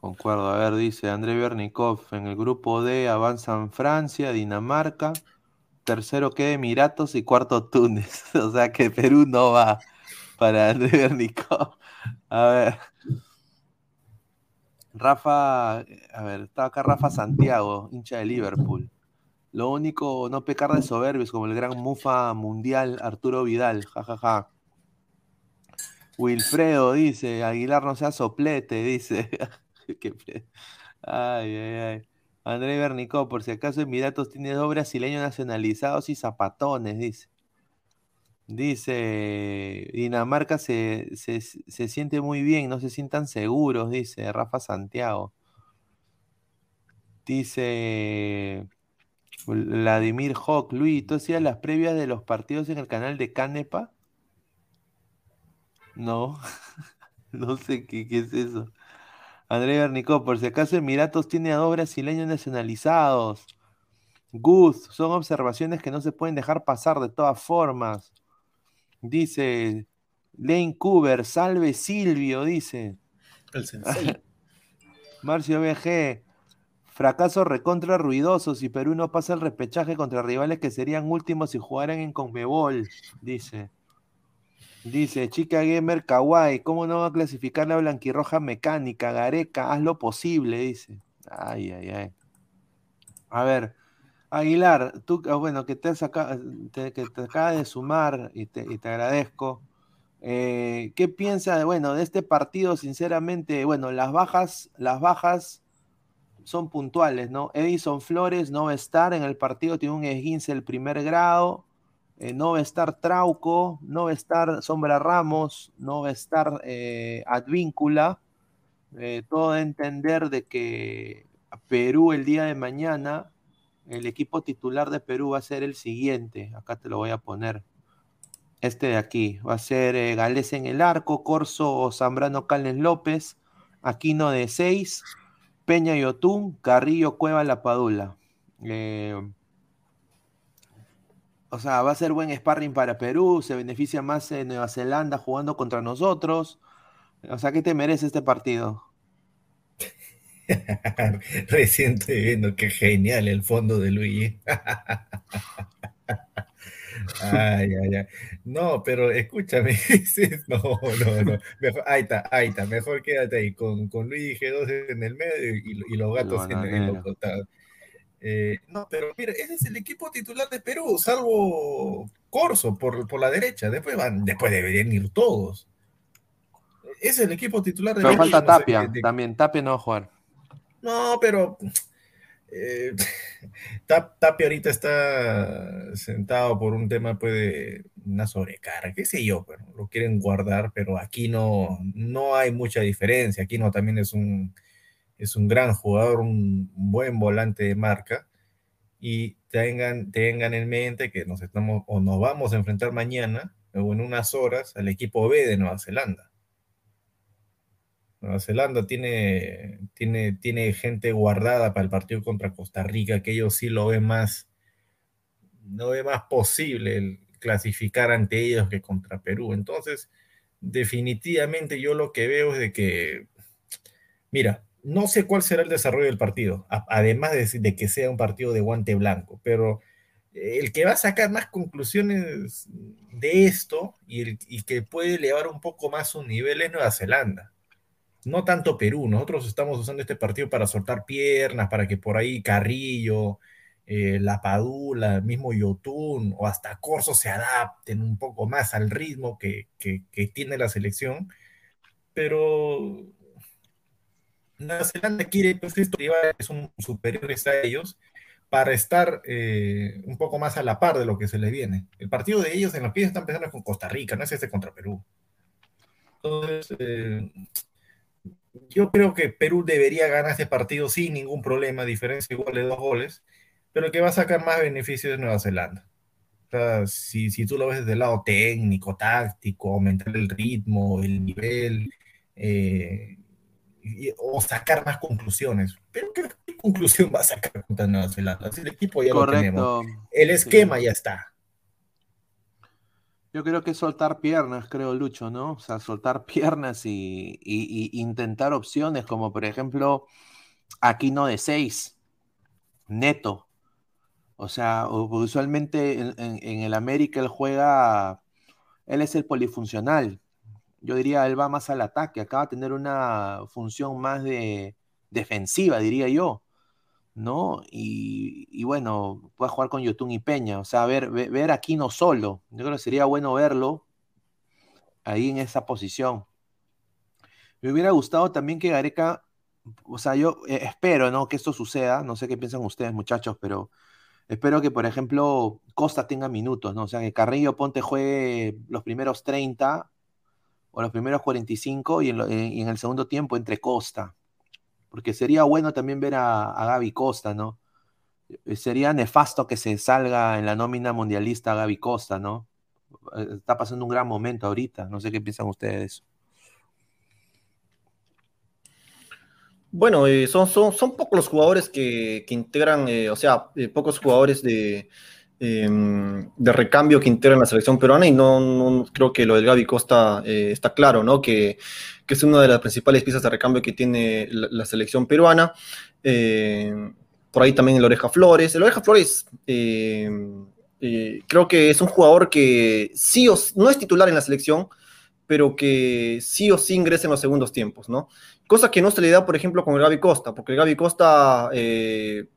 Concuerdo. A ver, dice André Bernikov, en el grupo D avanzan Francia, Dinamarca, tercero queda Emiratos y cuarto Túnez. o sea que Perú no va para André Bernikov. A ver. Rafa, a ver, está acá Rafa Santiago, hincha de Liverpool. Lo único, no pecar de soberbios como el gran mufa mundial Arturo Vidal, jajaja. Wilfredo dice, Aguilar no sea soplete, dice. ay, ay, ay. André Bernicó, por si acaso Emiratos tiene dos brasileños nacionalizados y zapatones, dice. Dice, Dinamarca se, se, se, siente muy bien, no se sientan seguros, dice Rafa Santiago. Dice Vladimir Hawk, Luis, ¿tú hacías las previas de los partidos en el canal de Canepa? No, no sé qué, qué es eso. André Bernicó, por si acaso Emiratos tiene a dos brasileños nacionalizados. Gus, son observaciones que no se pueden dejar pasar de todas formas. Dice Lane Cooper, salve Silvio, dice. El sensei. Marcio BG, fracaso recontra ruidoso si Perú no pasa el repechaje contra rivales que serían últimos si jugaran en Conmebol, dice. Dice, chica gamer kawaii, ¿cómo no va a clasificar la blanquirroja mecánica? Gareca, haz lo posible, dice. Ay, ay, ay. A ver, Aguilar, tú, ah, bueno, que te, saca, que te acaba de sumar y te, y te agradezco. Eh, ¿Qué piensa de, bueno, de este partido? Sinceramente, bueno, las bajas, las bajas son puntuales, ¿no? Edison Flores no va a estar en el partido, tiene un esguince del primer grado. Eh, no va a estar Trauco, no va a estar Sombra Ramos, no va a estar eh, Advíncula. Eh, todo a entender de que Perú el día de mañana, el equipo titular de Perú va a ser el siguiente. Acá te lo voy a poner. Este de aquí. Va a ser eh, Gales en el arco, Corso Zambrano Calnes López, Aquino de 6, Peña y Otún, Carrillo Cueva La Padula. Eh, o sea, va a ser buen sparring para Perú, se beneficia más en Nueva Zelanda jugando contra nosotros. O sea, ¿qué te merece este partido? Recién estoy viendo qué genial el fondo de Luigi. Ay, ay, ay. No, pero escúchame, no, no, no. Mejor, ahí está, ahí está. Mejor quédate ahí con, con Luigi G2 en el medio y, y los gatos No, no, en, en no. los costados. Eh, no, pero mira, ese es el equipo titular de Perú, salvo Corso por, por la derecha. Después van, después deberían ir todos. Ese es el equipo titular de Pero Perú. falta no sé Tapia, de- también Tapia no va a jugar. No, pero eh, Tap- Tapia ahorita está sentado por un tema pues, de una sobrecarga, qué sé yo, pero lo quieren guardar, pero aquí no, no hay mucha diferencia. Aquí no también es un, es un gran jugador, un buen volante de marca. Y tengan, tengan en mente que nos estamos o nos vamos a enfrentar mañana o en unas horas al equipo B de Nueva Zelanda. Nueva Zelanda tiene, tiene, tiene gente guardada para el partido contra Costa Rica, que ellos sí lo ven más, no ve más posible clasificar ante ellos que contra Perú. Entonces, definitivamente yo lo que veo es de que, mira, no sé cuál será el desarrollo del partido, además de, que sea un partido de guante blanco, pero el que va a sacar más conclusiones de esto y, y que puede elevar un poco más su nivel es Nueva Zelanda no tanto Perú. Nosotros estamos usando este partido para soltar piernas, para que por ahí Carrillo, eh, La Padula, mismo Yotun o hasta Corso se adapten un poco más al ritmo que, que, tiene la selección. Pero Nueva Zelanda quiere pues, estos rivales son superiores a ellos para estar eh, un poco más a la par de lo que se les viene. El partido de ellos en los pies están pensando con Costa Rica, no es este contra Perú. Entonces, eh, yo creo que Perú debería ganar este partido sin ningún problema, diferencia igual de dos goles, pero el que va a sacar más beneficios es Nueva Zelanda. O sea, si, si tú lo ves desde el lado técnico, táctico, aumentar el ritmo, el nivel, eh, y- o sacar más conclusiones. Pero ¿qué, qué conclusión va a sacar contra Nueva Zelanda? Si el equipo ya lo tenemos. El esquema Sí. ya está. Yo creo que es soltar piernas, creo, Lucho, ¿no? O sea, soltar piernas y, y- y intentar opciones, como por ejemplo, Aquino de 6, neto. O sea, usualmente en, en- el América él juega, él es el polifuncional. Yo diría, él va más al ataque, acá va a tener una función más de defensiva, diría yo. ¿No? Y, y bueno, puede jugar con Yotun y Peña, o sea, ver, ver, ver a solo, yo creo que sería bueno verlo ahí en esa posición. Me hubiera gustado también que Gareca, o sea, yo eh, espero, ¿no? Que esto suceda, no sé qué piensan ustedes, muchachos, pero espero que, por ejemplo, Costa tenga minutos, ¿no? O sea, que Carrillo Ponte juegue los primeros 30 o los primeros 45 y en, lo- y en el segundo tiempo entre Costa porque sería bueno también ver a, a Gaby Costa, ¿no? Eh, Sería nefasto que se salga en la nómina mundialista Gaby Costa, ¿no? Eh, Está pasando un gran momento ahorita, no sé qué piensan ustedes. Bueno, eh, son, son, son pocos los jugadores que, que integran, o sea, pocos jugadores de, em, de recambio que integran la selección peruana y no, creo que lo del Gaby Costa está claro, ¿no? Que, que es una de las principales piezas de recambio que tiene la, selección peruana. Eh, por ahí también el Oreja Flores. El Oreja Flores eh, eh, creo que es un jugador que sí o no es titular en la selección, pero que sí o sí ingresa en los segundos tiempos, ¿no? Cosa que no se le da, por ejemplo, con el Gaby Costa, porque el Gaby Costa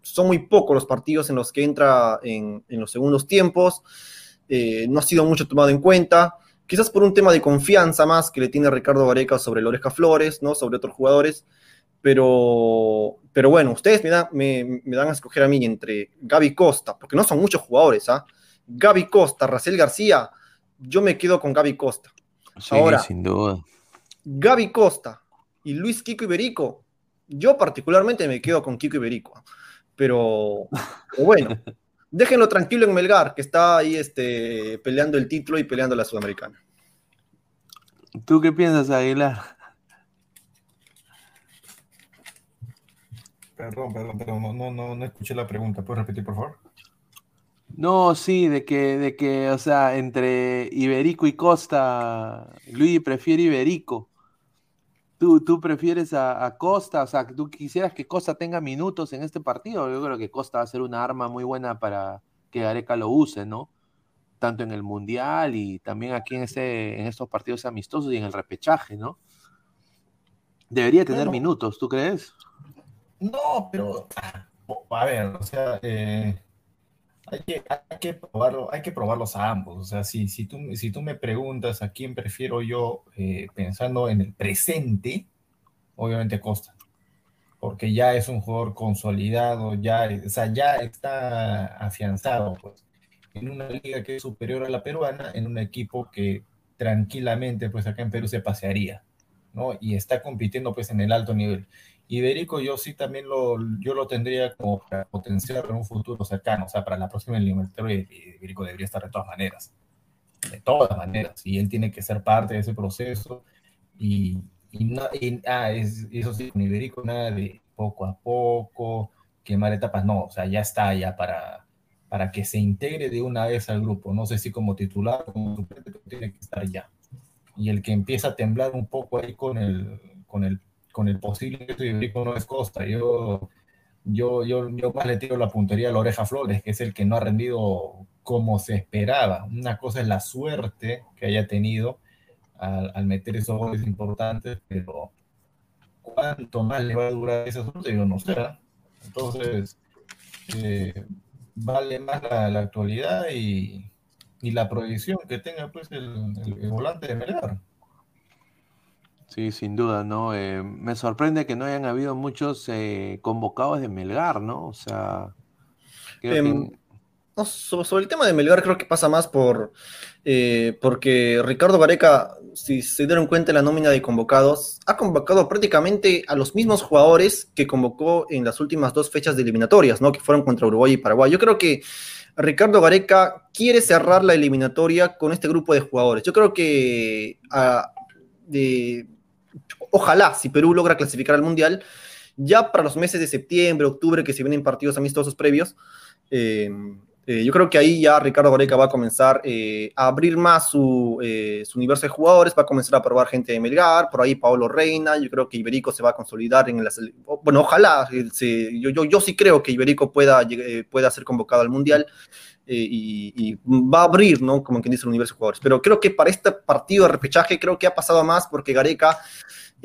son muy pocos los partidos en los que entra en, los segundos tiempos, no ha sido mucho tomado en cuenta, quizás por un tema de confianza más que le tiene Ricardo Gareca sobre el Oreja Flores, ¿no? Sobre otros jugadores, pero, pero bueno, ustedes me, dan- me, me dan a escoger a mí entre Gaby Costa, porque no son muchos jugadores, ¿ah? Gaby Costa, Racel García, yo me quedo con Gaby Costa. Sí, Ahora. sin duda. Gaby Costa y Luis Kiko Iberico, yo particularmente me quedo con Kiko Iberico. Pero, pero bueno, déjenlo tranquilo en Melgar, que está ahí este, peleando el título y peleando la Sudamericana. ¿Tú qué piensas, Aguilar? Perdón, perdón, perdón, no, no, no, no escuché la pregunta. ¿Puedes repetir, por favor? No, sí, de que, de que, o sea, entre Iberico y Costa, Luigi prefiere Iberico. ¿Tú, tú prefieres a, a Costa? O sea, ¿tú quisieras que Costa tenga minutos en este partido? Yo creo que Costa va a ser una arma muy buena para que Gareca lo use, ¿no? Tanto en el Mundial y también aquí en, este, en estos partidos amistosos y en el repechaje, ¿no? Debería tener Bueno. minutos, ¿tú crees? No, pero a ver, o sea, eh, hay que, hay probarlo, hay que probarlos a ambos. O sea, si, si tú, si tú me preguntas a quién prefiero yo eh, pensando en el presente, obviamente Costa, porque ya es un jugador consolidado, ya, o sea, ya está afianzado, pues, en una liga que es superior a la peruana, en un equipo que tranquilamente, pues acá en Perú se pasearía, ¿no? Y está compitiendo, pues, en el alto nivel. Iberico yo sí también lo, yo lo tendría como para potenciar en un futuro cercano, o sea, para la próxima eliminatoria Iberico debería estar de todas maneras, de todas maneras, y él tiene que ser parte de ese proceso, y, y, no, y ah, es, eso sí, con Iberico nada de poco a poco, quemar etapas, no, o sea, ya está ya para, para que se integre de una vez al grupo, no sé si como titular o como suplente, pero tiene que estar ya. Y el que empieza a temblar un poco ahí con el, con el con el posible Iberico no es Costa. Yo, yo, yo, más le tiro la puntería a la Oreja Flores, que es el que no ha rendido como se esperaba. Una cosa es la suerte que haya tenido al, al meter esos goles importantes, pero cuánto más le va a durar esa suerte, yo no sé. Entonces, eh, vale más la, la actualidad y, y, la proyección que tenga pues el, el volante de Melgar. Sí, sin duda, ¿no? Eh, me sorprende que no hayan habido muchos eh, convocados de Melgar, ¿no? O sea, creo Em, que... no, so- sobre el tema de Melgar creo que pasa más por eh, porque Ricardo Gareca, si se dieron cuenta en la nómina de convocados, ha convocado prácticamente a los mismos jugadores que convocó en las últimas dos fechas de eliminatorias, ¿no? Que fueron contra Uruguay y Paraguay. Yo creo que Ricardo Gareca quiere cerrar la eliminatoria con este grupo de jugadores. Yo creo que ah, de- ojalá, si Perú logra clasificar al Mundial, ya para los meses de septiembre, octubre, que se vienen partidos amistosos previos, eh, eh, yo creo que ahí ya Ricardo Gareca va a comenzar eh, a abrir más su, su universo de jugadores, va a comenzar a probar gente de Melgar, por ahí Pablo Reina, yo creo que Iberico se va a consolidar en la Bueno, ojalá, yo, yo, yo sí creo que Iberico pueda, pueda ser convocado al Mundial. y, y va a abrir, ¿no? Como quien dice, el universo de jugadores. Pero creo que para este partido de repechaje, creo que ha pasado más porque Gareca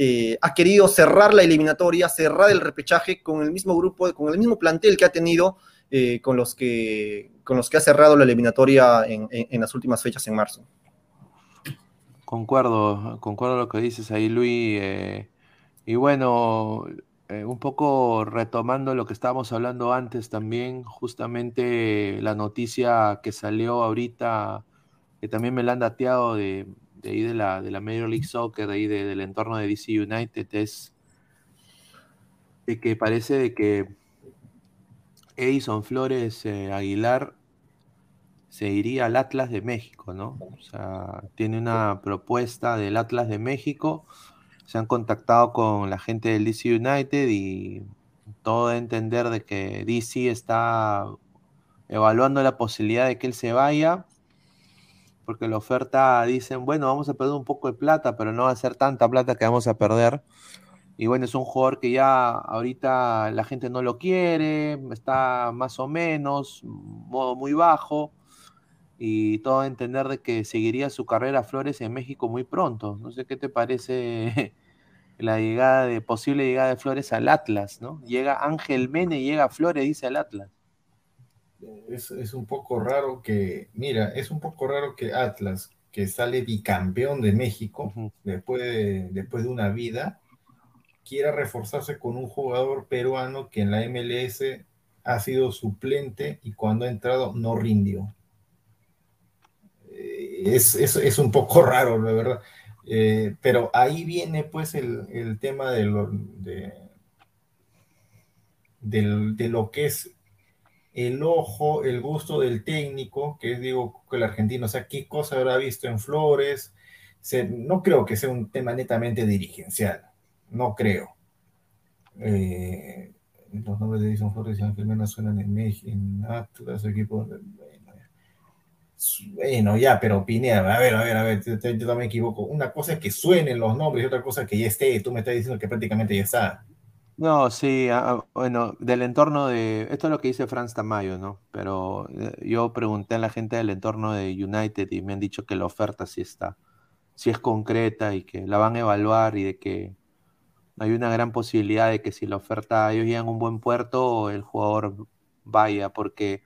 eh, ha querido cerrar la eliminatoria, cerrar el repechaje con el mismo grupo, con el mismo plantel que ha tenido eh, con, los que, con los que ha cerrado la eliminatoria en, las últimas fechas en marzo. Concuerdo, concuerdo lo que dices ahí, Luis. eh, y bueno, un poco retomando lo que estábamos hablando antes también, justamente la noticia que salió ahorita, que también me la han dateado de, de ahí de la, de la Major League Soccer, de ahí de- del entorno de DC United, es de que parece de que Edison Flores eh, Aguilar se iría al Atlas de México, ¿no? O sea, tiene una propuesta del Atlas de México se han contactado con la gente del DC United y todo de entender de que DC está evaluando la posibilidad de que él se vaya, porque la oferta dicen, bueno, vamos a perder un poco de plata, pero no va a ser tanta plata que vamos a perder. Y bueno, es un jugador que ya ahorita la gente no lo quiere, está más o menos, modo muy bajo, y todo a entender de que seguiría su carrera Flores en México muy pronto. No sé qué te parece la llegada de, posible llegada de Flores al Atlas, ¿no? Llega Ángel Mene llega Flores, dice al Atlas. Es, es, un poco raro que, mira, es un poco raro que Atlas, que sale bicampeón de México uh -huh. después, de, después de una vida, quiera reforzarse con un jugador peruano que en la MLS ha sido suplente y cuando ha entrado no rindió. Es, es, es un poco raro, la verdad. Eh, pero ahí viene pues el, el tema de lo, de, de, de lo que es el ojo, el gusto del técnico, que es, digo, el argentino, o sea, qué cosa habrá visto en Flores. No creo que sea un tema netamente dirigencial, no creo. Eh, los nombres de Edison Flores y Ángel Mena suenan en México, en Atlas, equipo. Bueno, bueno, ya, pero Pineda, a ver, a ver, a ver, yo también me equivoco. Una cosa es que suenen los nombres y otra cosa es que ya esté. Tú me estás diciendo que prácticamente ya está. No, sí, bueno, del entorno de, esto es lo que dice Franz Tamayo, ¿no? Pero eh, yo pregunté a la gente del entorno de United y me han dicho que la oferta sí está, sí es concreta y que la van a evaluar y de que hay una gran posibilidad de que si la oferta, ellos llegan a un buen puerto, el jugador vaya, porque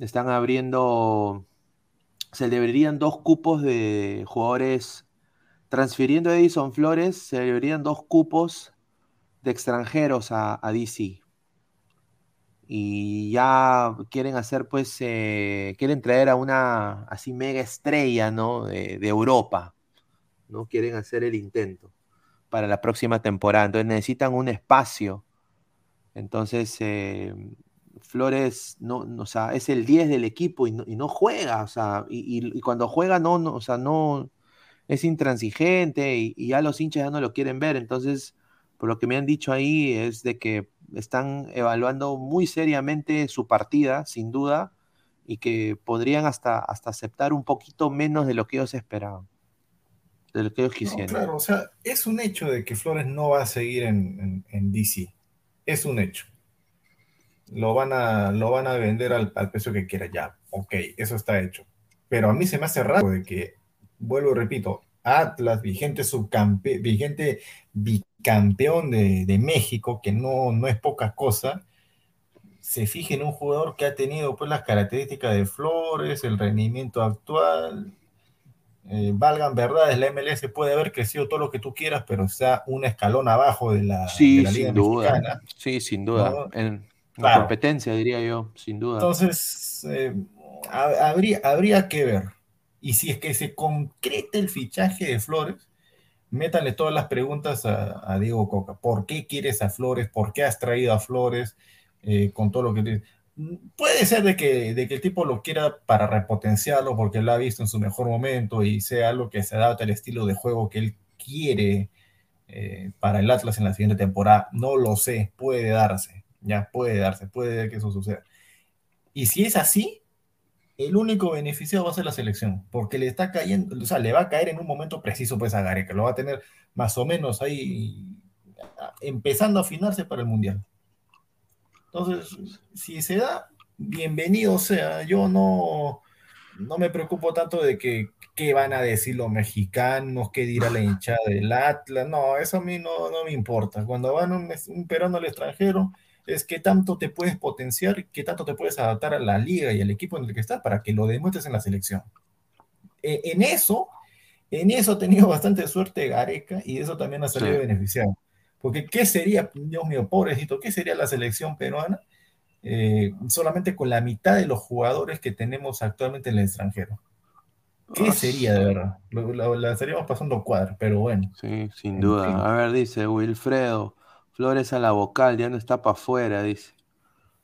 están abriendo, se deberían dos cupos de jugadores, transfiriendo a Edison Flores, se deberían dos cupos de extranjeros a, DC. Y ya quieren hacer, pues, eh, quieren traer a una así mega estrella, ¿no? De, de, Europa, ¿no? Quieren hacer el intento para la próxima temporada. Entonces necesitan un espacio. Entonces, eh, Flores, no, o sea, es el 10 del equipo y no, y no juega, o sea, y, y, cuando juega, no, no, o sea, no, es intransigente y, y ya los hinchas ya no lo quieren ver. Entonces, por lo que me han dicho ahí es de que están evaluando muy seriamente su partida, sin duda, y que podrían hasta, hasta aceptar un poquito menos de lo que ellos esperaban, de lo que ellos quisieran. No, claro, o sea, es un hecho de que Flores no va a seguir en, en, en DC. Es un hecho. Lo van a, lo van a vender al, al precio que quiera ya. Ok, eso está hecho. Pero a mí se me hace raro de que, vuelvo y repito, Atlas, vigente subcampeón, vigente bicampeón de, de, México, que no, no es poca cosa, se fije en un jugador que ha tenido pues las características de Flores, el rendimiento actual, eh, valgan verdades, la MLS puede haber crecido todo lo que tú quieras, pero está un escalón abajo de la, sí, de la Liga sin duda. Mexicana. Sí, sin duda. en claro. competencia, diría yo, sin duda. Entonces, eh, habría, habría que ver y si es que se concreta el fichaje de Flores, métanle todas las preguntas a, a Diego Coca. ¿Por qué quieres a Flores? ¿Por qué has traído a Flores? Eh, con todo lo que... Puede ser de que, de que el tipo lo quiera para repotenciarlo porque lo ha visto en su mejor momento y sea algo que se adapte al estilo de juego que él quiere eh, para el Atlas en la siguiente temporada. No lo sé, puede darse, ya puede darse, puede que eso suceda. Y si es así, el único beneficiado va a ser la selección, porque le está cayendo, o sea, le va a caer en un momento preciso pues a Gareca, lo va a tener más o menos ahí empezando a afinarse para el Mundial. Entonces, si se da, bienvenido sea, yo no, no me preocupo tanto de que qué van a decir los mexicanos, qué dirá la hinchada del Atlas, no, eso a mí no, no me importa. Cuando van un, un peruano al extranjero, es qué tanto te puedes potenciar, qué tanto te puedes adaptar a la liga y al equipo en el que estás para que lo demuestres en la selección. Eh, en eso, en eso ha tenido bastante suerte Gareca y eso también ha salido sí. beneficiado. Porque ¿qué sería, Dios mío, pobrecito, qué sería la selección peruana eh, solamente con la mitad de los jugadores que tenemos actualmente en el extranjero? ¿Qué sería de verdad? La estaríamos pasando cuadro, pero bueno. Sí, sin duda. Fin. A ver, dice Wilfredo. Flores a la vocal, ya no está para afuera, dice.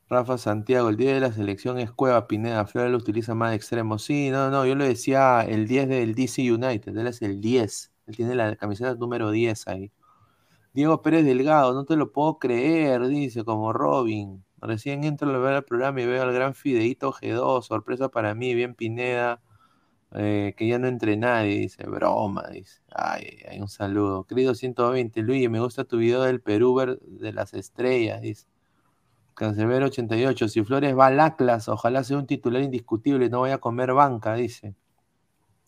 Rafa Santiago, el 10 de la selección es Cueva Pineda, Flores lo utiliza más de extremo. Sí, no, no, yo le decía el 10 del DC United, él es el 10, él tiene la camiseta número 10 ahí. Diego Pérez Delgado, no te lo puedo creer, dice, como Robin. Recién entro a ver el programa y veo al gran Fideito G2, sorpresa para mí, bien Pineda, eh, que ya no entre nadie, dice, broma, dice. Ay, hay un saludo. Querido 120, Luis, me gusta tu video del Perú de las estrellas, dice. Cancelero 88, si Flores va al Atlas, ojalá sea un titular indiscutible, no vaya a comer banca, dice.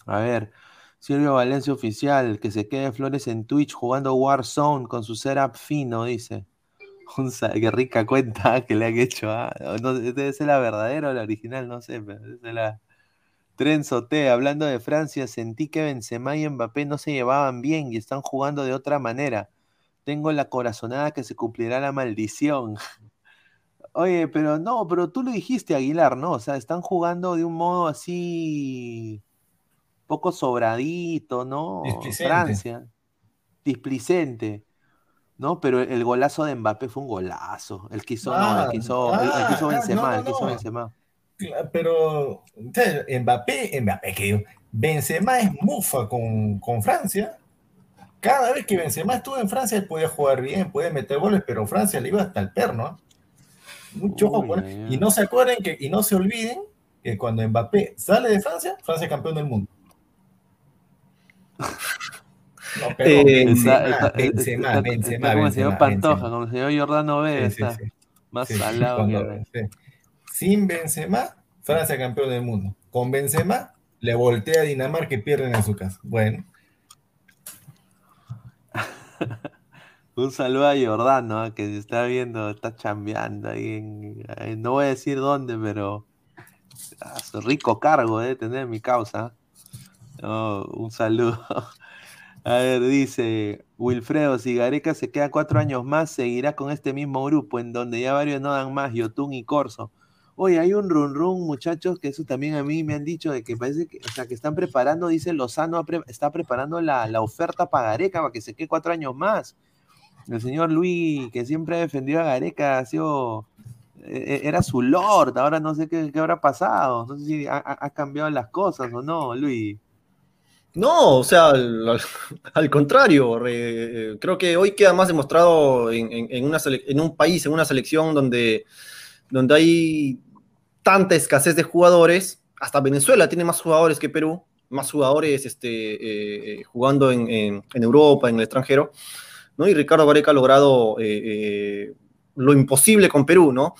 A ver, Silvio Valencia Oficial, que se quede Flores en Twitch jugando Warzone con su setup fino, dice. qué rica cuenta que le han hecho. ¿ah? No, debe ser la verdadera o la original, no sé, pero debe ser la. Trenzote, hablando de Francia, sentí que Benzema y Mbappé no se llevaban bien y están jugando de otra manera. Tengo la corazonada que se cumplirá la maldición. Oye, pero no, pero tú lo dijiste, Aguilar, ¿no? O sea, están jugando de un modo así poco sobradito, ¿no? Francia. Displicente. ¿no? Pero el golazo de Mbappé fue un golazo. El que hizo, no, el que hizo, el, que hizo Benzema, el que hizo Benzema. Pero Mbappé, Mbappé, que Benzema es mufa con, con, Francia. Cada vez que Benzema estuvo en Francia, él podía jugar bien, podía meter goles, pero Francia le iba hasta el perno. Mucho ojo Y no se acuerden que, y no se olviden que cuando Mbappé sale de Francia, Francia es campeón del mundo. No, pero eh, Benzema, Benzema, Benzema, como el señor Pantoja, como el señor Jordano B, está más salado. Sin Benzema, Francia campeón del mundo. Con Benzema, le voltea a Dinamarca y pierden en su casa. Bueno. Un saludo a Jordano, que se está viendo, está chambeando ahí en, no voy a decir dónde, pero a su rico cargo de tener mi causa. un saludo. A ver, dice Wilfredo, si Gareca se queda cuatro años más, seguirá con este mismo grupo, en donde ya varios no dan más, Yotun y Corso. Oye, hay un run run, muchachos, que eso también a mí me han dicho de que parece que, o sea, que están preparando, dice Lozano, está preparando la, oferta para Gareca para que se quede cuatro años más. El señor Luis, que siempre ha defendido a Gareca, ha sido, e, e, era su lord, ahora no sé qué, habrá pasado, no sé si ha, ha cambiado las cosas o no, Luis. No, o sea, al, contrario, creo que hoy queda más demostrado en, una en, un país, en una selección donde, donde hay tanta escasez de jugadores, hasta Venezuela tiene más jugadores que Perú, más jugadores este, eh, jugando en, Europa, en el extranjero, ¿no? Y Ricardo Gareca ha logrado eh, eh, lo imposible con Perú, ¿no?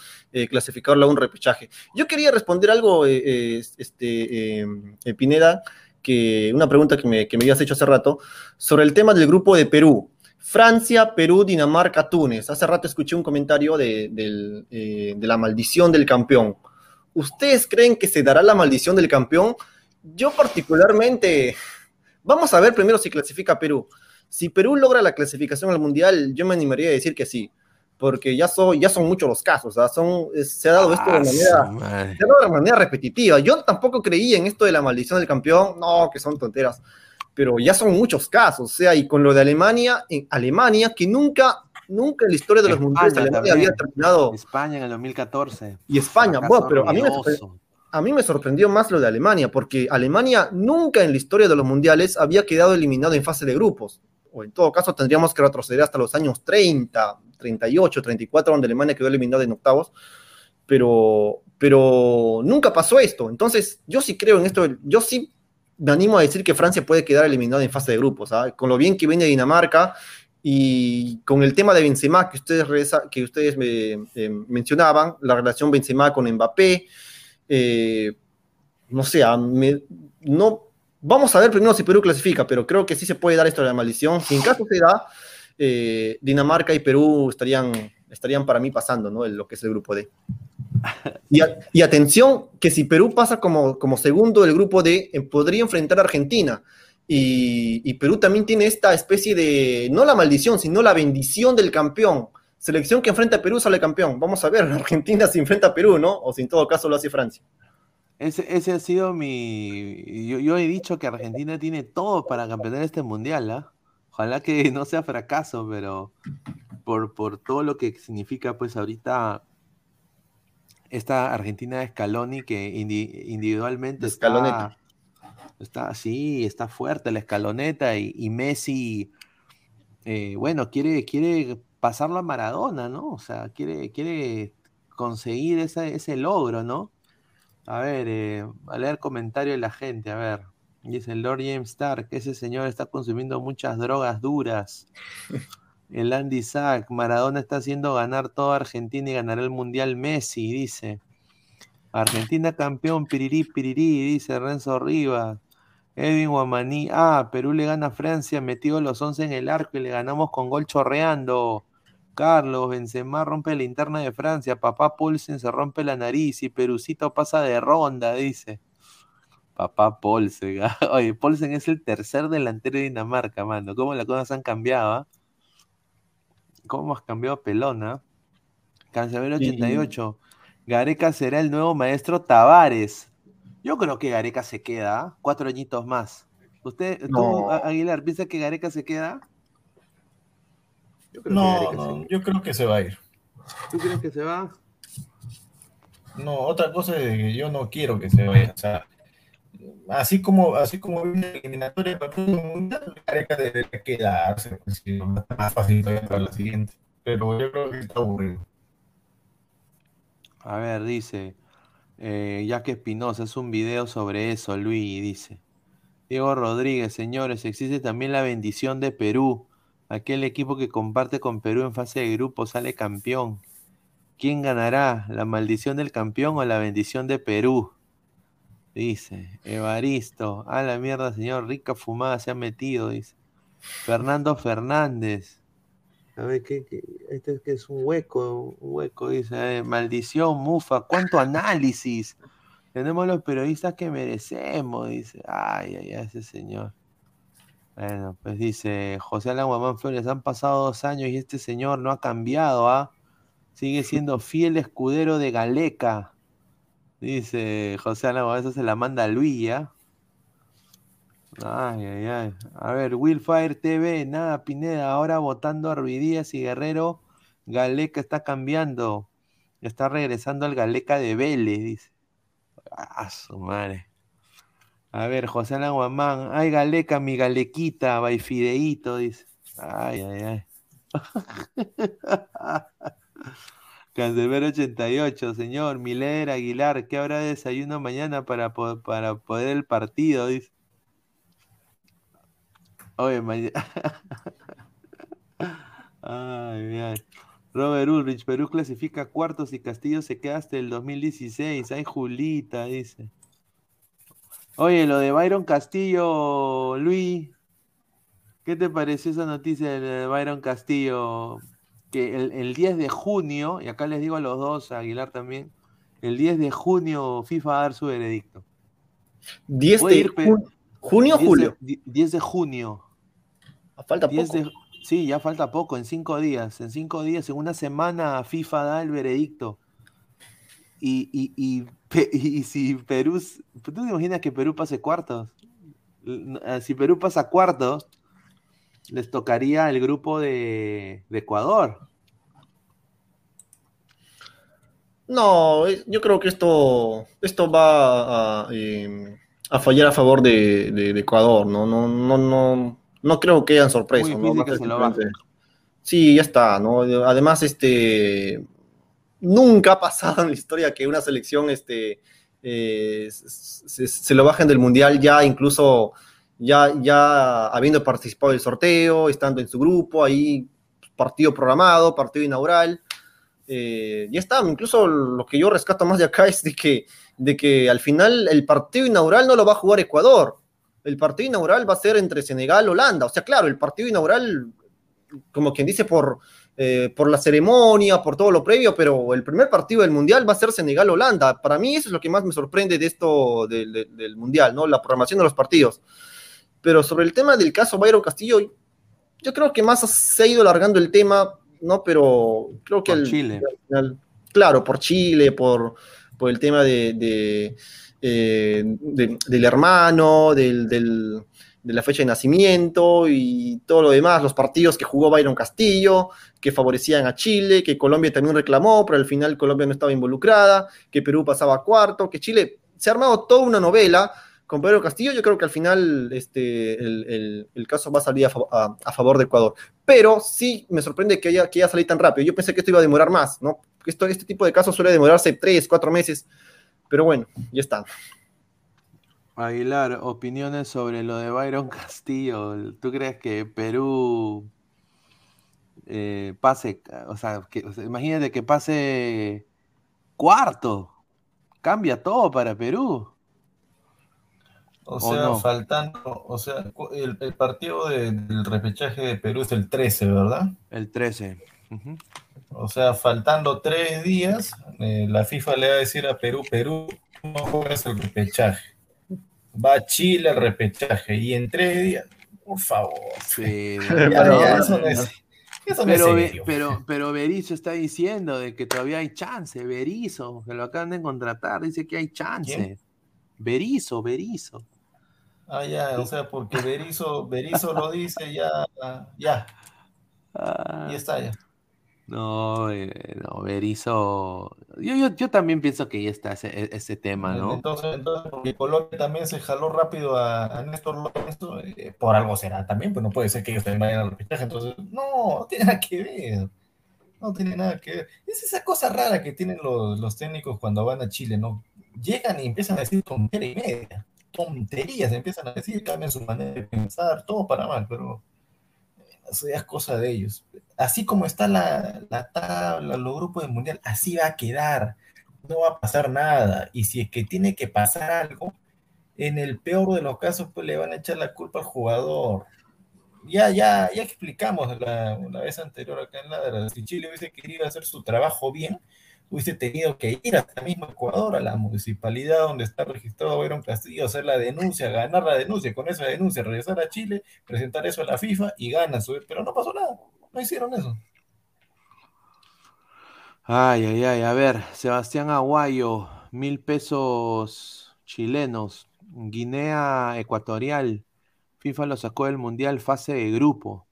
clasificarlo a un repechaje. Yo quería responder algo, este, Pineda, una pregunta que me, que me habías hecho hace rato, sobre el tema del grupo de Perú. Francia, Perú, Dinamarca, Túnez. Hace rato escuché un comentario de, eh, de, la maldición del campeón. ¿Ustedes creen que se dará la maldición del campeón? Yo particularmente, vamos a ver primero si clasifica Perú. Si Perú logra la clasificación al Mundial, yo me animaría a decir que sí porque ya son, ya son muchos los casos, son, se ha dado esto de ah, manera, de manera repetitiva. Yo tampoco creía en esto de la maldición del campeón, no, que son tonteras, pero ya son muchos casos, o sea, y con lo de Alemania, en Alemania, que nunca, nunca en la historia de los mundiales Alemania había terminado. España en el 2014. Y España, bueno, pero a mí, me a mí me sorprendió más lo de Alemania, porque Alemania nunca en la historia de los mundiales había quedado eliminado en fase de grupos o en todo caso tendríamos que retroceder hasta los años 30, 38, 34, donde Alemania quedó eliminada en octavos, pero, pero nunca pasó esto. Entonces, yo sí creo en esto, yo sí me animo a decir que Francia puede quedar eliminada en fase de grupos, con lo bien que viene Dinamarca y con el tema de Benzema que ustedes, que ustedes me, eh, mencionaban, la relación Benzema con Mbappé, eh, no sé, no, Vamos a ver primero si Perú clasifica, pero creo que sí se puede dar esto de la maldición. Si en caso se da, eh, Dinamarca y Perú estarían, estarían para mí pasando, ¿no? En lo que es el grupo D. Y, atención, que si Perú pasa como, como segundo del grupo D, eh, podría enfrentar a Argentina. Y, Perú también tiene esta especie de, no la maldición, sino la bendición del campeón. Selección que enfrenta a Perú sale campeón. Vamos a ver, Argentina se enfrenta a Perú, ¿no? O si en todo caso lo hace Francia. Ese, ha sido mi. Yo, he dicho que Argentina tiene todo para campeonar este mundial, ¿ah? Ojalá que no sea fracaso, pero por, por todo lo que significa, pues ahorita esta Argentina de Scaloni que individualmente está, está, sí, está fuerte la escaloneta y, Messi eh, bueno, quiere, quiere pasarlo a Maradona, ¿no? O sea, quiere, quiere conseguir ese, ese logro, ¿no? A ver, eh, a leer comentario de la gente, a ver. Dice Lord James Stark, ese señor está consumiendo muchas drogas duras. El Andy Sack, Maradona está haciendo ganar toda Argentina y ganará el Mundial Messi, dice. Argentina campeón, pirirí, pirirí, dice Renzo Rivas. Edwin Guamaní, ah, Perú le gana a Francia, metió los 11 en el arco y le ganamos con gol chorreando. Carlos, Benzema rompe la interna de Francia, papá Pulsen se rompe la nariz y Perucito pasa de ronda, dice. Papá Polsen. Oye, Polsen es el tercer delantero de Dinamarca, mano. ¿Cómo las cosas han cambiado? ah? ¿Cómo has cambiado pelona? Cancelero 88. Gareca será el nuevo maestro Tavares. Yo creo que Gareca se queda. Cuatro añitos más. ¿Usted, tú, No. A- Aguilar, piensa que Gareca se queda? Yo creo que No, Gareca se no, yo creo que se va a ir. ¿Tú crees que se va? No, otra cosa es que yo no quiero que se vaya. O sea, así como, así como viene la eliminatoria para el mundial, Gareca debería quedarse, pues, sí, más fácil todavía para la siguiente. Pero yo creo que está aburrido. A ver, dice, eh, Jack Espinosa, es un video sobre eso, Luis, dice. Diego Rodríguez, señores, existe también la bendición de Perú. Aquel equipo que comparte con Perú en fase de grupo sale campeón. ¿Quién ganará? ¿La maldición del campeón o la bendición de Perú? Dice, Evaristo, a la mierda, señor, rica fumada se ha metido, dice. Fernando Fernández. A ver, ¿qué? Este es un hueco, un hueco, dice. eh, maldición, mufa, ¿cuánto análisis? Tenemos los periodistas que merecemos, dice. Ay, ay, ay, ese señor. Bueno, pues dice José Alan Guamán Flores, han pasado dos años y este señor no ha cambiado, ¿ah? Sigue siendo fiel escudero de Galeca. Dice José Alan Guamán, eso se la manda a Luis, ¿ya? Ay, ay, ay. A ver, Willfire TV, nada, Pineda, ahora votando a y Guerrero, Galeca está cambiando. Está regresando al Galeca de Vélez, dice. Ah, su madre. A ver, José Alan Guamán, ay, Galeca, mi Galequita, by Fideíto, dice. Ay, ay, ay. Cancelbero 88, señor, Miler Aguilar, ¿qué habrá de desayuno mañana para, para poder el partido? Dice. Oye, mañana. Ay, ay. Robert Ulrich, Perú clasifica cuartos y Castillo se queda hasta el 2016. Ay, Julita, dice. Oye, lo de Byron Castillo, Luis. ¿Qué te pareció esa noticia de Byron Castillo? Que el, el 10 de junio, y acá les digo a los dos, a Aguilar también, el 10 de junio FIFA va a dar su veredicto. 10 Puede de ir, junio o 10 de- julio. di- 10 de junio. Falta 10 poco. de- sí, ya falta poco, en cinco días. En cinco días, en una semana, FIFA da el veredicto. Y, y, y, y si Perú, ¿tú te imaginas que Perú pase cuartos? Eh, Si Perú pasa cuartos, les tocaría el grupo de, de Ecuador. No, eh, yo creo que esto, esto va a, eh, a fallar a favor de, de- de Ecuador, ¿no? No, no, no, no creo que hayan sorpresas, Muy ¿no? que se lo Sí, ya está, ¿no? Además, este, nunca ha pasado en la historia que una selección, este, eh, se, se lo bajen del Mundial ya incluso, ya, ya habiendo participado del sorteo, estando en su grupo, ahí partido programado, partido inaugural. Eh, ya está, incluso lo que yo rescato más de acá es de que, de que al final el partido inaugural no lo va a jugar Ecuador. El partido inaugural va a ser entre Senegal y Holanda. O sea, claro, el partido inaugural, como quien dice, por, eh, por la ceremonia, por todo lo previo, pero el primer partido del Mundial va a ser Senegal-Holanda. Para mí eso es lo que más me sorprende de esto del, del- del Mundial, ¿no? La programación de los partidos. Pero sobre el tema del caso Byron Castillo, yo creo que más se ha ido alargando el tema, ¿no? Pero creo que Por al- Chile. al final- claro, por Chile, por, por el tema de, de, eh, de- del hermano, de la fecha de nacimiento y todo lo demás, los partidos que jugó Byron Castillo, que favorecían a Chile, que Colombia también reclamó, pero al final Colombia no estaba involucrada, que Perú pasaba a cuarto, que Chile se ha armado toda una novela con Pedro Castillo, yo creo que al final este, el, caso va a salir a, favor de Ecuador. Pero sí me sorprende que haya, que haya salido tan rápido. Yo pensé que esto iba a demorar más, ¿no? Esto, este tipo de casos suele demorarse tres, cuatro meses. Pero bueno, ya está. Aguilar, opiniones sobre lo de Byron Castillo. ¿Tú crees que Perú eh, pase, o sea, que, imagínate que pase cuarto? Cambia todo para Perú. O sea, faltando, o sea, el, partido del repechaje de Perú es el 13, ¿verdad? El 13. O sea, faltando tres días, eh, la FIFA le va a decir a Perú, Perú, no juegas el repechaje. Va a Chile al repechaje y en tres días, por favor. Sí, eso no es, pero, pero, pero Berizzo está diciendo de que todavía hay chance. Berizzo, que lo acaban de contratar, dice que hay chance. ¿Quién? Berizzo, Berizzo. Ah, ya, o sea, porque Berizzo, Berizzo lo dice, ya, ya. Ah. Y está ya. No, eh, no, Berizzo. Yo, yo, yo, también pienso que ya está ese, ese tema, ¿no? Entonces, entonces, porque Colombia también se jaló rápido a, Néstor Lorenzo, eh, por algo será también, pues no puede ser que ellos también vayan al repechaje. Entonces, no, no tiene nada que ver. No tiene nada que ver. Es esa cosa rara que tienen los, los técnicos cuando van a Chile, ¿no? Llegan y empiezan a decir tontería y media tonterías empiezan a decir, cambian su manera de pensar, todo para mal, pero eso ya es cosa de ellos. Así como está la, la tabla, los grupos del mundial, así va a quedar, no va a pasar nada. Y si es que tiene que pasar algo, en el peor de los casos, pues le van a echar la culpa al jugador. Ya, ya, ya explicamos la, una vez anterior acá en la si Chile hubiese querido hacer su trabajo bien, hubiese tenido que ir hasta mismo Ecuador, a la municipalidad donde está registrado Byron Castillo, hacer la denuncia, ganar la denuncia, con esa denuncia regresar a Chile, presentar eso a la FIFA y ganan. Pero no pasó nada, no hicieron eso. Ay, ay, ay, a ver, Sebastián Aguayo, mil pesos chilenos, Guinea Ecuatorial, FIFA lo sacó del Mundial fase de grupo.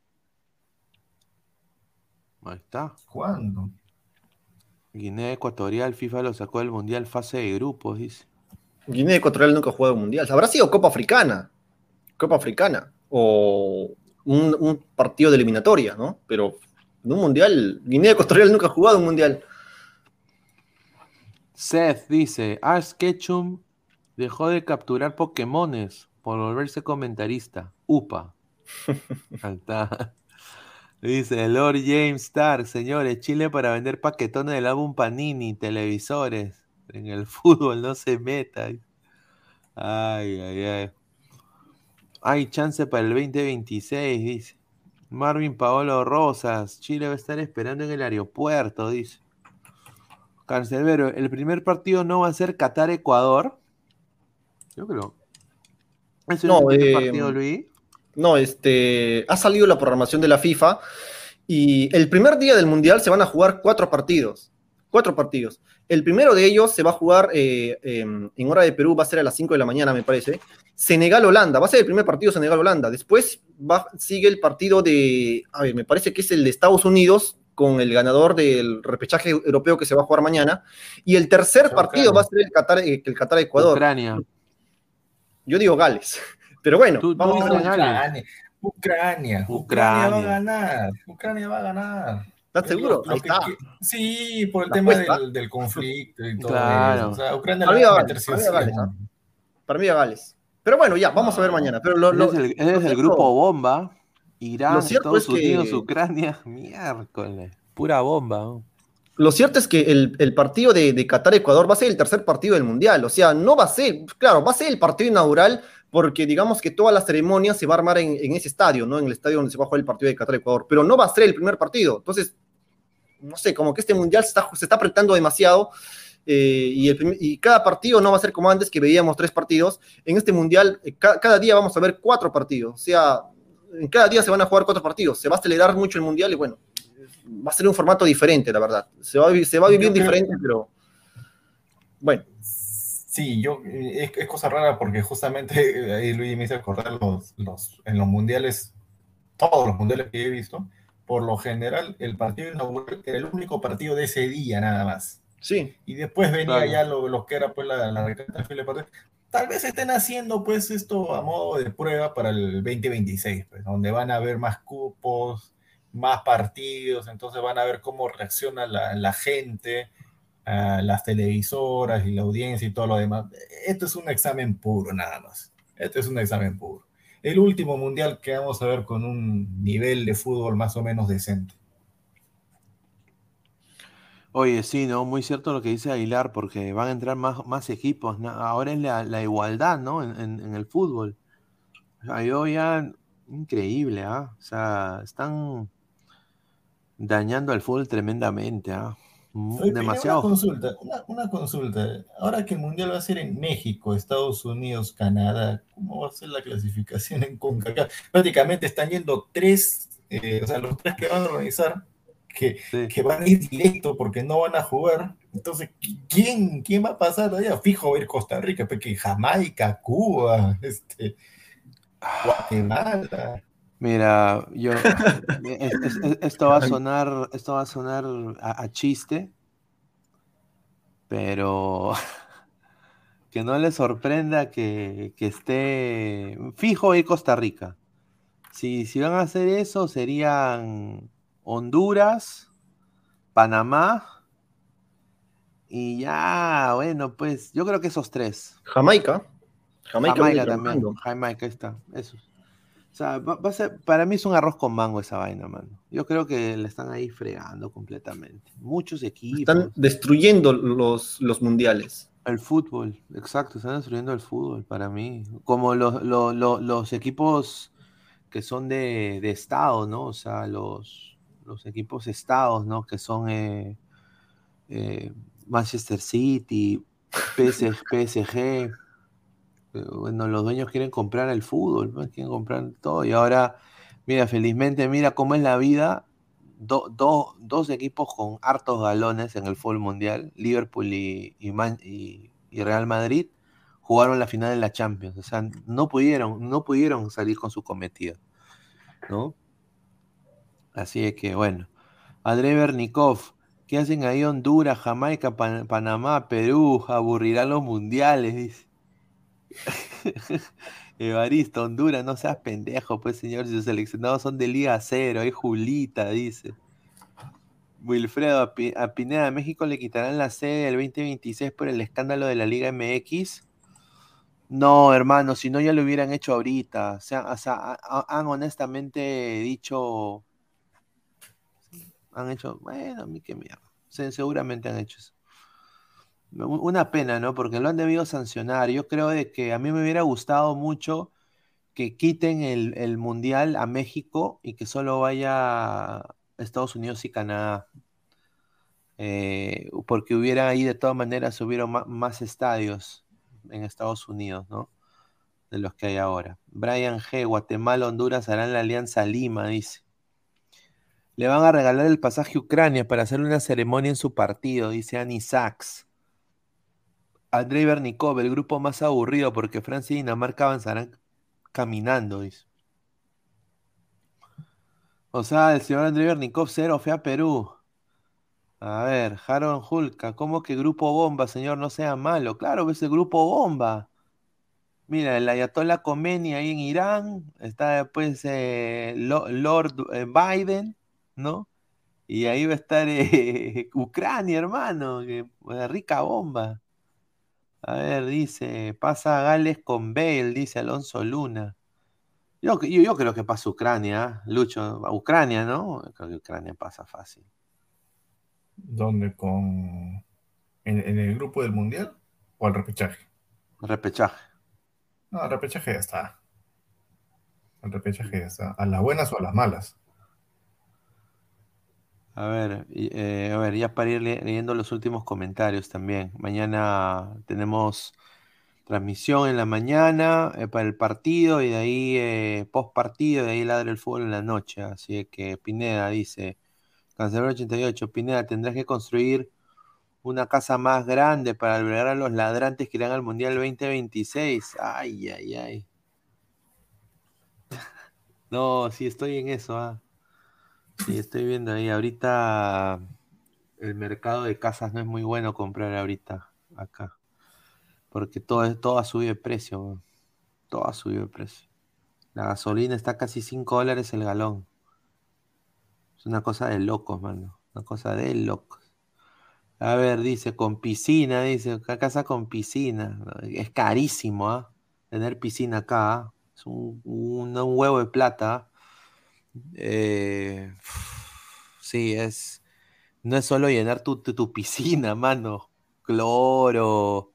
Ahí está. ¿Cuándo? Guinea Ecuatorial, FIFA lo sacó del Mundial fase de grupos, dice. Guinea Ecuatorial nunca ha jugado Mundial. Habrá sido Copa Africana. Copa Africana. O un, partido de eliminatoria, ¿no? Pero en un Mundial, Guinea Ecuatorial nunca ha jugado un Mundial. Seth dice, Ash Ketchum dejó de capturar Pokémones por volverse comentarista. Upa. Alta. Dice Lord James Stark, señores, Chile para vender paquetones del álbum Panini, televisores. En el fútbol no se meta. Ay, ay, ay. Hay chance para el 2026, dice. Marvin Paolo Rosas, Chile va a estar esperando en el aeropuerto, dice. Cancelbero, el primer partido no va a ser Qatar-Ecuador. Yo creo. ¿Es el primer eh, partido, Luis? No, este, ha salido la programación de la FIFA y el primer día del Mundial se van a jugar cuatro partidos. Cuatro partidos. El primero de ellos se va a jugar eh, em, en hora de Perú, va a ser a las 5 de la mañana, me parece. Senegal-Holanda, va a ser el primer partido Senegal-Holanda. Después va, sigue el partido de, a ver, me parece que es el de Estados Unidos con el ganador del repechaje europeo que se va a jugar mañana. Y el tercer partido va a ser el Qatar, eh, el Qatar-Ecuador. Ucrania. Yo digo Gales. Pero bueno, vamos a Ucrania. Ucrania. Ucrania. va a ganar. Ucrania va a ganar. ¿Estás seguro? sí, por el tema del, conflicto y todo claro. O sea, Ucrania para, mí va a para mí va Gales. Pero bueno, ya, vamos a ver mañana. Pero lo, es el, es el grupo bomba. Irán, Estados Unidos, Ucrania. Miércoles. Pura bomba. Lo cierto es que el, el partido de, de Qatar-Ecuador va a ser el tercer partido del Mundial. O sea, no va a ser, claro, va a ser el partido inaugural porque digamos que toda la ceremonia se va a armar en, ese estadio, ¿no? En el estadio donde se va a jugar el partido de Qatar-Ecuador, pero no va a ser el primer partido. Entonces, no sé, como que este mundial se está, se está apretando demasiado eh, y, cada partido no va a ser como antes, que veíamos tres partidos. En este mundial, eh, cada día vamos a ver cuatro partidos. O sea, en cada día se van a jugar cuatro partidos. Se va a acelerar mucho el mundial y bueno, va a ser un formato diferente, la verdad. Se va, se va a vivir diferente, pero bueno. Sí, yo, es, cosa rara porque justamente ahí Luis me hizo acordar los, los, en los mundiales, todos los mundiales que he visto, por lo general el partido inaugural era el único partido de ese día nada más. Sí. Y después venía ya lo, que era pues la, la tal vez estén haciendo pues esto a modo de prueba para el 2026, pues, donde van a haber más cupos, más partidos, entonces van a ver cómo reacciona la, la gente, las televisoras y la audiencia y todo lo demás. Esto es un examen puro nada más. Esto es un examen puro. El último mundial que vamos a ver con un nivel de fútbol más o menos decente. Oye, sí, ¿no? Muy cierto lo que dice Aguilar, porque van a entrar más, más equipos. Ahora es la, la igualdad, ¿no? En, en- el fútbol. Yo ya, increíble, ¿ah? O sea, están dañando al fútbol tremendamente, ¿ah? Oye, Pina, Demasiado. Una consulta, una, una consulta. Ahora que el mundial va a ser en México, Estados Unidos, Canadá, ¿cómo va a ser la clasificación en CONCACAF? Prácticamente están yendo tres, eh, o sea, los tres que van a organizar, que, Sí. que van a ir directo porque no van a jugar. Entonces, ¿quién, quién va a pasar allá? Fijo va a ir Costa Rica, porque Jamaica, Cuba, este, Guatemala. Mira, yo es- es- es- esto va a sonar, esto va a sonar a, a chiste, pero que no le sorprenda que, que esté fijo ir Costa Rica. Si, si van a hacer eso, serían Honduras, Panamá y ya, bueno, pues yo creo que esos tres. Jamaica. Jamaica, Jamaica también. Jamaica, está. Eso. O sea, va, va a ser, para mí es un arroz con mango esa vaina, mano. Yo creo que le están ahí fregando completamente. Muchos equipos. Están destruyendo los, los mundiales. El fútbol, exacto, están destruyendo el fútbol para mí. Como los, lo- lo- los equipos que son de, de estado, ¿no? O sea, los, los equipos estados, ¿no? Que son eh, eh, Manchester City, PSG, PSG. Bueno, los dueños quieren comprar el fútbol, quieren comprar todo. Y ahora, mira, felizmente, mira cómo es la vida. Do- do- dos equipos con hartos galones en el fútbol mundial, Liverpool y, Real Madrid, jugaron la final de la Champions. O sea, no pudieron, no pudieron salir con su cometido. ¿No? Así es que, bueno. André Bernikov, ¿qué hacen ahí Honduras, Jamaica, Pan- Panamá, Perú? Aburrirán los mundiales, dice. Evaristo, Honduras, no seas pendejo, pues señor, si los seleccionados son de Liga Cero, hay Julita, dice. Wilfredo, a, Pi- a Pineda, México le quitarán la sede del 2026 por el escándalo de la Liga MX. No, hermano, si no ya lo hubieran hecho ahorita. O sea, han honestamente dicho, han hecho, bueno, a mí qué mierda. Se- seguramente han hecho eso. Una pena, ¿no? Porque lo han debido sancionar. Yo creo de que a mí me hubiera gustado mucho que quiten el, el Mundial a México y que solo vaya Estados Unidos y Canadá. Eh, porque hubiera ahí de todas maneras hubieron más estadios en Estados Unidos, ¿no? De los que hay ahora. Brian G. Guatemala, Honduras harán la Alianza Lima, dice. Le van a regalar el pasaje a Ucrania para hacer una ceremonia en su partido, dice Annie Sachs. Andrei Bernikov, el grupo más aburrido porque Francia y Dinamarca avanzarán caminando. O sea, el señor Andrei Bernikov cero fue a Perú. A ver, Harold Hulka, ¿cómo que grupo bomba, señor? No sea malo. Claro, es el grupo bomba. Mira, el Ayatollah Khomeini ahí en Irán, está después eh, Lo- Lord eh, Biden, ¿no? Y ahí va a estar eh, Ucrania, hermano, una rica bomba. A ver, dice, pasa Gales con Bale, dice Alonso Luna. Yo, yo, yo creo que pasa Ucrania, ¿eh? Lucho, a Ucrania, ¿no? Creo que Ucrania pasa fácil. ¿Dónde? ¿Con... En, en el grupo del mundial o al repechaje? Repechaje. No, el repechaje ya está. El repechaje ya está. ¿A las buenas o a las malas? A ver, eh, a ver, ya para ir le- leyendo los últimos comentarios también. Mañana tenemos transmisión en la mañana eh, para el partido y de ahí eh, post partido, de ahí ladra el fútbol en la noche. Así que Pineda dice, Cancelero 88, Pineda, tendrás que construir una casa más grande para albergar a los ladrantes que irán al Mundial 2026. Ay, ay, ay. No, sí estoy en eso, ah. Sí, estoy viendo ahí. Ahorita el mercado de casas no es muy bueno comprar ahorita acá. Porque todo, todo ha subido de precio. Todo ha subido de precio. La gasolina está casi 5 dólares el galón. Es una cosa de locos, mano. Una cosa de locos. A ver, dice, con piscina, dice, acá casa con piscina. Es carísimo, ¿ah? Tener piscina acá, ¿ah? Es un huevo de plata. ¿ah? Eh, sí, es. No es solo llenar tu, tu, piscina, mano. Cloro.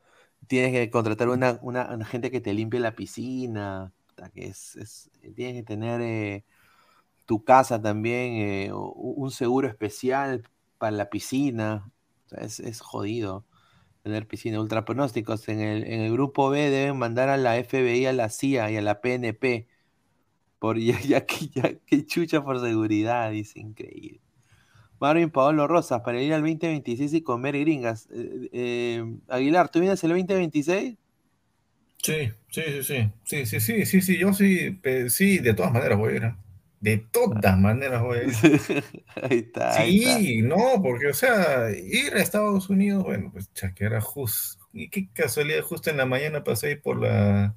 Tienes que contratar una, una, gente que te limpie la piscina. Que es, es- tienes que tener eh, tu casa también, eh, un seguro especial para la piscina. Es, jodido tener piscina. Ultra pronósticos. En el, en el grupo B deben mandar a la FBI, a la CIA y a la PNP. Por ya, ya que ya que chucha por seguridad, dice increíble. Marvin Paolo Rosas, para ir al 2026 y comer gringas. Eh, eh, Aguilar, ¿tú vienes el 2026? Sí, sí, sí, sí, sí, sí, sí, sí, sí, yo sí, sí, de todas maneras voy a ir. ¿eh? De todas maneras voy a ir. ahí está, ahí está. Sí, no, porque, o sea, ir a Estados Unidos, bueno, pues chaquera justo, y qué casualidad, justo en la mañana pasé ahí por la,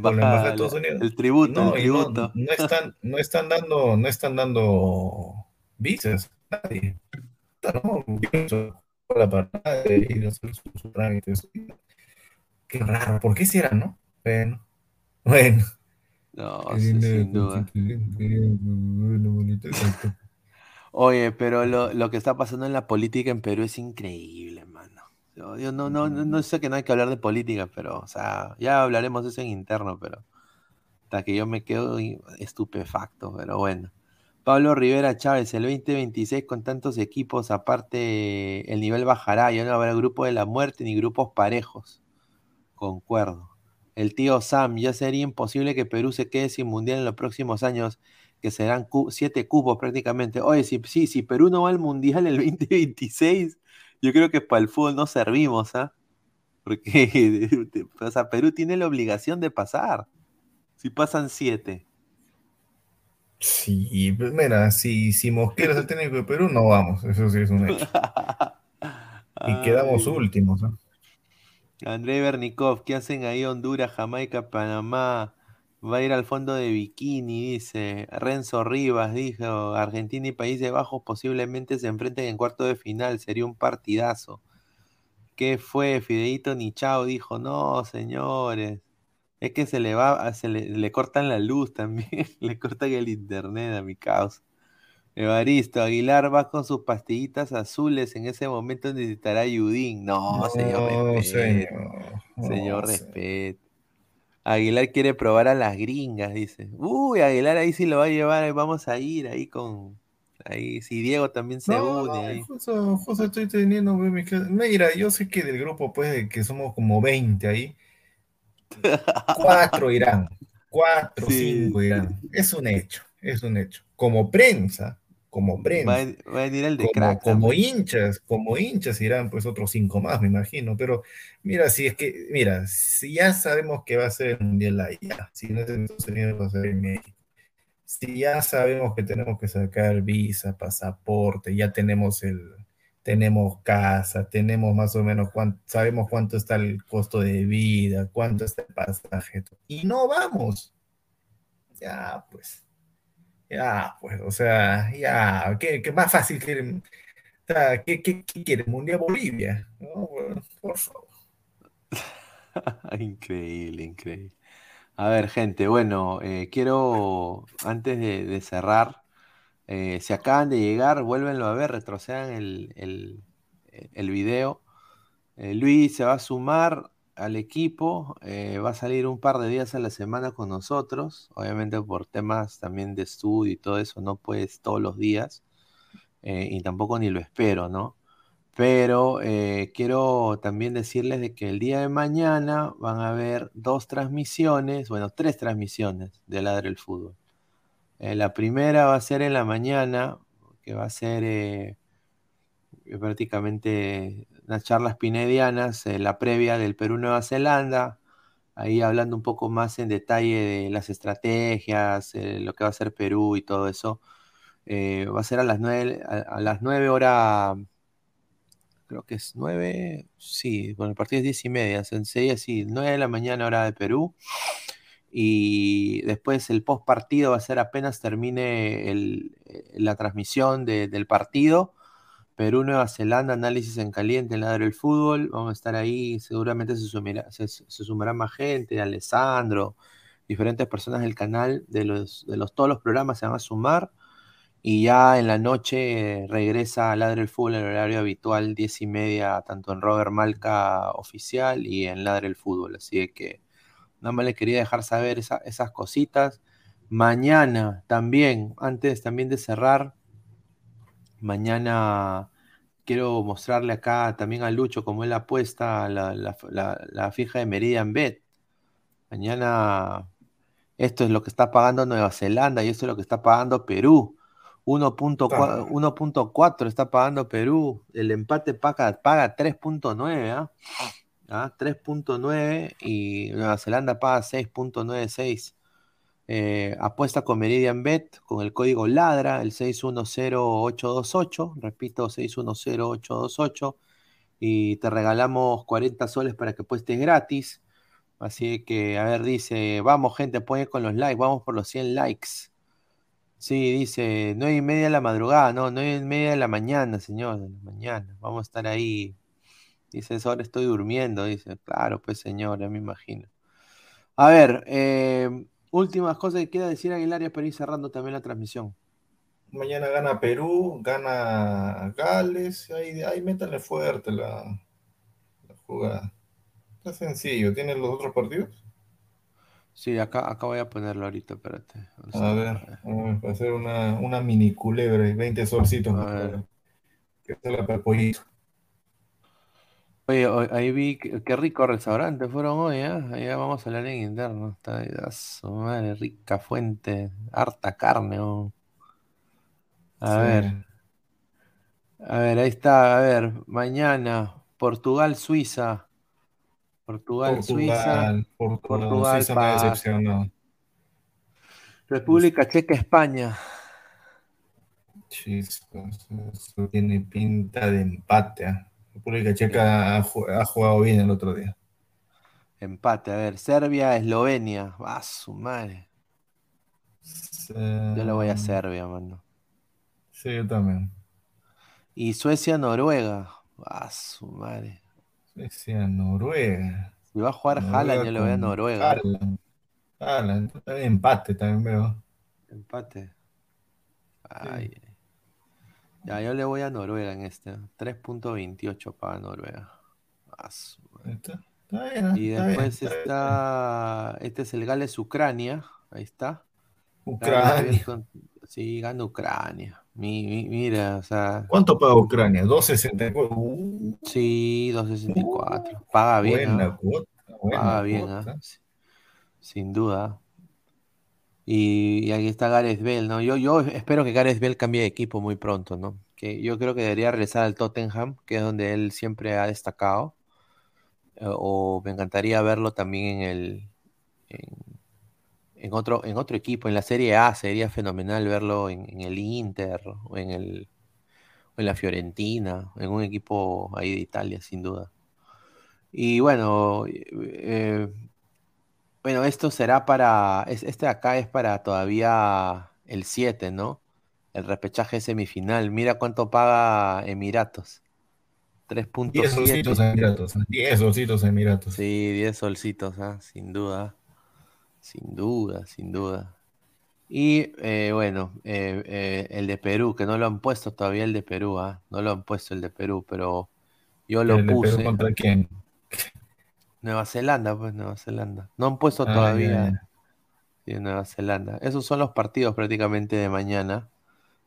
Por la embajada de embajada, Estados Unidos. el tributo, No, el y no, tributo. no están, no están dando, no están dando visas, nadie. No, para ir a hacer sus sus trámites. Qué raro, ¿por qué será, no? Bueno, bueno. No, sí, sin duda. Oye, pero lo, lo que está pasando en la política en Perú es increíble. Yo, yo no, no, no, no sé que no hay que hablar de política, pero, o sea, ya hablaremos de eso en interno, pero hasta que yo me quedo estupefacto, pero bueno. Pablo Rivera Chávez, el 2026 con tantos equipos, aparte el nivel bajará, ya no habrá grupo de la muerte ni grupos parejos. Concuerdo. El tío Sam, ya sería imposible que Perú se quede sin mundial en los próximos años, que serán cu- siete cupos prácticamente. Oye, si, sí, si Perú no va al mundial el 2026, yo creo que para el fútbol no servimos, ¿ah? Porque, o sea, Perú tiene la obligación de pasar. Si pasan siete. Sí, pues mira, si, si Mosquera es el técnico de Perú, no vamos, eso sí es un hecho. Y quedamos Ay. últimos, ¿no? André Bernikov, ¿qué hacen ahí Honduras, Jamaica, Panamá? Va a ir al fondo de bikini, dice. Renzo Rivas dijo, Argentina y Países Bajos posiblemente se enfrenten en cuarto de final, sería un partidazo. ¿Qué fue? Fideito Nichao dijo, no, señores. Es que se le va, se le, le cortan la luz también, le cortan el internet a mi caos. Evaristo Aguilar va con sus pastillitas azules, en ese momento necesitará Yudín. No, señor, respete. señor. Señor, No, respeto. Aguilar quiere probar a las gringas, dice. Uy, Aguilar ahí sí lo va a llevar, ahí vamos a ir ahí con. Ahí, si Diego también se No, une no, ahí. justo, justo estoy teniendo. Mira, yo sé que del grupo, pues, que somos como 20 ahí, cuatro irán, cuatro, Sí, cinco irán. Es un hecho, es un hecho. Como prensa, como prensa, va a venir el de como, crack como hinchas, como hinchas irán, pues, otros cinco más, me imagino. Pero, mira, si es que, mira, si ya sabemos que va a ser el Mundial allá, si no es en Estados Unidos, va a ser en México. Si ya sabemos que tenemos que sacar visa, pasaporte, ya tenemos el, tenemos casa, tenemos más o menos cuánto, sabemos cuánto está el costo de vida, cuánto está el pasaje, y no vamos. Ya, pues, ya, pues, o sea, ya, ¿qué, qué más fácil quieren? ¿qué, qué, quieren? Mundial Bolivia, ¿no? Por favor. Increíble, increíble. A ver, gente, bueno, eh, quiero, antes de, de cerrar, eh, si acaban de llegar, vuélvenlo a ver, retrocedan el, el, el video. Eh, Luis se va a sumar al equipo, eh, va a salir un par de días a la semana con nosotros, obviamente por temas también de estudio y todo eso, no puedes todos los días, eh, y tampoco ni lo espero, ¿no? Pero eh, quiero también decirles de que el día de mañana van a haber dos transmisiones, bueno, tres transmisiones de Ladre el Fútbol. La primera va a ser en la mañana, que va a ser prácticamente unas charlas pinedianas, eh, la previa del Perú-Nueva Zelanda, ahí hablando un poco más en detalle de las estrategias, eh, lo que va a ser Perú y todo eso. Eh, va a ser a las 9, a, las 9 horas creo que es 9, sí, bueno, el partido es 10 y media, sería así, 9 de la mañana hora de Perú. Y después el post partido va a ser apenas termine la transmisión del partido. Perú, Nueva Zelanda, análisis en caliente en Ladro del Fútbol. Vamos a estar ahí, seguramente se, sumará, se, sumará más gente, Alessandro, diferentes personas del canal, de los, de los todos los programas se van a sumar. Y ya en la noche regresa a Ladre el Fútbol en el horario habitual, 10 y media, tanto en Robert Malca oficial y en Ladre el Fútbol. Así que nada más le quería dejar saber esas cositas. Mañana también, antes también de cerrar, mañana quiero mostrarle acá también a Lucho cómo él apuesta la, la, fija de Meridian Bet. Mañana esto es lo que está pagando Nueva Zelanda y esto es lo que está pagando Perú. 1.4 está pagando Perú. El empate paga, paga 3.9. ¿ah? ¿Ah? 3.9 y Nueva Zelanda paga 6.96. Eh, apuesta con Meridian Bet con el código LADRA, el 610828. Repito, 610828. Y te regalamos 40 soles para que apuestes gratis. Así que, a ver, dice, vamos gente, pone con los likes, vamos por los 100 likes. Sí, dice, 9 y media de la madrugada, no, 9 y media de la mañana, señor, de la mañana. Vamos a estar ahí. Dice, ahora estoy durmiendo, dice, claro, pues señor, ya me imagino. A ver, eh, últimas cosas que quiera decir Aguilar para ir cerrando también la transmisión. Mañana gana Perú, gana Gales, ahí, ahí métanle fuerte la, la jugada. Está sencillo, ¿tienen los otros partidos? Sí, acá, acá voy a ponerlo ahorita, espérate. A ver, vamos a hacer una, una mini culebre, 20 solcitos. A ver. Que se la pollito. Oye, ahí vi qué rico restaurante fueron hoy, ¿eh? Ahí vamos a hablar en interno. Está su madre, rica fuente, harta carne. oh. A ver, a ver, ahí está, a ver, mañana, Portugal, Suiza. Portugal, Suiza. Portugal, Portugal, Suiza me. República Checa, España. Chispas, eso tiene pinta de empate. ¿ah? República Checa ha, ju- ha jugado bien el otro día. Empate, a ver, Serbia, Eslovenia. Ah, su madre. Yo le voy a Serbia, mano. Sí, yo también. Y Suecia, Noruega. Ah, su madre. Suecia, Noruega. Si va a jugar Haaland, yo le voy a Noruega. Haaland. Haaland, empate también veo. Empate. Ay. Ya, yo le voy a Noruega en este. 3.28 para Noruega. Su madre. Está, está bien, Y después está. Este es el Gales-Ucrania. Ahí está. Ucrania. Gales Sí, gana Ucrania. Mi- mi- mira, o sea. ¿Cuánto paga Ucrania? 2.64. Uh, Sí, 264. Paga bien. buena ¿ah? cuota. Buena Paga bien, cuota. Sí, Sin duda. Y, y aquí está Gareth Bale, ¿no? Yo, yo espero que Gareth Bale cambie de equipo muy pronto, ¿no? Que yo creo que debería regresar al Tottenham, que es donde él siempre ha destacado. Eh, o me encantaría verlo también en el en, en otro en otro equipo, en la Serie A, sería fenomenal verlo en, en el Inter o en el o en la Fiorentina, en un equipo ahí de Italia, sin duda. Y bueno, eh, bueno, esto será para, es- este de acá es para todavía el 7, ¿no? El repechaje semifinal. Mira cuánto paga Emiratos. 10 solcitos 3.7. Emiratos. 10 solcitos Emiratos. Sí, 10 solcitos, ¿ah? Sin duda. Sin duda, sin duda. Y eh, bueno, eh, eh, el de Perú, que no lo han puesto todavía el de Perú, ¿ah? No lo han puesto el de Perú, pero yo lo ¿El de Perú puse. contra quién? Nueva Zelanda, pues Nueva Zelanda. No han puesto Ah, todavía. ya. Sí, Nueva Zelanda. Esos son los partidos prácticamente de mañana.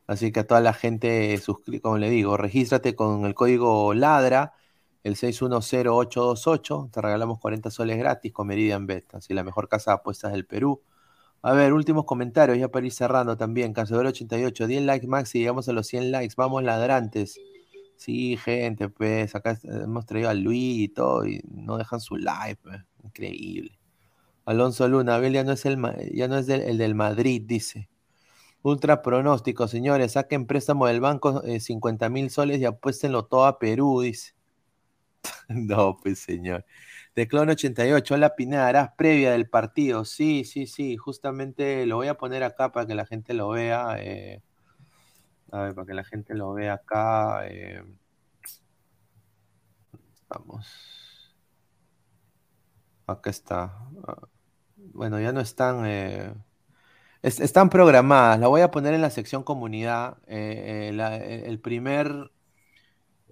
Así que a toda la gente, como le digo, regístrate con el código LADRA, el 610828. Te regalamos 40 soles gratis con Meridian Bet. Así la mejor casa de apuestas del Perú. A ver, últimos comentarios, ya para ir cerrando también. Cansador 88, 10 likes max y llegamos a los 100 likes. Vamos ladrantes. Sí, gente, pues acá hemos traído a Luis y todo y no dejan su like. pues. Increíble. Alonso Luna, Abel ya no es el, ya no es del, el del Madrid, dice. Ultra pronóstico, señores. Saquen préstamo del banco 50 eh, mil soles y apuéstenlo todo a Perú, dice. no, pues señor. De Clon 88, hola Pineda, harás previa del partido. Sí, sí, sí, justamente lo voy a poner acá para que la gente lo vea. Eh, a ver, para que la gente lo vea acá. Eh, vamos. Acá está. Ah, bueno, ya no están. Eh, están programadas. La voy a poner en la sección comunidad. el primer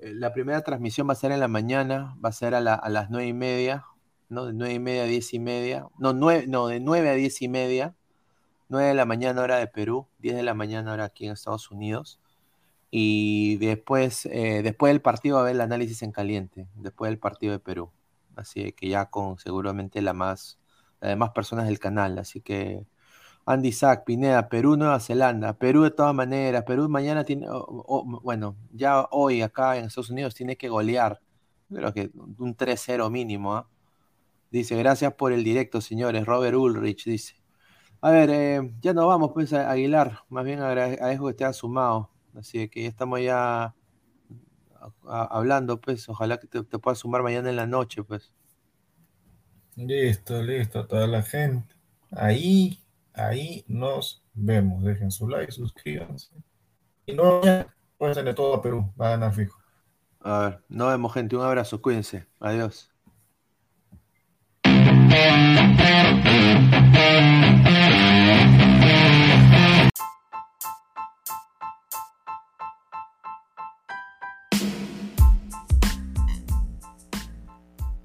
eh, la primera transmisión va a ser en la mañana, va a ser a, las nueve y media, ¿no? De nueve y media a diez y media, no, nueve, no, de nueve a diez y media, nueve de la mañana hora de Perú, diez de la mañana hora aquí en Estados Unidos. Y después, eh, después del partido va a haber el análisis en caliente, después del partido de Perú. Así que ya con seguramente la más, las demás personas del canal. Así que Andy Sack, Pineda, Perú, Nueva Zelanda. Perú de todas maneras. Perú mañana tiene, bueno, ya hoy acá en Estados Unidos tiene que golear. Creo que un 3-0 mínimo. ¿ah? Dice, gracias por el directo, señores. Robert Ulrich dice. A ver, eh, ya nos vamos, pues, a Aguilar. Más bien agradezco que esté sumado. Así que ya estamos ya hablando, pues. Ojalá que te, te puedas sumar mañana en la noche, pues. Listo, listo, toda la gente. Ahí Ahí nos vemos. Dejen su like, suscríbanse. Y no pueden tener todo a Perú. Va a ganar fijo. A ver, nos vemos, gente. Un abrazo. Cuídense. Adiós.